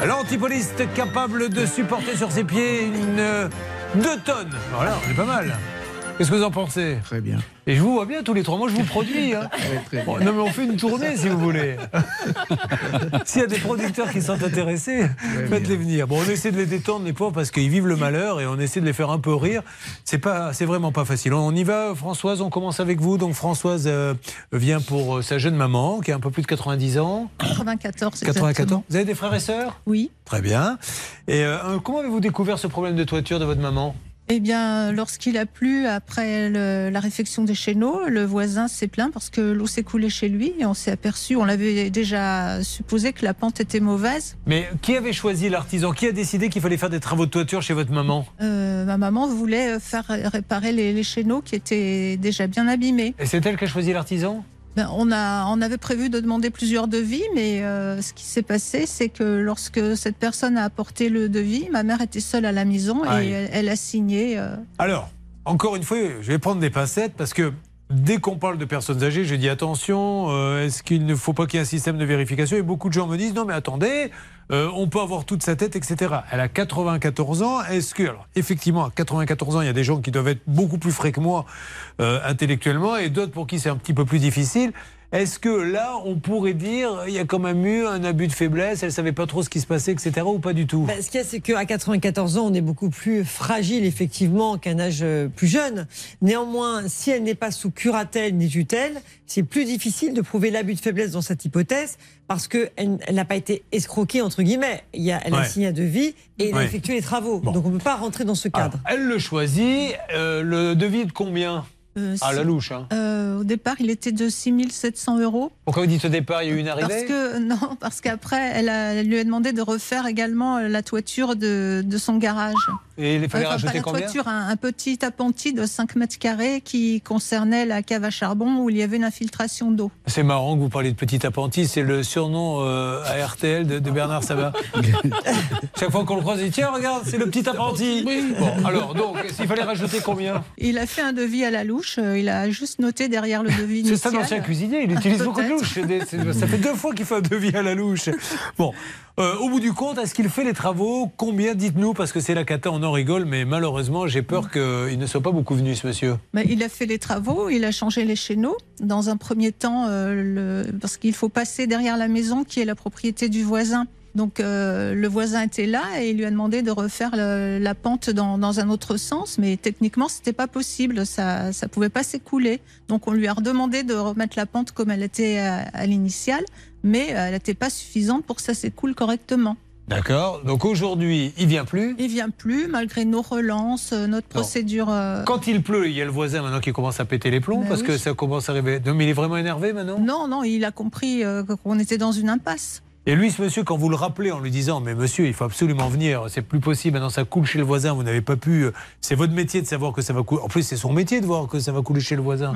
L'antipoliste capable de supporter sur ses pieds une euh, deux tonnes. Voilà, on est pas mal. Qu'est-ce que vous en pensez Très bien. Et je vous vois bien tous les trois mois, je vous produis. hein. très Bon, bien. non mais on fait une tournée si vous voulez. S'il y a des producteurs qui sont intéressés, faites-les venir. Bon, on essaie de les détendre les pauvres parce qu'ils vivent le malheur et on essaie de les faire un peu rire. C'est pas, c'est vraiment pas facile. On y va, Françoise. On commence avec vous. Donc Françoise euh, vient pour euh, sa jeune maman qui a un peu plus de 90 ans. 94. 94. exactement. Vous avez des frères et sœurs? Oui. Très bien. Et euh, comment avez-vous découvert ce problème de toiture de votre maman? Eh bien, lorsqu'il a plu après le- la réfection des chéneaux, le voisin s'est plaint parce que l'eau s'est coulée chez lui et on s'est aperçu, on l'avait déjà supposé que la pente était mauvaise. Mais qui avait choisi l'artisan? Qui a décidé qu'il fallait faire des travaux de toiture chez votre maman? Euh, ma maman voulait faire réparer les, les chéneaux qui étaient déjà bien abîmés. Et c'est elle qui a choisi l'artisan? Ben, on, a, on avait prévu de demander plusieurs devis, mais euh, ce qui s'est passé, c'est que lorsque cette personne a apporté le devis, ma mère était seule à la maison et elle, elle a signé. euh, Alors, encore une fois, je vais prendre des pincettes parce que dès qu'on parle de personnes âgées, je dis attention, euh, est-ce qu'il ne faut pas qu'il y ait un système de vérification? Et beaucoup de gens me disent non, mais attendez, euh, on peut avoir toute sa tête, etc. Elle a 94 ans. Est-ce que, alors, effectivement, à 94 ans, il y a des gens qui doivent être beaucoup plus frais que moi euh, intellectuellement et d'autres pour qui c'est un petit peu plus difficile. Est-ce que là, on pourrait dire il y a quand même eu un abus de faiblesse, elle savait pas trop ce qui se passait, etc. ou pas du tout? Bah, ce qu'il y a, c'est qu'à 94 ans, on est beaucoup plus fragile, effectivement, qu'un âge euh, plus jeune. Néanmoins, si elle n'est pas sous curatelle ni tutelle, c'est plus difficile de prouver l'abus de faiblesse dans cette hypothèse parce qu'elle elle n'a pas été escroquée, entre guillemets. Il y a, elle a signé un devis et elle Ouais. a effectué les travaux. Donc on ne peut pas rentrer dans ce cadre. Elle le choisit. euh, le devis de combien? Euh, À la louche. Hein. euh, au départ, il était de 6700 euros. Pourquoi vous dites au départ, il y a eu une arrivée Parce que non, parce qu'après, elle, lui a demandé de refaire également euh, la toiture de, de son garage. Et il fallait Enfin, pas rajouter la combien toiture, un, un petit appentis de 5 mètres carrés qui concernait la cave à charbon où il y avait une infiltration d'eau. C'est marrant que vous parliez de petit appentis, c'est le surnom euh, à RTL de, de Bernard Sabat. Chaque fois qu'on le croise, il dit tiens, regarde, c'est le petit appentis. Bon, alors, donc, s'il fallait rajouter combien Il a fait un devis à la louche, euh, il a juste noté derrière le devis C'est ça l'ancien cuisinier, il utilise beaucoup de louches. Ça fait deux fois qu'il fait un devis à la louche. Bon, euh, au bout du compte, est-ce qu'il fait les travaux? Combien Dites-nous, parce que c'est la cata, on en rigole, mais malheureusement, j'ai peur qu'il ne soit pas beaucoup venu, ce monsieur. Il a fait les travaux, il a changé les chéneaux. Dans un premier temps, euh, le- parce qu'il faut passer derrière la maison qui est la propriété du voisin. Donc euh, le voisin était là et il lui a demandé de refaire le- la pente dans, dans un autre sens, mais techniquement c'était pas possible, ça ça pouvait pas s'écouler. Donc on lui a redemandé de remettre la pente comme elle était à, à l'initiale, mais euh, elle n'était pas suffisante pour que ça s'écoule correctement. D'accord Donc aujourd'hui, il vient plus. Il vient plus malgré nos relances, euh, notre procédure. euh, Quand il pleut, il y a le voisin maintenant qui commence à péter les plombs Ben parce oui. que ça commence à arriver. Non, mais il est vraiment énervé maintenant? Non, non, il a compris euh, qu'on était dans une impasse. Et lui, ce monsieur, quand vous le rappelez en lui disant Mais monsieur, il faut absolument venir, c'est plus possible, maintenant ça coule chez le voisin, vous n'avez pas pu. euh, C'est votre métier de savoir que ça va couler. En plus, c'est son métier de voir que ça va couler chez le voisin.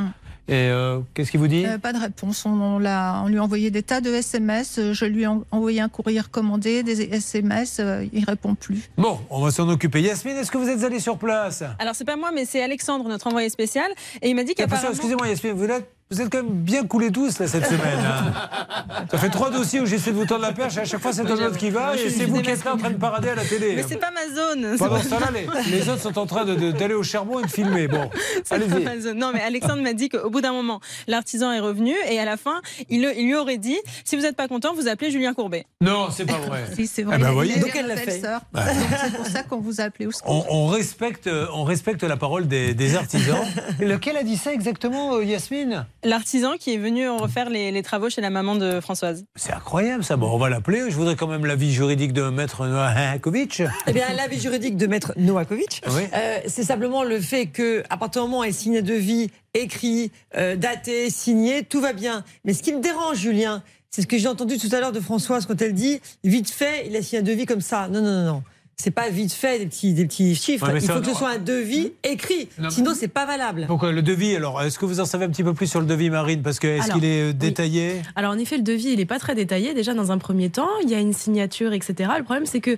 Et euh, qu'est-ce qu'il vous dit Euh, pas de réponse. On, on l'a- on lui a envoyé des tas de SMS. Euh, Je lui ai en- envoyé un courrier recommandé, des SMS. euh, il répond plus. Bon, on va s'en occuper. Yasmine, est-ce que vous êtes allée sur place Alors c'est pas moi, mais c'est Alexandre, notre envoyé spécial, et il m'a dit qu'apparemment. excusez-moi, Yasmine, vous êtes Vous êtes quand même bien coulés tous là, cette semaine. hein. Ça fait trois dossiers où j'essaie de vous tendre la perche et à chaque fois c'est un autre qui va et c'est vous qui êtes là en train de parader à la télé. Mais c'est pas ma zone. Pendant ce temps-là, les, les autres sont en train de- de- d'aller au charbon et de filmer. Bon, C'est pas allez-y. ma zone. Non, mais Alexandre m'a dit qu'au bout d'un moment, l'artisan est revenu et à la fin, il, le- il lui aurait dit si vous n'êtes pas content, vous appelez Julien Courbet. Non, c'est pas vrai. Si, c'est Eh vrai. ben, il a- voyez. Donc, elle l'a fait. Donc, C'est pour ça qu'on vous a appelé au. On, on respecte, on respecte la parole des, des artisans. Lequel a dit ça exactement, euh, Yasmine? L'artisan qui est venu refaire les, les travaux chez la maman de Françoise. C'est incroyable ça. Bon, on va l'appeler. Je voudrais quand même l'avis juridique de Maître Novakovic. Eh bien, l'avis juridique de Maître Novakovic, Oui. euh, c'est simplement le fait que, à partir du moment où elle signe un devis écrit, euh, daté, signé, tout va bien. Mais ce qui me dérange, Julien, c'est ce que j'ai entendu tout à l'heure de Françoise quand elle dit vite fait, il a signé un devis comme ça. Non, non, non, non. C'est pas vite fait des petits, des petits chiffres. Ouais, il faut que ce soit un devis écrit. Non, Sinon, c'est pas valable. Donc euh, le devis, alors est-ce que vous en savez un petit peu plus sur le devis, Marine Parce que est-ce qu'il est euh, oui. détaillé? Alors en effet, le devis, il n'est pas très détaillé. Déjà, dans un premier temps, il y a une signature, etc. Le problème, c'est que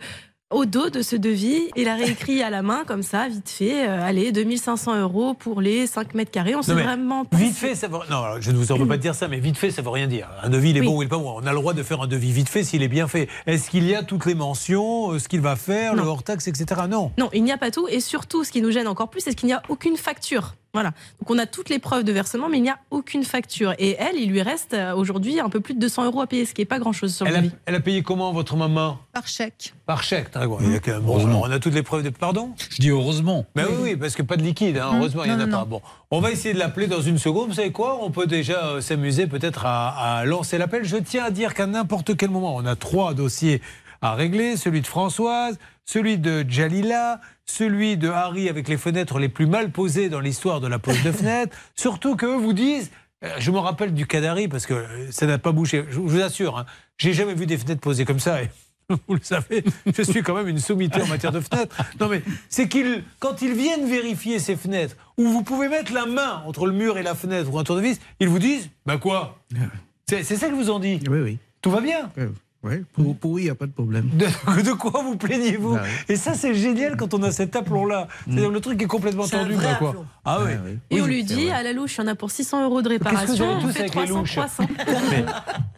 au dos de ce devis, il a réécrit à la main, comme ça, vite fait, euh, allez, 2500 euros pour les 5 mètres carrés. On mais vraiment pas Vite fait, ça veut... Non, je ne vous en veux pas de dire ça, mais vite fait, ça veut rien dire. Un devis, il est Oui. bon ou il est pas bon. On a le droit de faire un devis vite fait s'il est bien fait. Est-ce qu'il y a toutes les mentions, euh, ce qu'il va faire, le hors-taxe, etc. Non. Non, il n'y a pas tout. Et surtout, ce qui nous gêne encore plus, c'est qu'il n'y a aucune facture. Voilà. Donc on a toutes les preuves de versement, mais il n'y a aucune facture. Et elle, il lui reste euh, aujourd'hui un peu plus de 200 euros à payer, ce qui n'est pas grand-chose sur le Elle a, elle a payé comment, votre maman? Par chèque. Par chèque, très bon. Il y a quand même- bon, on a toutes les preuves de. Pardon? Je dis heureusement. Mais oui, oui, parce que pas de liquide, hein, Mmh. heureusement, il n'y en a Non, pas. non. Bon, on va essayer de l'appeler dans une seconde. Vous savez quoi? On peut déjà euh, s'amuser peut-être à, à lancer l'appel. Je tiens à dire qu'à n'importe quel moment, on a trois dossiers à régler celui de Françoise, celui de Jalila, celui de Harry avec les fenêtres les plus mal posées dans l'histoire de la pose de fenêtre. Surtout qu'eux vous disent. euh, Je me rappelle du cas d'Harry parce que euh, ça n'a pas bougé. Je vous assure, hein, j'ai jamais vu des fenêtres posées comme ça. Et vous le savez, je suis quand même une sommité en matière de fenêtres. Non mais c'est qu'ils, quand ils viennent vérifier ces fenêtres, où vous pouvez mettre la main entre le mur et la fenêtre ou un tournevis, ils vous disent, bah quoi? C'est c'est ça que vous en dit Oui, oui. Tout va bien? Oui, pour, pour oui, il n'y a pas de problème. de, de quoi vous plaignez-vous Ah oui. Et ça, c'est génial quand on a cet aplomb-là. C'est-à-dire le truc est complètement tendu. vrai bah, quoi. aplomb. Ah oui. Et on Oui, lui dit, à la louche, il y en a pour 600 euros de Qu'est-ce que réparation. vous avez on tous fait avec les 300, louches 300.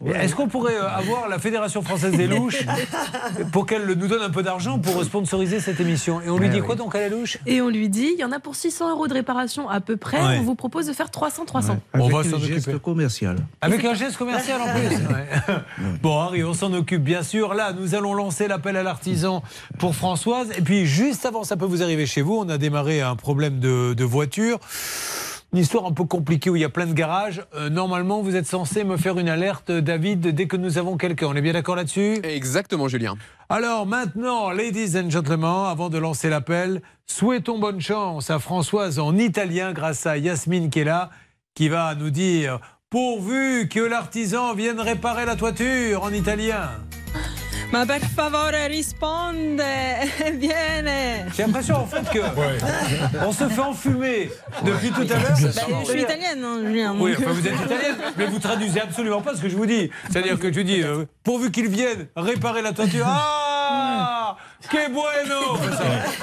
Mais Est-ce qu'on pourrait euh, avoir la Fédération française des louches pour qu'elle nous donne un peu d'argent pour sponsoriser cette émission Et on lui Ouais, dit oui. quoi donc à la louche? Et on lui dit, il y en a pour 600 euros de réparation à peu près. Ouais. On vous propose de faire 300, 300. On Avec va un s'en geste occuper. commercial. Avec un geste commercial en plus. Bon, Harry, on s'en occupe bien sûr. Là, nous allons lancer l'appel à l'artisan pour Françoise. Et puis, juste avant, ça peut vous arriver chez vous, on a démarré un problème de, de voiture. Une histoire un peu compliquée où il y a plein de garages. Euh, normalement, vous êtes censé me faire une alerte, David, dès que nous avons quelqu'un. On est bien d'accord là-dessus? Exactement, Julien. alors maintenant, ladies and gentlemen, avant de lancer l'appel, souhaitons bonne chance à Françoise en italien grâce à Yasmine qui est là, qui va nous dire pourvu que l'artisan vienne réparer la toiture en italien. Ma per favore risponde, viene. J'ai l'impression en fait que on se fait enfumer depuis tout à l'heure. Bah, je suis italienne, hein, Julien. Oui, enfin vous êtes italienne, mais vous traduisez absolument pas ce que je vous dis. C'est-à-dire que je dis, euh, pourvu qu'ils viennent réparer la toiture. Ah Que bueno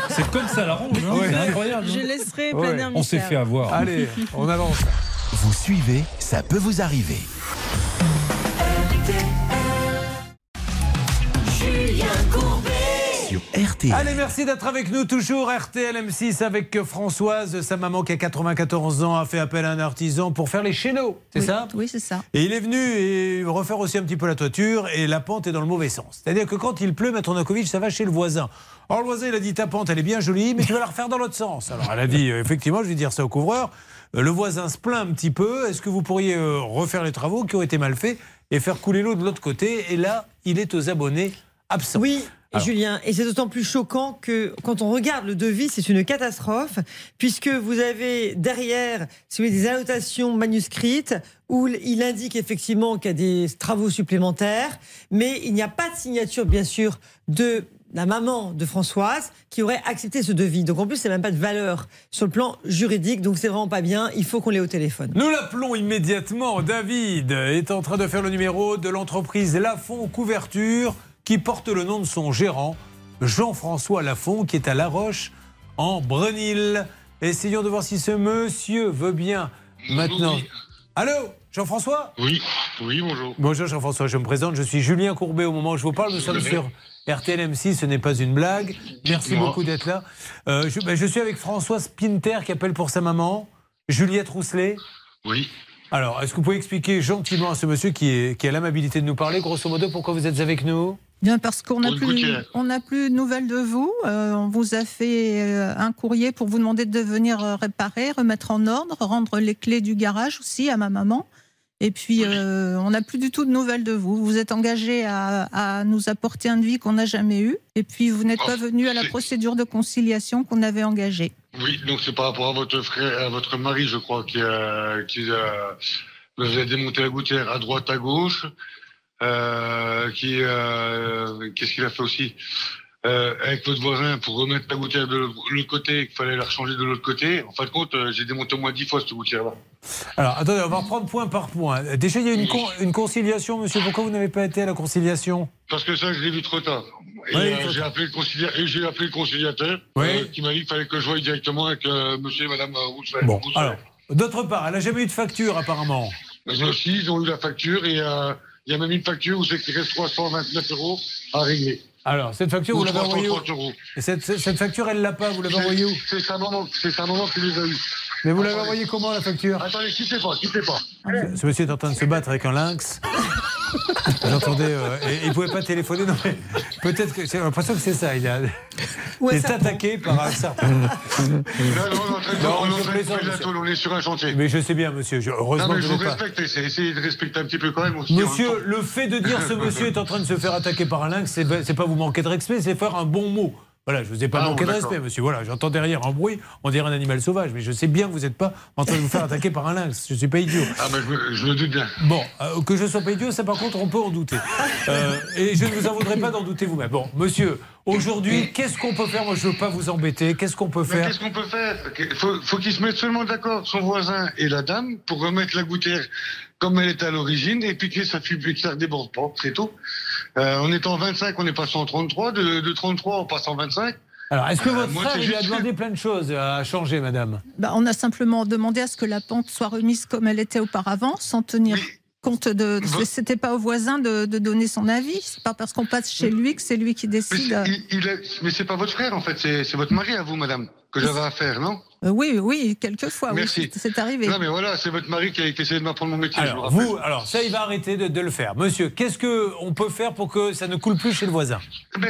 C'est comme ça la hein, Ouais. c'est incroyable. Je laisserai Ouais. planer un On s'est fait avoir. Allez, on avance. Vous suivez, ça peut vous arriver. Sur RTL. Allez, merci d'être avec nous. Toujours RTL M6 avec Françoise. Sa maman qui a 94 ans a fait appel à un artisan pour faire les chéneaux. C'est Oui. ça? Oui, c'est ça. Et il est venu et refaire aussi un petit peu la toiture et la pente est dans le mauvais sens. C'est-à-dire que quand il pleut, Maître Nakovic, ça va chez le voisin. Alors le voisin, il a dit ta pente, elle est bien jolie, mais tu vas la refaire dans l'autre sens. Alors elle a dit, euh, effectivement, je vais dire ça au couvreur. Euh, Le voisin se plaint un petit peu. Est-ce que vous pourriez euh, refaire les travaux qui ont été mal faits et faire couler l'eau de l'autre côté? Et là, il est aux abonnés absents. Oui, Alors. Julien, et c'est d'autant plus choquant que quand on regarde le devis, c'est une catastrophe, puisque vous avez derrière si vous voulez, des annotations manuscrites où il indique effectivement qu'il y a des travaux supplémentaires, mais il n'y a pas de signature, bien sûr, de la maman de Françoise qui aurait accepté ce devis. Donc en plus, c'est même pas de valeur sur le plan juridique, donc c'est vraiment pas bien. Il faut qu'on l'ait au téléphone. Nous l'appelons immédiatement. David est en train de faire le numéro de l'entreprise Lafont Couverture qui porte le nom de son gérant, Jean-François Lafont, qui est à La Roche, en Brenil. Essayons de voir si ce monsieur veut bien maintenant. Allô Jean-François Oui, oui, bonjour. Bonjour Jean-François, je me présente, je suis Julien Courbet au moment où je vous parle, nous sommes sur RTL M6, ce n'est pas une blague. Merci beaucoup d'être là. Euh, je, ben, je suis avec Françoise Pinter qui appelle pour sa maman, Juliette Rousselet. Oui. Alors, est-ce que vous pouvez expliquer gentiment à ce monsieur qui, est, qui a l'amabilité de nous parler, grosso modo, pourquoi vous êtes avec nous? Bien parce qu'on n'a plus, on plus de nouvelles de vous. Euh, on vous a fait euh, un courrier pour vous demander de venir réparer, remettre en ordre, rendre les clés du garage aussi à ma maman. Et puis euh, on n'a plus du tout de nouvelles de vous. Vous êtes engagé à, à nous apporter un devis qu'on n'a jamais eu. Et puis vous n'êtes pas venu à la procédure de conciliation qu'on avait engagée. Oui, donc c'est par rapport à votre frère, à votre mari, je crois, qui a, qui a, vous avez démonté la gouttière à droite, à gauche. Euh, qui, euh, qu'est-ce qu'il a fait aussi? Euh, avec votre voisin pour remettre la gouttière de l'autre côté, qu'il fallait la rechanger de l'autre côté. En fin de compte, euh, j'ai démonté au moins dix fois cette gouttière-là. Alors, attendez, on va reprendre point par point. Déjà, il y a une, con- une conciliation, monsieur. Pourquoi vous n'avez pas été à la conciliation? Parce que ça, je l'ai vu trop tard. Et Oui, euh, j'ai appelé le conciliateur, et j'ai appelé le conciliateur euh, qui m'a dit qu'il fallait que je voie directement avec monsieur et madame Rousselet. Bon, Rousselet. alors, d'autre part, elle n'a jamais eu de facture, apparemment. Mais aussi, ils ont eu la facture et il y a même une facture où c'est qu'il reste 329 euros à régler. Alors, cette facture, Ou vous l'avez envoyée où 330 euros. Et cette, facture, elle l'a pas, vous l'avez envoyée où C'est sa maman, c'est sa maman qui les a eu. Mais vous l'avez envoyée comment, la facture Attendez, quittez pas, quittez pas. Ce monsieur est en train de se battre avec un lynx. J'entendais. euh, et il ne pouvait pas téléphoner. Non, mais peut-être que. J'ai l'impression que c'est ça. Il, a, il est attaqué par un serpent. Non, Non, on est on sur un chantier. Mais je sais bien, monsieur. je- Non, heureusement mais que je je vous respecte, essayez de respecter un petit peu quand même aussi. Monsieur, le fait de dire ce monsieur est en train de se faire attaquer par un lynx, c'est c'est pas vous manquer de respect, c'est faire un bon mot. Voilà, je vous ai pas Ah, manqué de respect, monsieur. Voilà, j'entends derrière un bruit, on dirait un animal sauvage, mais je sais bien que vous n'êtes pas en train de vous faire attaquer par un lynx. Je suis pas idiot. Ah, ben je me, je me doute bien. Bon, euh, que je sois pas idiot, ça par contre, on peut en douter. Euh, et je ne vous en voudrais pas d'en douter vous-même. Bon, monsieur, aujourd'hui, qu'est-ce qu'on peut faire? Moi, je veux pas vous embêter. Qu'est-ce qu'on peut faire? qu'est-ce qu'on peut faire? Il faut, faut qu'ils se mettent seulement d'accord, son voisin et la dame, pour remettre la gouttière comme elle était à l'origine, et puis que ça, ça déborde pas, c'est tout. Euh, on est en 25, on est passé en 33, de, de 33 on passe en 25. Alors, est-ce que Euh, votre moi, frère, il a demandé plein de choses à changer, madame? Bah, on a simplement demandé à ce que la pente soit remise comme elle était auparavant, sans tenir compte de. C'était pas au voisin de, de donner son avis. C'est pas parce qu'on passe chez lui que c'est lui qui Mais, décide. c'est- il, il a- mais c'est pas votre frère, en fait, c'est votre mari à vous, madame, que j'avais affaire, non? Euh, oui, oui, quelquefois, oui, Merci. c'est- c'est arrivé. Non, mais voilà, c'est votre mari qui a qui a essayé de m'apprendre mon métier. je Alors, vous alors ça, il va arrêter de, de le faire. Monsieur, qu'est-ce qu'on peut faire pour que ça ne coule plus chez le voisin?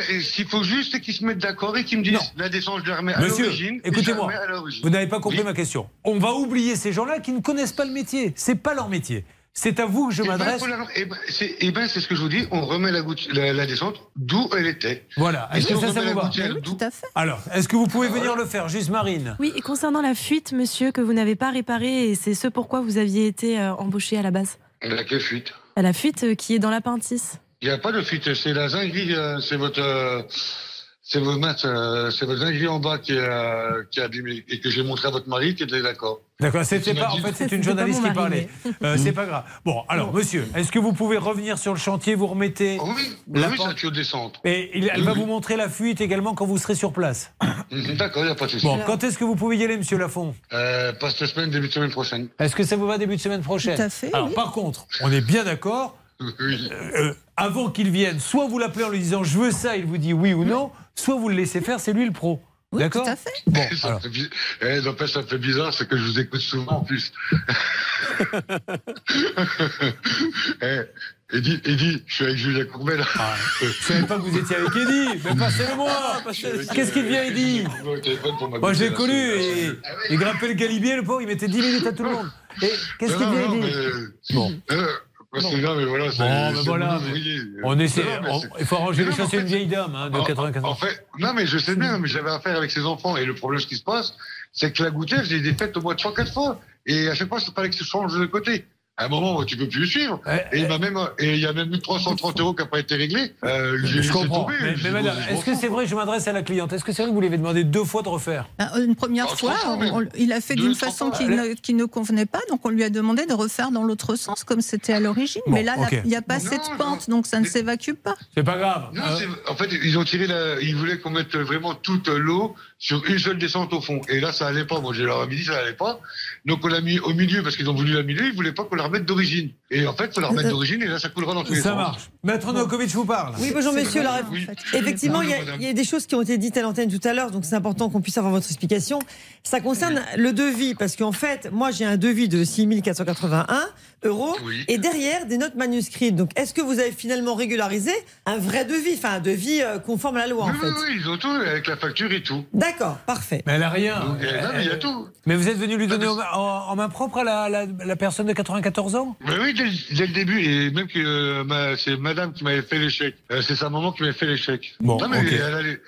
Et ce qu'il faut juste, c'est qu'ils se mettent d'accord et qu'ils me disent la descente, je la remets à l'origine. la écoutez-moi, à vous n'avez pas compris Oui. ma question. On va oublier ces gens-là qui ne connaissent pas le métier. C'est pas leur métier. C'est à vous que je Eh ben, m'adresse. la- eh ben, c'est eh ben, c'est ce que je vous dis, on remet la, goutte- la, la descente d'où elle était. Voilà. Est-ce si que ça, ça vous la va Oui, tout à fait. Alors, est-ce que vous pouvez venir le faire, juste Marine? Oui, et concernant la fuite, monsieur, que vous n'avez pas réparée, et c'est ce pourquoi vous aviez été euh, embauché à la base. La quelle fuite À la fuite euh, qui est dans l'appendice. Il n'y a pas de fuite, c'est la zinguerie, euh, c'est votre. C'est votre, mince, euh, c'est votre zinguerie en bas qui est, euh, qui est abîmée et que j'ai montré à votre mari qui était d'accord. D'accord, c'était pas. En fait, c'est une journaliste qui parlait. Euh, c'est pas grave. Bon, alors, monsieur, est-ce que vous pouvez revenir sur le chantier, vous remettez Oui, la oui, pente- descente. Et il- elle Oui, va oui. vous montrer la fuite également quand vous serez sur place. D'accord, il n'y a pas de souci. Bon, quand est-ce que vous pouvez y aller, monsieur Lafont? Euh, pas cette semaine, début de semaine prochaine. Est-ce que ça vous va début de semaine prochaine? Tout à fait, Alors, oui. par contre, on est bien d'accord. Oui. euh, avant qu'il vienne, soit vous l'appelez en lui disant je veux ça, il vous dit oui ou non, soit vous le laissez faire, c'est lui le pro. D'accord tout à fait. Bon, ça, fait bi- eh, n'empêche, ça fait bizarre, c'est que je vous écoute souvent en plus. eh, Eddy, Eddy, je suis avec Julien Courbet là. Ah, Je savais pas que vous étiez avec Eddy, mais passez-le-moi Qu'est-ce qu'il devient, Eddy Moi, je l'ai connu, et il grimpait le galibier, le pauvre, il mettait 10 minutes à tout le monde. Et qu'est-ce qu'il devient, Eddy mais- Bon. Euh, non, mais voilà, c'est. Bon, ben c'est voilà, mais. On essaie, Non, mais on- c'est- il faut arranger les choses, c'est une vieille dame hein, de en- 94 ans. En fait, non, mais je sais bien, mais j'avais affaire avec ses enfants. Et le problème, ce qui se passe, c'est que la gouttière, j'ai des fêtes au moins 3-4 fois. Et à chaque fois, il fallait que je change de côté. À un moment, tu peux plus le suivre. Et il m'a même, et il y a même eu 330 euros qui n'ont pas été réglés. Euh, j'ai Je comprends. tomber. Mais, mais madame, je est-ce que c'est vrai, je m'adresse à la cliente, est-ce que c'est vrai que vous lui avez demandé deux fois de refaire? Ben, Une première Oh, fois, on- il a fait d'une façon qui ne, qui ne convenait pas, donc on lui a demandé de refaire dans l'autre sens comme c'était à l'origine. Bon, Mais là, il n'y a pas Non, cette non. pente, donc ça ne s'évacue pas. C'est pas grave. Non, Euh, c'est- en fait, ils ont tiré la, ils voulaient qu'on mette vraiment toute l'eau sur une seule descente au fond. Et là, ça allait pas. Moi, j'ai leur avais dit, ça allait pas. Donc on l'a mis au milieu parce qu'ils ont voulu la milieu, ils voulaient pas qu'on la remette d'origine. Et en fait, il faut la remettre d'origine et là, ça coulera dans tous les Ça marche. Maître Novakovic vous parle. Oui, bonjour monsieur. Alors, effectivement, il y, a, il y a des choses qui ont été dites à l'antenne tout à l'heure, donc c'est important qu'on puisse avoir votre explication. Ça concerne le devis, parce qu'en fait, moi j'ai un devis de 6 481 euros et derrière des notes manuscrites. Donc est-ce que vous avez finalement régularisé un vrai devis, enfin un devis euh, conforme à la loi en Oui, fait oui, oui, ils ont tout avec la facture et tout. D'accord, parfait. Mais elle a rien. Donc, euh, non, mais il y a tout. Mais vous êtes venu lui donner en, en- en main propre à la, la- la personne de 94 ans? Mais oui, dès, le- dès le début, et même que euh, ma- c'est madame qui m'avait fait l'échec. Euh, c'est sa maman qui m'avait fait l'échec. Bon, Non, mais elle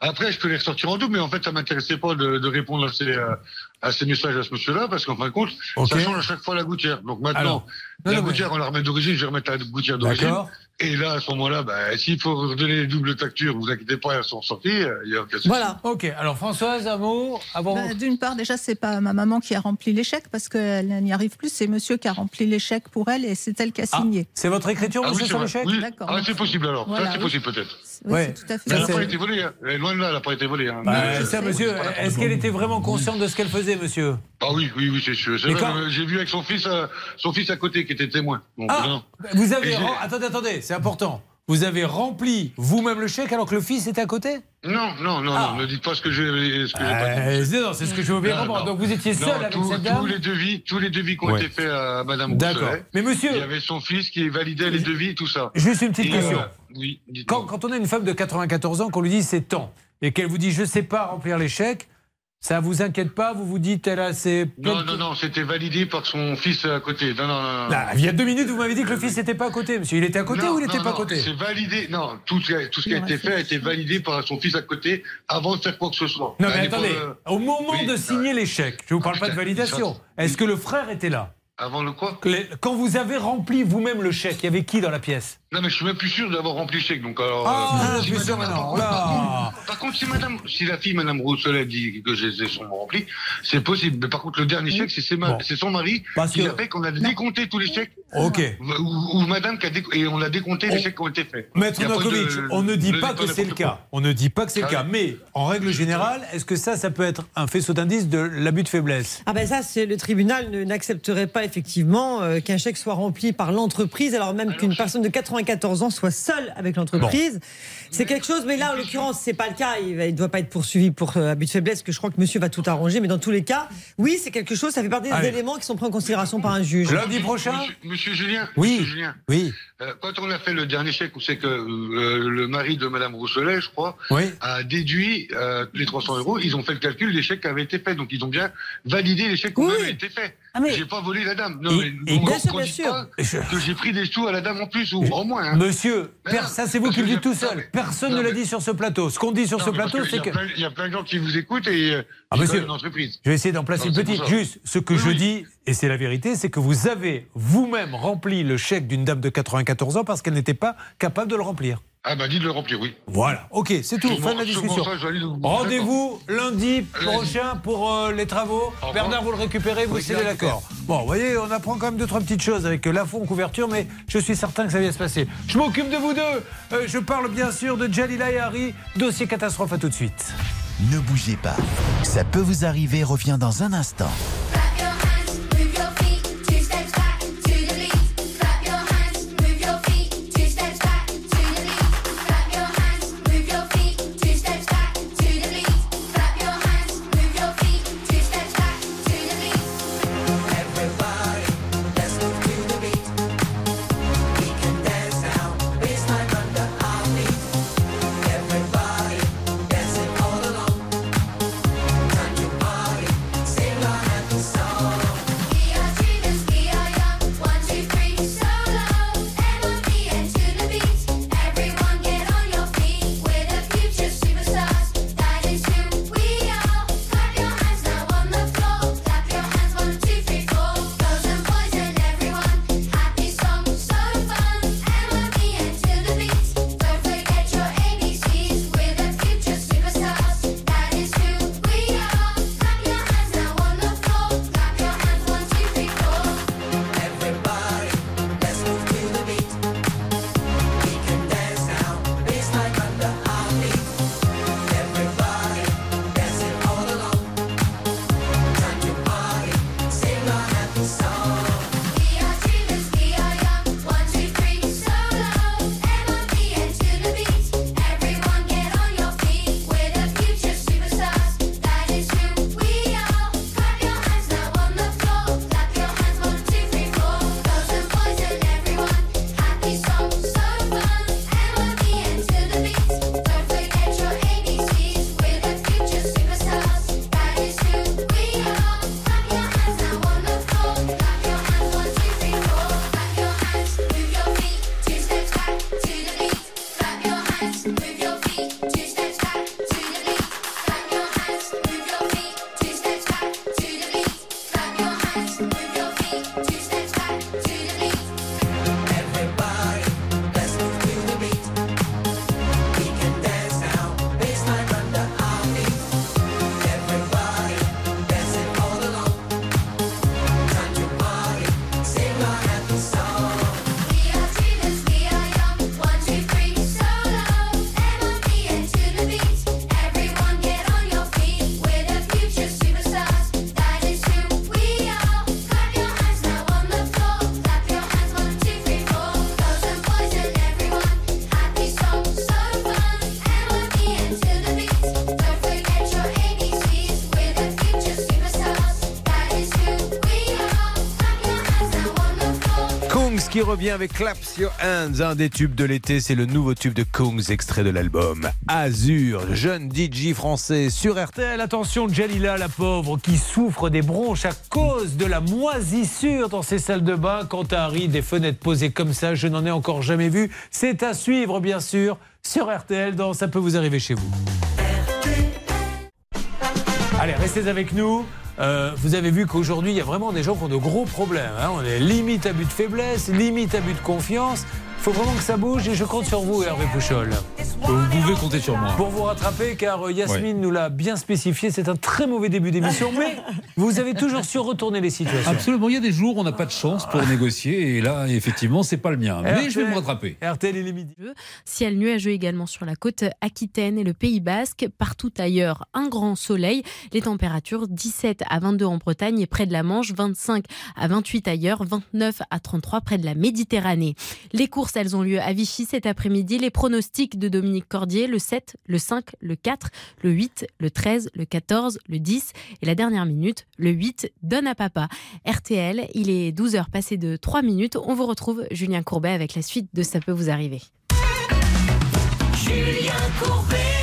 Après, je peux les ressortir en double, mais en fait, ça m'intéressait pas de, de répondre à ces, euh, à ces messages à ce monsieur-là, parce qu'en fin de compte, Ok. ça change à chaque fois la gouttière. Donc maintenant, Alors, non, la non, mais- gouttière, on la remet d'origine, je vais remettre la gouttière d'origine. D'accord. Et là, à ce moment-là, bah, s'il faut redonner les doubles factures, vous inquiétez pas, elles sont sorties. euh, Il y a aucun souci. Ok, alors Françoise, un mot avant. Bah, D'une part, déjà, c'est pas ma maman qui a rempli l'échec parce qu'elle n'y arrive plus. C'est monsieur qui a rempli l'échec pour elle et c'est elle qui a signé. C'est votre écriture, Ah oui, monsieur, c'est sur l'échec Oui. D'accord. Ah, c'est possible alors. Voilà, ça, c'est oui. possible peut-être. Oui, Ouais. c'est tout à fait Mais elle n'a pas été volée. Hein. Elle est Loin de là, elle n'a pas été volée. Hein. Bah, ça, monsieur, est-ce qu'elle était vraiment consciente de ce qu'elle faisait, monsieur? Ah oui, oui, oui, c'est sûr. Quand- euh, J'ai vu avec son fils, euh, son fils à côté qui était témoin. Donc, Ah. Vous avez. rem- Attendez, attendez, c'est important. Vous avez rempli vous-même le chèque alors que le fils était à côté Non, non, non, Ah. non, ne dites pas ce que j'ai ce j'ai pas dit. Euh, c'est- non, c'est ce que je veux bien comprendre. Donc vous étiez seul Non, avec tous- cette dame Tous les devis, tous les devis qui ont Ouais. été faits à Madame D'accord. Mais monsieur- Il y avait son fils qui validait les devis, tout ça. Juste une petite Et, question. euh, oui. Quand, quand on a une femme de 94 ans, qu'on lui dit c'est temps, et qu'elle vous dit je sais pas remplir les chèques, ça vous inquiète pas Vous vous dites elle a ses. Non, non, non, c'était validé par son fils à côté. Non, non, non. non. Là, il y a deux minutes, vous m'avez dit que le fils n'était pas à côté, monsieur. Il était à côté Non, ou il n'était non, pas à non, côté? C'est validé. Non, tout ce, qui- tout ce qui a été fait a été validé par son fils à côté avant de faire quoi que ce soit. Non, mais attendez, au moment oui, de signer les chèques, je ne vous parle pas de validation, est-ce que le frère était là? Avant le quoi? Quand vous avez rempli vous-même le chèque, il y avait qui dans la pièce? Non, mais je suis même plus sûr d'avoir rempli le chèque. Donc, alors, Ah, euh, si madame- maintenant, par, contre, là. par contre- par contre, si, madame, si la fille, Madame Rousselet, dit que j'ai son rempli, c'est possible. Mais par contre, le dernier chèque, c'est Bon. c'est son mari Parce qui que- a fait qu'on a décompté tous les chèques. Ok. Ou, ou Madame qui a déco- et on a décompté les chèques qui ont été faits. Maître Novakovic, on ne dit pas que c'est le cas. On ne dit pas que c'est le Ah cas. Mais en règle générale, est-ce que ça, ça peut être un faisceau d'indice de l'abus de faiblesse? Ah ben ça, c'est le tribunal ne- n'accepterait pas effectivement euh, qu'un chèque soit rempli par l'entreprise, alors même qu'une personne de 94 ans soit seule avec l'entreprise. C'est quelque chose, mais là en l'occurrence, c'est pas le cas. Il ne doit pas être poursuivi pour euh, abus de faiblesse, que je crois que Monsieur va tout arranger. Mais dans tous les cas, oui, c'est quelque chose. Ça fait partie des Allez. éléments qui sont pris en considération par un juge. Lundi prochain Monsieur, monsieur Julien, Oui. Monsieur Julien, Oui. euh, quand on a fait le dernier chèque, où c'est que euh, le mari de Madame Rousselet, je crois, Oui. a déduit euh, les 300 euros, ils ont fait le calcul des chèques qui avaient été faits. Donc ils ont bien validé les chèques qui Oui. avaient été faits. Ah, mais- J'ai pas volé la dame. Non, Et- mais et- Bien sûr, bien sûr. pas Que j'ai pris des sous à la dame en plus, ou au moins. hein. Monsieur, ça c'est vous qui le dites tout seul. Personne non, ne l'a dit sur ce plateau. Ce qu'on dit sur Non, ce plateau, c'est que. Il y a plein de gens qui vous écoutent et euh, Ah, monsieur. connaissent l'entreprise. Je vais essayer d'en placer une petite. Juste, ce que Oui, je oui. dis, et c'est la vérité, c'est que vous avez vous-même rempli le chèque d'une dame de 94 ans parce qu'elle n'était pas capable de le remplir. Ah bah dites de le remplir, oui. Voilà, ok, c'est tout, fin de la discussion. Rendez-vous lundi prochain pour euh, les travaux. Bernard, vous le récupérez, vous scellez l'accord. Bon, vous voyez, on apprend quand même deux, trois petites choses avec euh, l'info en couverture, mais je suis certain que ça va bien se passer. Je m'occupe de vous deux. Euh, je parle bien sûr de Jalila et Harry. Dossier catastrophe, à tout de suite. Ne bougez pas. Ça peut vous arriver, revient dans un instant. Revient avec Claps Your Hands, un des tubes de l'été. C'est le nouveau tube de Kungs, extrait de l'album Azur, jeune DJ français sur RTL. Attention, Jalila, la pauvre, qui souffre des bronches à cause de la moisissure dans ses salles de bain. Quant à Harry, des fenêtres posées comme ça, je n'en ai encore jamais vu. C'est à suivre, bien sûr, sur RTL dans Ça peut vous arriver chez vous. Allez, restez avec nous. Euh, vous avez vu qu'aujourd'hui, il y a vraiment des gens qui ont de gros problèmes. hein. On est limite à but de faiblesse, limite à but de confiance. Il faut vraiment que ça bouge et je compte sur vous, Hervé Pouchol. Vous pouvez compter sur moi. Pour vous rattraper, car euh, Yasmine nous l'a bien spécifié, c'est un très mauvais début d'émission, mais vous avez toujours su retourner les situations. Absolument, il y a des jours où on n'a pas de chance pour négocier et là, effectivement, c'est pas le mien. Mais je vais me rattraper. RTL, il est midi. Ciel nuageux également sur la côte aquitaine et le Pays Basque. Partout ailleurs, un grand soleil. Les températures 17 à 22 en Bretagne et près de la Manche, 25 à 28 ailleurs, 29 à 33 près de la Méditerranée. Les courses, elles ont lieu à Vichy cet après-midi. Les pronostics de Dominique Cordier, le 7, le 5, le 4, le 8, le 13, le 14, le 10 et la dernière minute, le 8, donne à papa. RTL, il est 12h passé de 3 minutes. On vous retrouve Julien Courbet avec la suite de Ça peut vous arriver. Julien Courbet.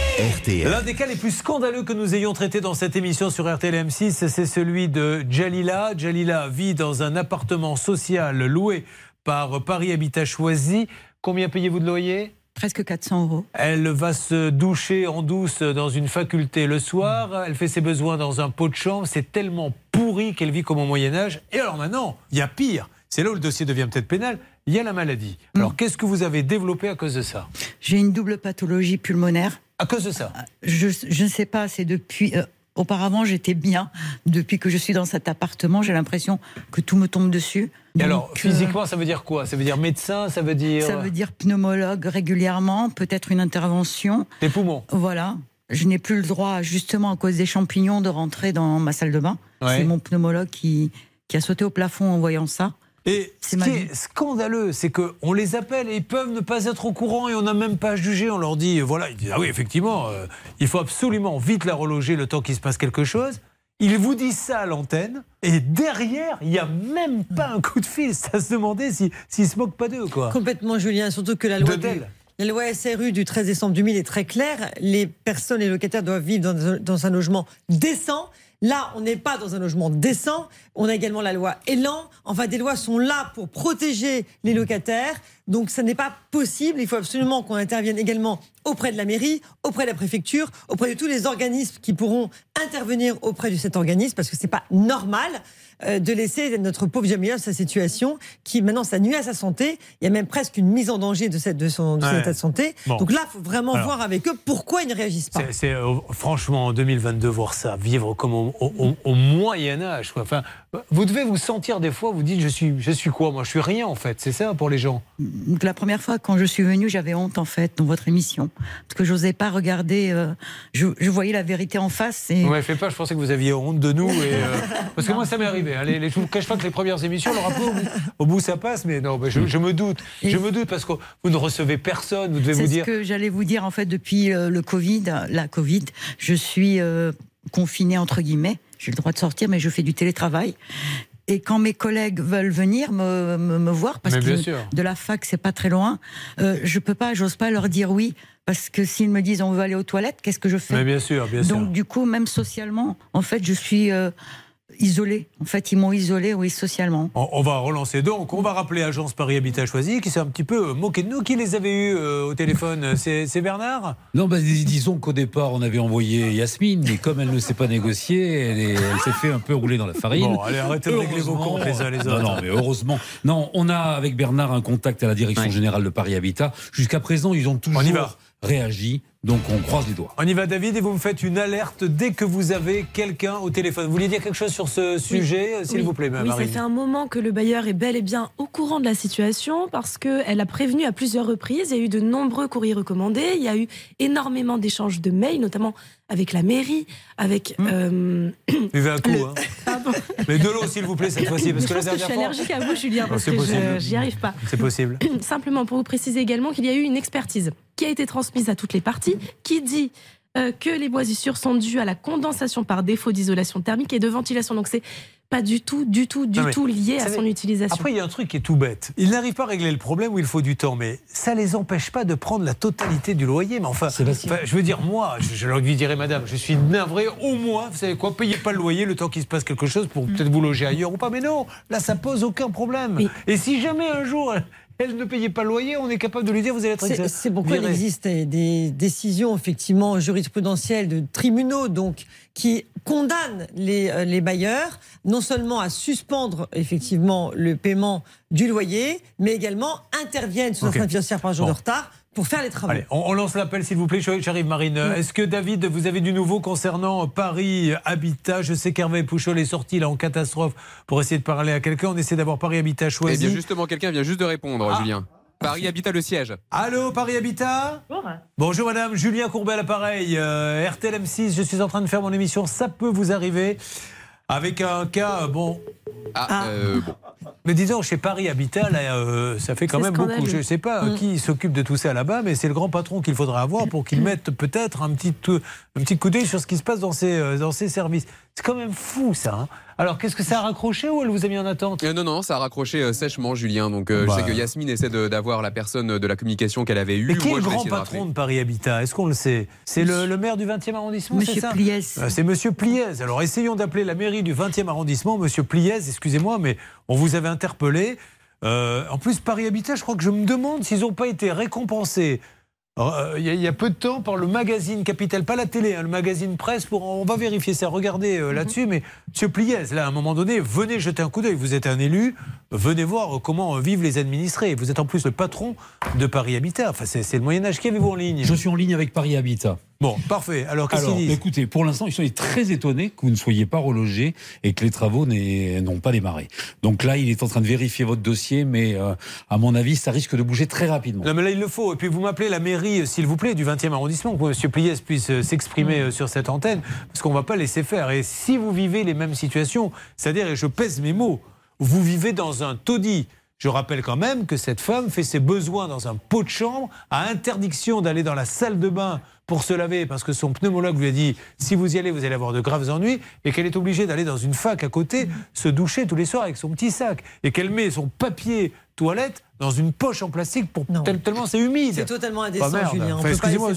L'un des cas les plus scandaleux que nous ayons traité dans cette émission sur RTL M6, c'est celui de Jalila. Jalila vit dans un appartement social loué par Paris Habitat Choisi. Combien payez-vous de loyer? Presque 400 euros. Elle va se doucher en douce dans une faculté le soir. Elle fait ses besoins dans un pot de chambre. C'est tellement pourri qu'elle vit comme au Moyen-Âge. Et alors maintenant, il y a pire. C'est là où le dossier devient peut-être pénal. Il y a la maladie. Alors qu'est-ce que vous avez développé à cause de ça? J'ai une double pathologie pulmonaire. À cause de ça? Je, je ne sais pas, c'est depuis. euh, auparavant, j'étais bien. Depuis que je suis dans cet appartement, j'ai l'impression que tout me tombe dessus. Et alors, Donc, euh, physiquement, ça veut dire quoi? Ça veut dire médecin Ça veut dire. Ça veut dire pneumologue régulièrement, peut-être une intervention. Les poumons. Voilà. Je n'ai plus le droit, justement à cause des champignons, de rentrer dans ma salle de bain. Ouais. C'est mon pneumologue qui, qui a sauté au plafond en voyant ça. Et ce qui est scandaleux, c'est qu'on les appelle et ils peuvent ne pas être au courant et on n'a même pas jugé. On leur dit, voilà, ils disent, ah oui, effectivement, euh, il faut absolument vite la reloger le temps qu'il se passe quelque chose. Ils vous disent ça à l'antenne et derrière, il n'y a même pas un coup de fil. C'est à se demander si- s'ils se moquent pas d'eux, quoi. Complètement, Julien. Surtout que la loi, De du- Dell. la loi SRU du 13 décembre 2000 est très claire. Les personnes, les locataires doivent vivre dans, dans un logement décent. Là, on n'est pas dans un logement décent. On a également la loi Elan. Enfin, des lois sont là pour protéger les locataires. Donc, ça n'est pas possible. Il faut absolument qu'on intervienne également auprès de la mairie, auprès de la préfecture, auprès de tous les organismes qui pourront intervenir auprès de cet organisme, parce que c'est pas normal euh, de laisser notre pauvre Jamila dans sa situation, qui maintenant ça nuit à sa santé. Il y a même presque une mise en danger de, cette, de son, de son Ouais. état de santé. Bon. Donc là, il faut vraiment Alors. voir avec eux pourquoi ils ne réagissent pas. C'est- euh, franchement en 2022 voir ça, vivre comme au, au- au- au Moyen Âge. quoi. Enfin, vous devez vous sentir des fois, vous dites je suis, je suis quoi Moi, je suis rien en fait. C'est ça pour les gens. La première fois quand je suis venue, j'avais honte en fait dans votre émission parce que j'osais pas regarder. euh, je, je voyais la vérité en face. Et... M'avez fait peur. Je pensais que vous aviez honte de nous. Et, euh, parce que moi, ça m'est arrivé. Allez, les, je vous cache pas que les premières émissions, alors peu au bout, au bout, ça passe, mais non, mais je, je me doute. Je me doute parce que vous ne recevez personne. Vous devez C'est vous ce dire. que j'allais vous dire en fait depuis euh, le Covid, la Covid, je suis euh, confinée entre guillemets. J'ai le droit de sortir, mais je fais du télétravail. Et quand mes collègues veulent venir me, me, me voir, parce que de la fac c'est pas très loin, euh, je peux pas, j'ose pas leur dire oui, parce que s'ils me disent on veut aller aux toilettes, qu'est-ce que je fais? Mais bien sûr, bien sûr. Donc du coup, même socialement, en fait, je suis euh, isolée. En fait, ils m'ont isolée, oui, socialement. On, on va relancer. Donc, on va rappeler Agence Paris Habitat Choisi qui s'est un petit peu moqué de nous. Qui les avait eus euh, au téléphone C'est Bernard Non, bah, dis- disons qu'au départ, on avait envoyé Yasmine, mais comme elle ne sait pas négocier, elle est- elle s'est fait un peu rouler dans la farine. Bon, allez, arrêtez de régler vos comptes les uns les Non, autres. non, mais heureusement. Non, on a avec Bernard un contact à la direction générale de Paris Habitat. Jusqu'à présent, ils ont toujours On y va. réagi, donc on croise les doigts. On y va, David, et vous me faites une alerte dès que vous avez quelqu'un au téléphone. Vous vouliez dire quelque chose sur ce sujet, euh, s'il Oui. vous plaît, Oui, ça fait un moment que le bailleur est bel et bien au courant de la situation parce qu'elle a prévenu à plusieurs reprises. Il y a eu de nombreux courriers recommandés. Il y a eu énormément d'échanges de mails, notamment avec la mairie, avec. euh, Buvez un coup, hein. Mais de l'eau, s'il vous plaît, cette fois-ci. Parce je que la que je suis fois. allergique à vous, Julien, parce que possible. je- j'y arrive pas. C'est possible. Simplement pour vous préciser également qu'il y a eu une expertise qui a été transmise à toutes les parties, qui dit euh, que les moisissures sont dues à la condensation par défaut d'isolation thermique et de ventilation. Donc c'est pas du tout, du tout, du tout lié à son utilisation. Après, il y a un truc qui est tout bête. Ils n'arrivent pas à régler le problème où il faut du temps, mais ça les empêche pas de prendre la totalité du loyer. Mais enfin, enfin, je veux dire, moi, je, je leur dirais, madame, je suis navré, au moins, vous savez quoi, payez pas le loyer le temps qu'il se passe quelque chose pour peut-être vous loger ailleurs ou pas. Mais non, là, ça pose aucun problème. Et si jamais un jour. Elle- ne payait pas le loyer, on est capable de lui dire vous allez être C'est c'est pourquoi il existe des décisions effectivement jurisprudentielles de tribunaux donc qui condamnent les, euh, les bailleurs non seulement à suspendre effectivement le paiement du loyer, mais également interviennent sous Ok. astreinte financière par jour Bon. de retard pour faire les travaux. Allez, on, on lance l'appel s'il vous plaît. J'arrive Marine. Est-ce que David, vous avez du nouveau concernant Paris Habitat? Je sais qu'Hervé Pouchol est sorti là en catastrophe pour essayer de parler à quelqu'un. On essaie d'avoir Paris Habitat Eh choisi. bien, justement, quelqu'un vient juste de répondre, Ah. Julien. Paris Habitat le siège. Allô, Paris Habitat? Bonjour madame, Julien Courbet à l'appareil, euh, RTL M6, je suis en train de faire mon émission, ça peut vous arriver, avec un cas, bon... Ah, euh, bon. Mais disons, chez Paris Habitat, là, euh, ça fait quand même beaucoup. Je ne sais pas Mm. qui s'occupe de tout ça là-bas, mais c'est le grand patron qu'il faudra avoir pour qu'il mette peut-être un petit, euh, un petit coup d'œil sur ce qui se passe dans ses, euh, dans ses services. C'est quand même fou ça. hein. Alors, qu'est-ce que ça a raccroché ou elle vous a mis en attente Euh, non, non, ça a raccroché euh, sèchement, Julien. Donc, euh, Bah. je sais que Yasmine essaie d'avoir la personne de la communication qu'elle avait eue. Mais qui est le grand de patron de Paris Habitat? Est-ce qu'on le sait? C'est le, le maire du 20e arrondissement, c'est Monsieur ça? Pliez. Euh, C'est Monsieur Pliez. Alors essayons d'appeler la mairie du 20e arrondissement. Monsieur Pliez, excusez-moi, mais on vous avait interpellé. Euh, en plus, Paris Habitat, je crois que je me demande s'ils n'ont pas été récompensés. Euh, Il y, a- il y a peu de temps par le magazine Capital, pas la télé, hein, le magazine Presse. Pour, on va vérifier ça, regardez euh, là-dessus. Mais Monsieur Pliez, là, à un moment donné, venez jeter un coup d'œil. Vous êtes un élu, venez voir comment vivent les administrés. Vous êtes en plus le patron de Paris Habitat. Enfin, c'est c'est le Moyen Âge. Qui avez-vous en ligne? Je suis en ligne avec Paris Habitat. Bon, parfait. Alors, qu'est-ce Alors, qu'ils disent écoutez, pour l'instant, ils sont très étonnés que vous ne soyez pas relogé et que les travaux n'ont pas démarré. Donc là, il est en train de vérifier votre dossier, mais euh, à mon avis, ça risque de bouger très rapidement. Non, mais là, il le faut. Et puis, vous m'appelez la mairie, euh, s'il vous plaît, du 20e arrondissement, pour que M. Pliès puisse euh, s'exprimer sur cette antenne, parce qu'on ne va pas laisser faire. Et si vous vivez les mêmes situations, c'est-à-dire, et je pèse mes mots, vous vivez dans un taudis. Je rappelle quand même que cette femme fait ses besoins dans un pot de chambre, a interdiction d'aller dans la salle de bain pour se laver parce que son pneumologue lui a dit si vous y allez, vous allez avoir de graves ennuis, et qu'elle est obligée d'aller dans une fac à côté se doucher tous les soirs avec son petit sac, et qu'elle met son papier toilette dans une poche en plastique pour tel- tellement c'est humide. C'est totalement Bah indécent, merde. Julien. Enfin, excusez-moi.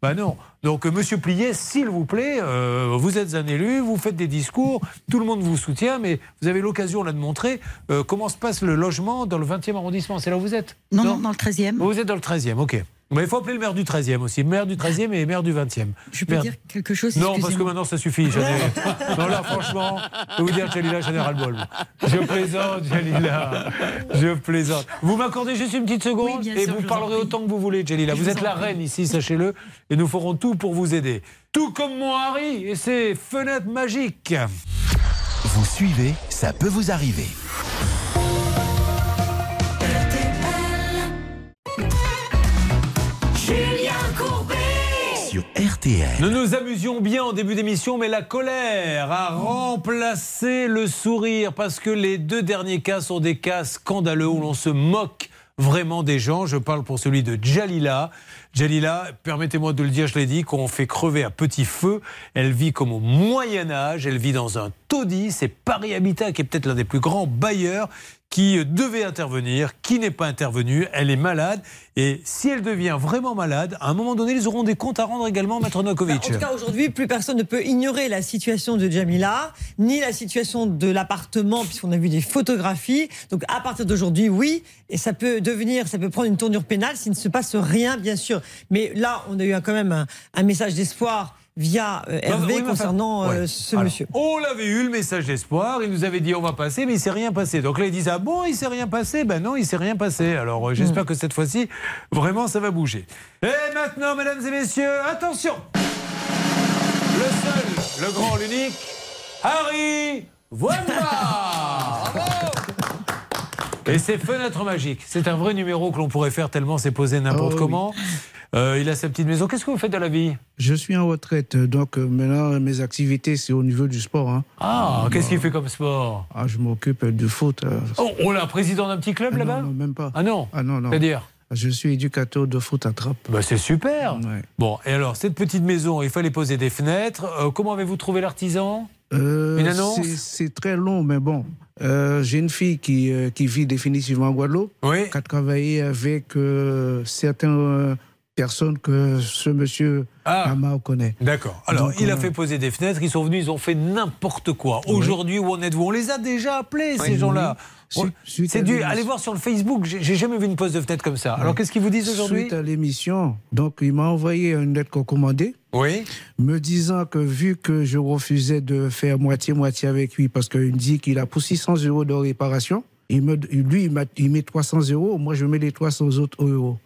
Bah non. Donc, euh, Monsieur Plié, s'il vous plaît, euh, vous êtes un élu, vous faites des discours, tout le monde vous soutient, mais vous avez l'occasion là de montrer euh, comment se passe le logement dans le 20e arrondissement. C'est là où vous êtes? Non, non, dans le 13e. Vous êtes dans le 13e, ok. Mais il faut appeler le maire du 13e aussi, maire du 13e et maire du 20e. Je peux dire quelque chose Non, parce que maintenant ça suffit. non, là, franchement, je vous dire, Jalila, j'en ai ras-le-bol. Je plaisante, Jalila. Je plaisante. Vous m'accordez juste une petite seconde bien et sûr, vous parlerez autant que vous voulez, Jalila. Je Vous êtes la reine ici, sachez-le, et nous ferons tout pour vous aider. Tout comme mon Harry et ses fenêtres magiques. Vous suivez, ça peut vous arriver. RTL. Nous nous amusions bien en début d'émission, mais la colère a remplacé le sourire parce que les deux derniers cas sont des cas scandaleux où l'on se moque vraiment des gens. Je parle pour celui de Jalila. Jalila, permettez-moi de le dire, je l'ai dit, qu'on fait crever à petit feu. Elle vit comme au Moyen Âge, elle vit dans un taudis. C'est Paris Habitat qui est peut-être l'un des plus grands bailleurs qui devait intervenir, qui n'est pas intervenu. Elle est malade. Et si elle devient vraiment malade, à un moment donné, ils auront des comptes à rendre également, Maître Bah, Nokovic. En tout cas, aujourd'hui, plus personne ne peut ignorer la situation de Jamila, ni la situation de l'appartement, puisqu'on a vu des photographies. Donc, à partir d'aujourd'hui, oui, et ça peut devenir, ça peut prendre une tournure pénale s'il ne se passe rien, bien sûr. Mais là, on a eu quand même un, un message d'espoir via euh, Hervé concernant euh, ouais. ce Alors, monsieur. On l'avait eu le message d'espoir, il nous avait dit on va passer, mais il s'est rien passé. Donc là, ils disent ah bon, il s'est rien passé? Ben non, il s'est rien passé. Alors euh, j'espère que cette fois-ci, vraiment, ça va bouger. Et maintenant, mesdames et messieurs, attention Le seul, le grand, l'unique, Harry Voilà Et ses fenêtres magiques. C'est un vrai numéro que l'on pourrait faire tellement c'est posé n'importe Oh, oui. Euh, il a sa petite maison. Qu'est-ce que vous faites dans la vie? Je suis en retraite, donc euh, maintenant mes activités c'est au niveau du sport. hein. Ah, qu'est-ce qu'il fait comme sport? Ah, je m'occupe du foot. euh, Oh, on l'a président d'un petit club ah, là-bas? non, non, même pas. Ah non? Ah non, non. C'est-à-dire? Je suis éducateur de foot à trappe. bah, C'est super Ouais. Bon, et alors, cette petite maison, il fallait poser des fenêtres. Euh, comment avez-vous trouvé l'artisan? Euh, Une annonce? c'est- très long, mais bon. Euh, J'ai une fille qui, qui vit définitivement en Guadeloupe, qui a travaillé avec euh, personnes que ce monsieur Amar connaît. D'accord. Alors, Donc, il a euh, fait poser des fenêtres, ils sont venus, ils ont fait n'importe quoi. Aujourd'hui, où en êtes-vous? On les a déjà appelés, ces Oui. gens-là. C'est dû. Allez voir sur le Facebook, j'ai jamais vu une pose de fenêtre comme ça. Alors, qu'est-ce qu'ils vous disent aujourd'hui? Suite à l'émission, donc il m'a envoyé une lettre recommandée. Oui. Me disant que vu que je refusais de faire moitié-moitié avec lui, parce qu'il me dit qu'il a pour 600 euros de réparation, il me, lui, il, il met 300 euros, moi je mets les 300 autres euros.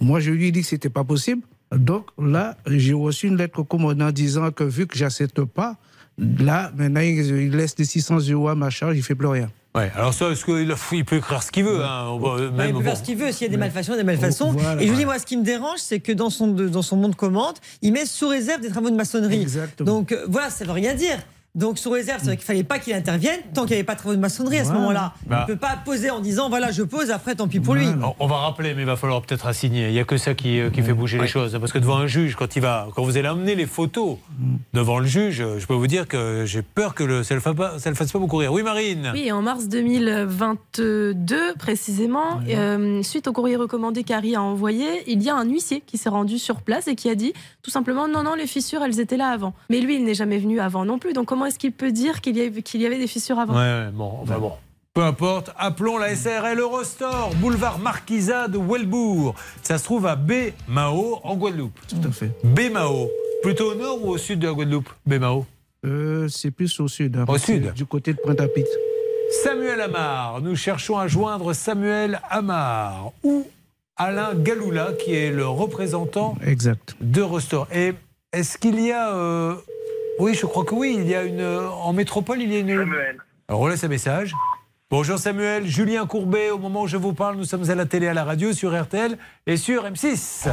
Moi je lui ai dit que c'était pas possible. Donc là, j'ai reçu une lettre recommandant disant que vu que j'accepte pas, là, maintenant il il laisse les 600 euros à ma charge, il fait plus rien. Ouais, alors ça, est-ce qu'il il peut écrire ce qu'il veut hein, il peut faire bon. ce qu'il veut. S'il y a des malfaçons, il y a des malfaçons. Voilà. et je vous dis, moi, ce qui me dérange, c'est que dans son, dans son bon de commande, il met sous réserve des travaux de maçonnerie. Donc euh, voilà, ça veut rien dire. Donc sous réserve, c'est vrai qu'il fallait pas qu'il intervienne tant qu'il n'y avait pas de travaux de maçonnerie à ce moment-là. Bah. Il ne peut pas poser en disant voilà, je pose, après tant pis pour lui. On- On va rappeler, mais il va falloir peut-être assigner. Il n'y a que ça qui, euh, qui fait bouger les choses. Parce que devant un juge, quand, il va, quand vous allez amener les photos devant le juge, je peux vous dire que j'ai peur que le, ça ne le, fasse pas- ça le fasse pas beaucoup rire. Oui, Marine Oui, en mars 2022 précisément, euh, suite au courrier recommandé qu'Harry a envoyé, il y a un huissier qui s'est rendu sur place et qui a dit tout simplement non, non, les fissures, elles étaient là avant. Mais lui, il n'est jamais venu avant non plus. Donc comment est-ce qu'il peut dire qu'il y, avait- qu'il y avait des fissures avant Ouais, ouais, bon, enfin bon. Peu importe, appelons la SRL Eurostore, boulevard Marquisat de Welbourg. Ça se trouve à B-Mao, en Guadeloupe. Tout à fait. B-Mao. Plutôt au nord ou au sud de la Guadeloupe B-Mao Euh, c'est plus au sud. hein, Au sud. Du côté de Pointe-à-Pitre. Samuel Amar. Nous cherchons à joindre Samuel Amar ou Alain Galoula, qui est le représentant Exact. d'Eurostore. Et est-ce qu'il y a. euh, Oui, je crois que oui. Il y a une. En métropole, il y a une. Alors, on laisse un message. Bonjour Samuel, Julien Courbet, au moment où je vous parle, nous sommes à la télé, à la radio, sur RTL et sur M6.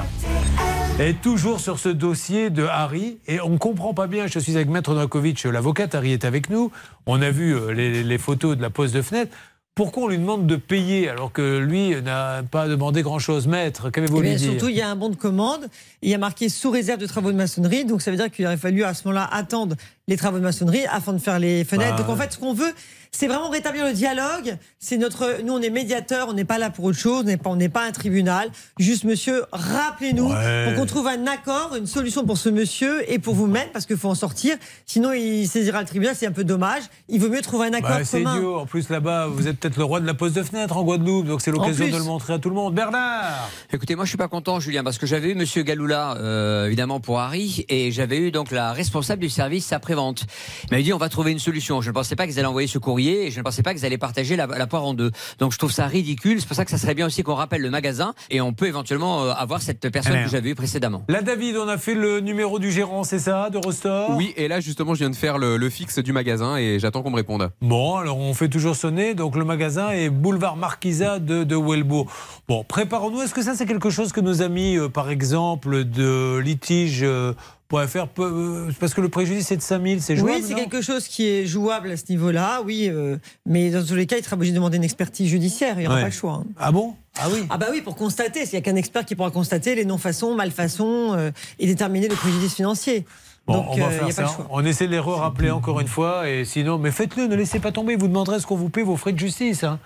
Et toujours sur ce dossier de Harry, et on ne comprend pas bien, je suis avec Maître Novakovic, l'avocate, Harry est avec nous, on a vu euh, les, les photos de la pose de fenêtre. Pourquoi on lui demande de payer alors que lui n'a pas demandé grand-chose Maître, qu'avez-vous Eh lui dire? surtout, il y a un bon de commande. Il y a marqué sous réserve de travaux de maçonnerie. Donc, ça veut dire qu'il aurait fallu à ce moment-là attendre les travaux de maçonnerie afin de faire les fenêtres. Bah, donc, en fait, ce qu'on veut, c'est vraiment rétablir le dialogue. C'est notre, nous, on est médiateurs, on n'est pas là pour autre chose, on n'est pas, on n'est pas un tribunal. Juste, monsieur, rappelez-nous Ouais. pour qu'on trouve un accord, une solution pour ce monsieur et pour vous-même, parce qu'il faut en sortir. Sinon, il saisira le tribunal, c'est un peu dommage. Il vaut mieux trouver un accord Bah, c'est idiot. En plus, là-bas, vous êtes peut-être le roi de la pose de fenêtre en Guadeloupe, donc c'est l'occasion de le montrer à tout le monde. Bernard Écoutez, moi je suis pas content, Julien, parce que j'avais eu Monsieur Galoula, euh, évidemment pour Harry, et j'avais eu donc la responsable du service après-vente. Il m'avait dit on va trouver une solution. Je ne pensais pas qu'ils allaient envoyer ce courrier, et je ne pensais pas qu'ils allaient partager la, la poire en deux. Donc je trouve ça ridicule. C'est pour ça que ça serait bien aussi qu'on rappelle le magasin, et on peut éventuellement euh, avoir cette personne Alors. que j'avais eue précédemment. Là, David, on a fait le numéro du gérant, c'est ça, de Rostore Oui, et là justement, je viens de faire le, le fixe du magasin et j'attends qu'on me réponde. Bon, alors on fait toujours sonner. Donc le magasin est boulevard Marquisat de, de Welbourg. Bon, préparons-nous. Est-ce que ça, c'est quelque chose que nos amis, euh, par exemple, de litige. euh, peu- euh, parce que le préjudice est de 5000, c'est jouable Oui, c'est quelque chose qui est jouable à ce niveau-là, oui. euh, mais dans tous les cas, il sera obligé de demander une expertise judiciaire. Il n'y aura Ouais. pas le choix. hein. Ah bon? Ah oui Ah bah oui, pour constater. S'il n'y a qu'un expert qui pourra constater les non-façons, malfaçons euh, et déterminer le préjudice financier. Bon, Donc, on va il faire ça. On essaie de les rappeler encore une fois. Et sinon, mais faites-le, ne laissez pas tomber. Vous demanderez ce qu'on vous paie vos frais de justice. hein.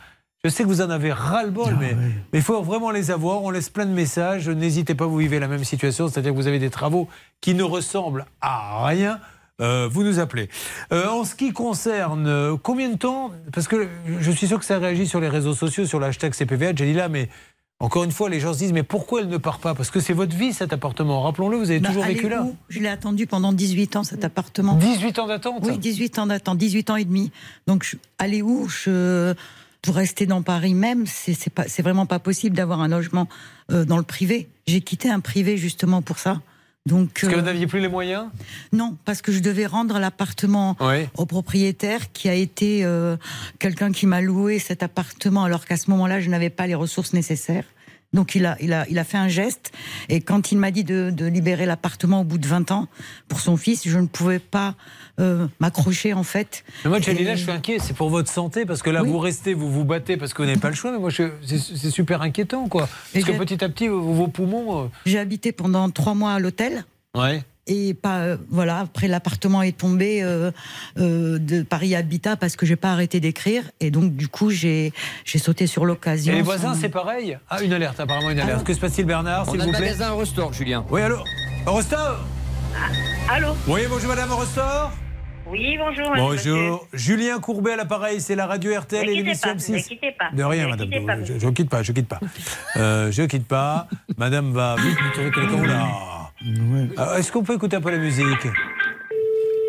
Je sais que vous en avez ras-le-bol, mais mais il faut vraiment les avoir. On laisse plein de messages. N'hésitez pas, vous vivez la même situation, c'est-à-dire que vous avez des travaux qui ne ressemblent à rien. Euh, vous nous appelez. Euh, en ce qui concerne euh, combien de temps, parce que je suis sûr que ça réagit sur les réseaux sociaux, sur l'hashtag CPVH, j'ai dit là, mais encore une fois, les gens se disent, mais pourquoi elle ne part pas? Parce que c'est votre vie cet appartement. Rappelons-le, vous avez Bah, toujours vécu là. Je l'ai attendu pendant 18 ans, cet appartement. 18 ans d'attente? Oui, 18 ans d'attente, 18 ans et demi. Donc, je, allez où je, Pour rester dans Paris même, c'est c'est pas- c'est vraiment pas possible d'avoir un logement euh, dans le privé. J'ai quitté un privé justement pour ça. Donc, Parce que euh, vous n'aviez plus les moyens? Non, parce que je devais rendre l'appartement au propriétaire qui a été euh, quelqu'un qui m'a loué cet appartement alors qu'à ce moment-là, je n'avais pas les ressources nécessaires. Donc il a, il a, il a fait un geste et quand il m'a dit de, de libérer l'appartement au bout de 20 ans pour son fils, je ne pouvais pas euh, m'accrocher en fait. Mais moi, Et- Jalila, je suis inquiet. C'est pour votre santé parce que là, vous restez, vous vous battez parce que vous n'avez pas le choix. Mais moi, c'est c'est super inquiétant, quoi. Parce Et que petit à petit, vos, vos poumons. J'ai habité pendant trois mois à l'hôtel. euh, Ouais. Et pas, euh, voilà, après l'appartement est tombé euh, euh, de Paris Habitat parce que j'ai pas arrêté d'écrire et donc du coup j'ai j'ai sauté sur l'occasion. Et les voisins, sans- c'est pareil Ah, une alerte, apparemment une alerte. Que se passe-t-il, Bernard, On s'il a vous le plaît magasin Eurostore, Julien. Oui, allô Eurostore Allô Oui, bonjour Madame Eurostore Oui, bonjour. monsieur. Bonjour. Julien Courbet à l'appareil, c'est la radio RTL Ne et l'émission pas, M6. ne quittez pas. De rien, Ne madame. quittez pas, je, je quitte pas, je quitte pas. Euh, je quitte pas. Madame va vite nous trouver quelqu'un. Euh, Est-ce qu'on peut écouter un peu la musique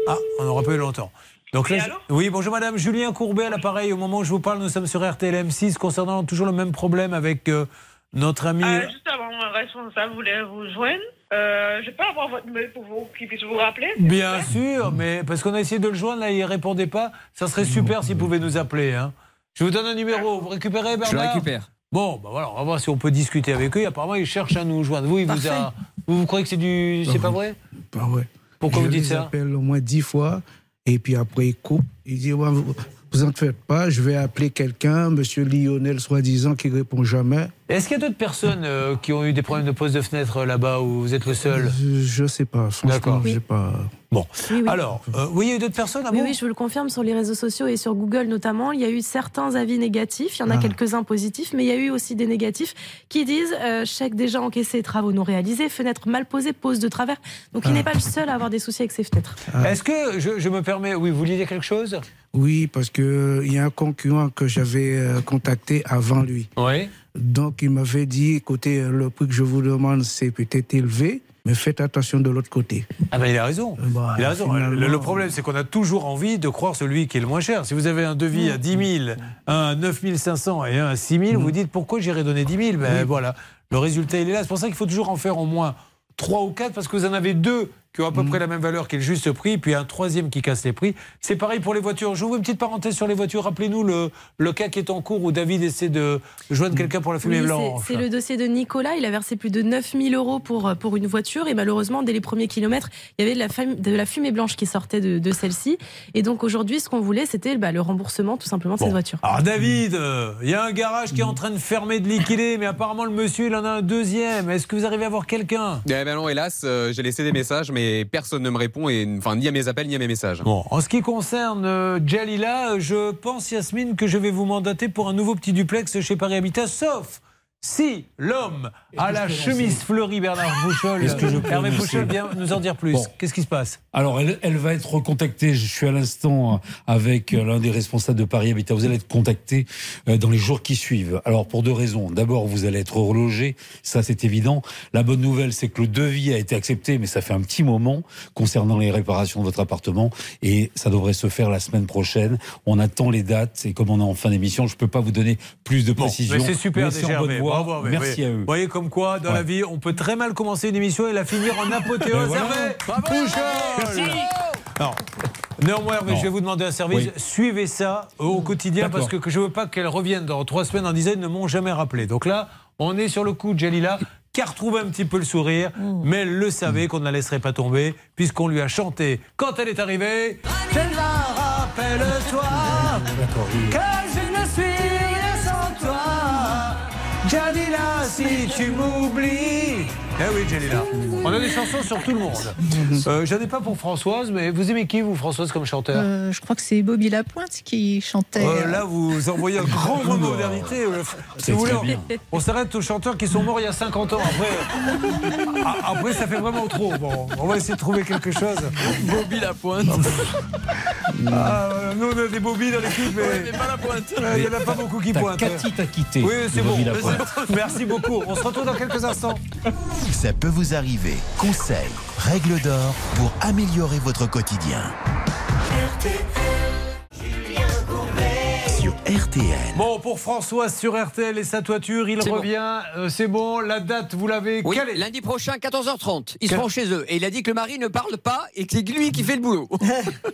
Ah, on n'aura pas eu longtemps. Donc là, je- oui, bonjour madame. Julien Courbet à l'appareil. Au moment où je vous parle, nous sommes sur RTL M6 concernant toujours le même problème avec euh, notre ami. Euh, juste avant, un responsable voulait vous joindre. Euh, je peux avoir votre mail pour vous, qu'il puisse vous rappeler Bien sûr, mais parce qu'on a essayé de le joindre, là, il répondait pas. Ça serait super s'il pouvait nous appeler. hein. Je vous donne un numéro. Vous récupérez, Bernard Je le récupère. Bon, bah voilà, on va voir si on peut discuter avec eux. Apparemment, ils cherchent à nous joindre. Vous, vous a. Vous, vous croyez que c'est du. C'est pas vrai Pas vrai. Pourquoi je vous dites les ça appelle au moins dix fois et puis après il coupe. Il dit Ouais, vous, vous en faites pas, je vais appeler quelqu'un, Monsieur Lionel soi-disant qui répond jamais. Est-ce qu'il y a d'autres personnes euh, qui ont eu des problèmes de pose de fenêtre là-bas où vous êtes le seul Je, je sais pas. franchement, D'accord. j'ai pas. Bon. Oui, oui. Alors, euh, oui, il y a eu d'autres personnes à Oui, oui, je vous le confirme, sur les réseaux sociaux et sur Google notamment, il y a eu certains avis négatifs, il y en a Ah. quelques-uns positifs, mais il y a eu aussi des négatifs qui disent euh, chèque déjà encaissé, travaux non réalisés, fenêtre mal posée, pose de travers. Donc il Ah. n'est pas le seul à avoir des soucis avec ses fenêtres. Est-ce que je, je me permets. Oui, vous vouliez dire quelque chose? Oui, parce que euh, il y a un concurrent que j'avais contacté avant lui. Oui. Donc il m'avait dit écoutez, le prix que je vous demande c'est peut-être élevé, mais faites attention de l'autre côté. Ah ben il a raison. Bah, il a raison. Le, le problème, c'est qu'on a toujours envie de croire celui qui est le moins cher. Si vous avez un devis à 10 000, un à 9 500 et un à 6 000, vous dites pourquoi j'irai donner 10 000 Ben voilà, le résultat il est là. C'est pour ça qu'il faut toujours en faire au moins 3 ou 4 parce que vous en avez deux qui ont à peu près la même valeur qui est le juste prix, puis un troisième qui casse les prix. C'est pareil pour les voitures. J'ouvre une petite parenthèse sur les voitures. Rappelez-nous le, le cas qui est en cours où David essaie de joindre quelqu'un pour la fumée Oui, blanche. c'est le dossier de Nicolas. Il a versé plus de 9000 euros pour, euh, pour une voiture et malheureusement, dès les premiers kilomètres, il y avait de la, fam- de la fumée blanche qui sortait de, de celle-ci. Et donc aujourd'hui, ce qu'on voulait, c'était bah, le remboursement tout simplement de cette voiture. Alors David, euh, il y a un garage qui est en train de fermer, de liquider, mais apparemment le monsieur, il en a un deuxième. Est-ce que vous arrivez à voir quelqu'un? Eh ben non, hélas, euh, j'ai laissé des messages, mais personne ne me répond, et, enfin, ni à mes appels, ni à mes messages. Bon, en ce qui concerne euh, Jalila, je pense, Yasmine, que je vais vous mandater pour un nouveau petit duplex chez Paris Habitat, sauf si l'homme à la chemise fleurie, Bernard Bouchol, Est-ce que je peux Hervé Bouchol vient nous en dire plus. Bon. Qu'est-ce qui se passe? Alors, elle, elle va être recontactée. Je suis à l'instant avec euh, l'un des responsables de Paris Habitat. Vous allez être contacté euh, dans les jours qui suivent. Alors, pour deux raisons. D'abord, vous allez être relogé. Ça, c'est évident. La bonne nouvelle, c'est que le devis a été accepté, mais ça fait un petit moment concernant les réparations de votre appartement. Et ça devrait se faire la semaine prochaine. On attend les dates. Et comme on est en fin d'émission, je peux pas vous donner plus de Bon, précisions. mais c'est super Mais c'est déjà, voie. Bravo. Merci Oui. à eux. Vous voyez comme quoi, dans Ouais. la vie, on peut très mal commencer une émission et la finir en apothéose. Voilà. Hervé Bravo. Alors, néanmoins, Hervé, Non. je vais vous demander un service. Oui. Suivez ça au quotidien parce que, que je veux pas qu'elle revienne dans trois semaines en disant ils ne m'ont jamais rappelé. Donc là, on est sur le coup de Jalila qui a retrouvé un petit peu le sourire, mais elle le savait qu'on ne la laisserait pas tomber puisqu'on lui a chanté quand elle est arrivée. Jalila, rappelle-toi Jalila, si tu m'oublies. Eh oui, Jalila. On a des chansons sur tout le monde. Euh, J'en ai pas pour Françoise, mais vous aimez qui, vous, Françoise, comme chanteur Euh, je crois que c'est Bobby Lapointe qui chantait. Euh, là, vous envoyez un grand mot de modernité. euh, Si C'est vous voulez, on, on s'arrête aux chanteurs qui sont morts il y a 50 ans. Après, Ah, après ça fait vraiment trop. Bon, on va essayer de trouver quelque chose. Bobby la pointe. Ah, euh, nous, on a des bobbies dans l'équipe, mais, Euh, il n'y en a pas beaucoup qui pointent. Cathy t'a quitté. Oui, c'est bon. Bobby Lapointe. Merci beaucoup. On se retrouve dans quelques instants. Ça peut vous arriver. Conseils, règles d'or pour améliorer votre quotidien. Sur RTL. Bon, pour Françoise sur RTL et sa toiture, il bon. revient. Euh, c'est bon, la date, vous l'avez Oui, calée. lundi prochain, 14h30. Ils Quel- seront chez eux. Et il a dit que le mari ne parle pas et que c'est lui qui fait le boulot.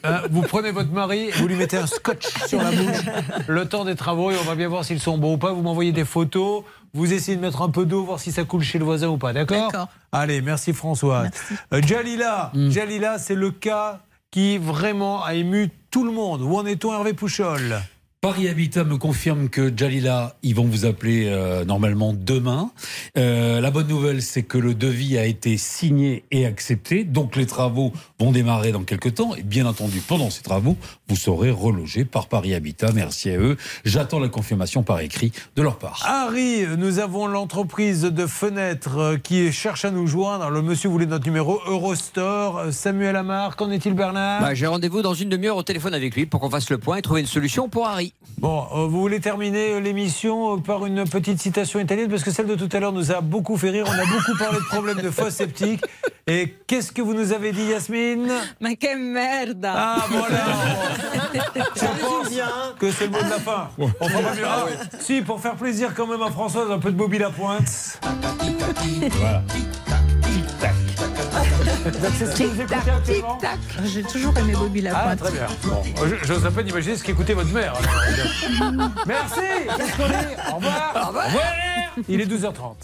Hein, vous prenez votre mari, vous lui mettez un scotch sur la bouche le temps des travaux et on va bien voir s'ils sont bons ou pas. Vous m'envoyez des photos, vous essayez de mettre un peu d'eau, voir si ça coule chez le voisin ou pas, d'accord? D'accord. Allez, merci Françoise. Euh, Jalila, Jalila, c'est le cas qui vraiment a ému tout le monde. Où en est-on Hervé Pouchol? Paris Habitat me confirme que Jalila, ils vont vous appeler euh, normalement demain. Euh, la bonne nouvelle, c'est que le devis a été signé et accepté, donc les travaux vont démarrer dans quelques temps. Et bien entendu, pendant ces travaux, vous serez relogé par Paris Habitat. Merci à eux. J'attends la confirmation par écrit de leur part. Harry, nous avons l'entreprise de fenêtres euh, qui cherche à nous joindre. Le monsieur voulait notre numéro Eurostore. Euh, Samuel Amar, qu'en est-il Bernard? Bah, J'ai rendez-vous dans une demi-heure au téléphone avec lui pour qu'on fasse le point et trouver une solution pour Harry. Bon, euh, vous voulez terminer l'émission par une petite citation italienne? Parce que celle de tout à l'heure nous a beaucoup fait rire. On a beaucoup parlé de problèmes de fosse septique. Et qu'est-ce que vous nous avez dit, Yasmine? Ma que merda Ah, voilà Je pense que c'est le mot de la fin. On fera pas mieux. Ah, Si, pour faire plaisir quand même à Françoise, un peu de Bobby Lapointe. Voilà. Actuellement J'ai toujours aimé Bobby Ah, Lapointe. très bien. Bon, je- j'ose à peine imaginer ce qu'écoutait votre mère. Merci Qu'est-ce qu'on dit Au revoir Au revoir. Il est 12h30.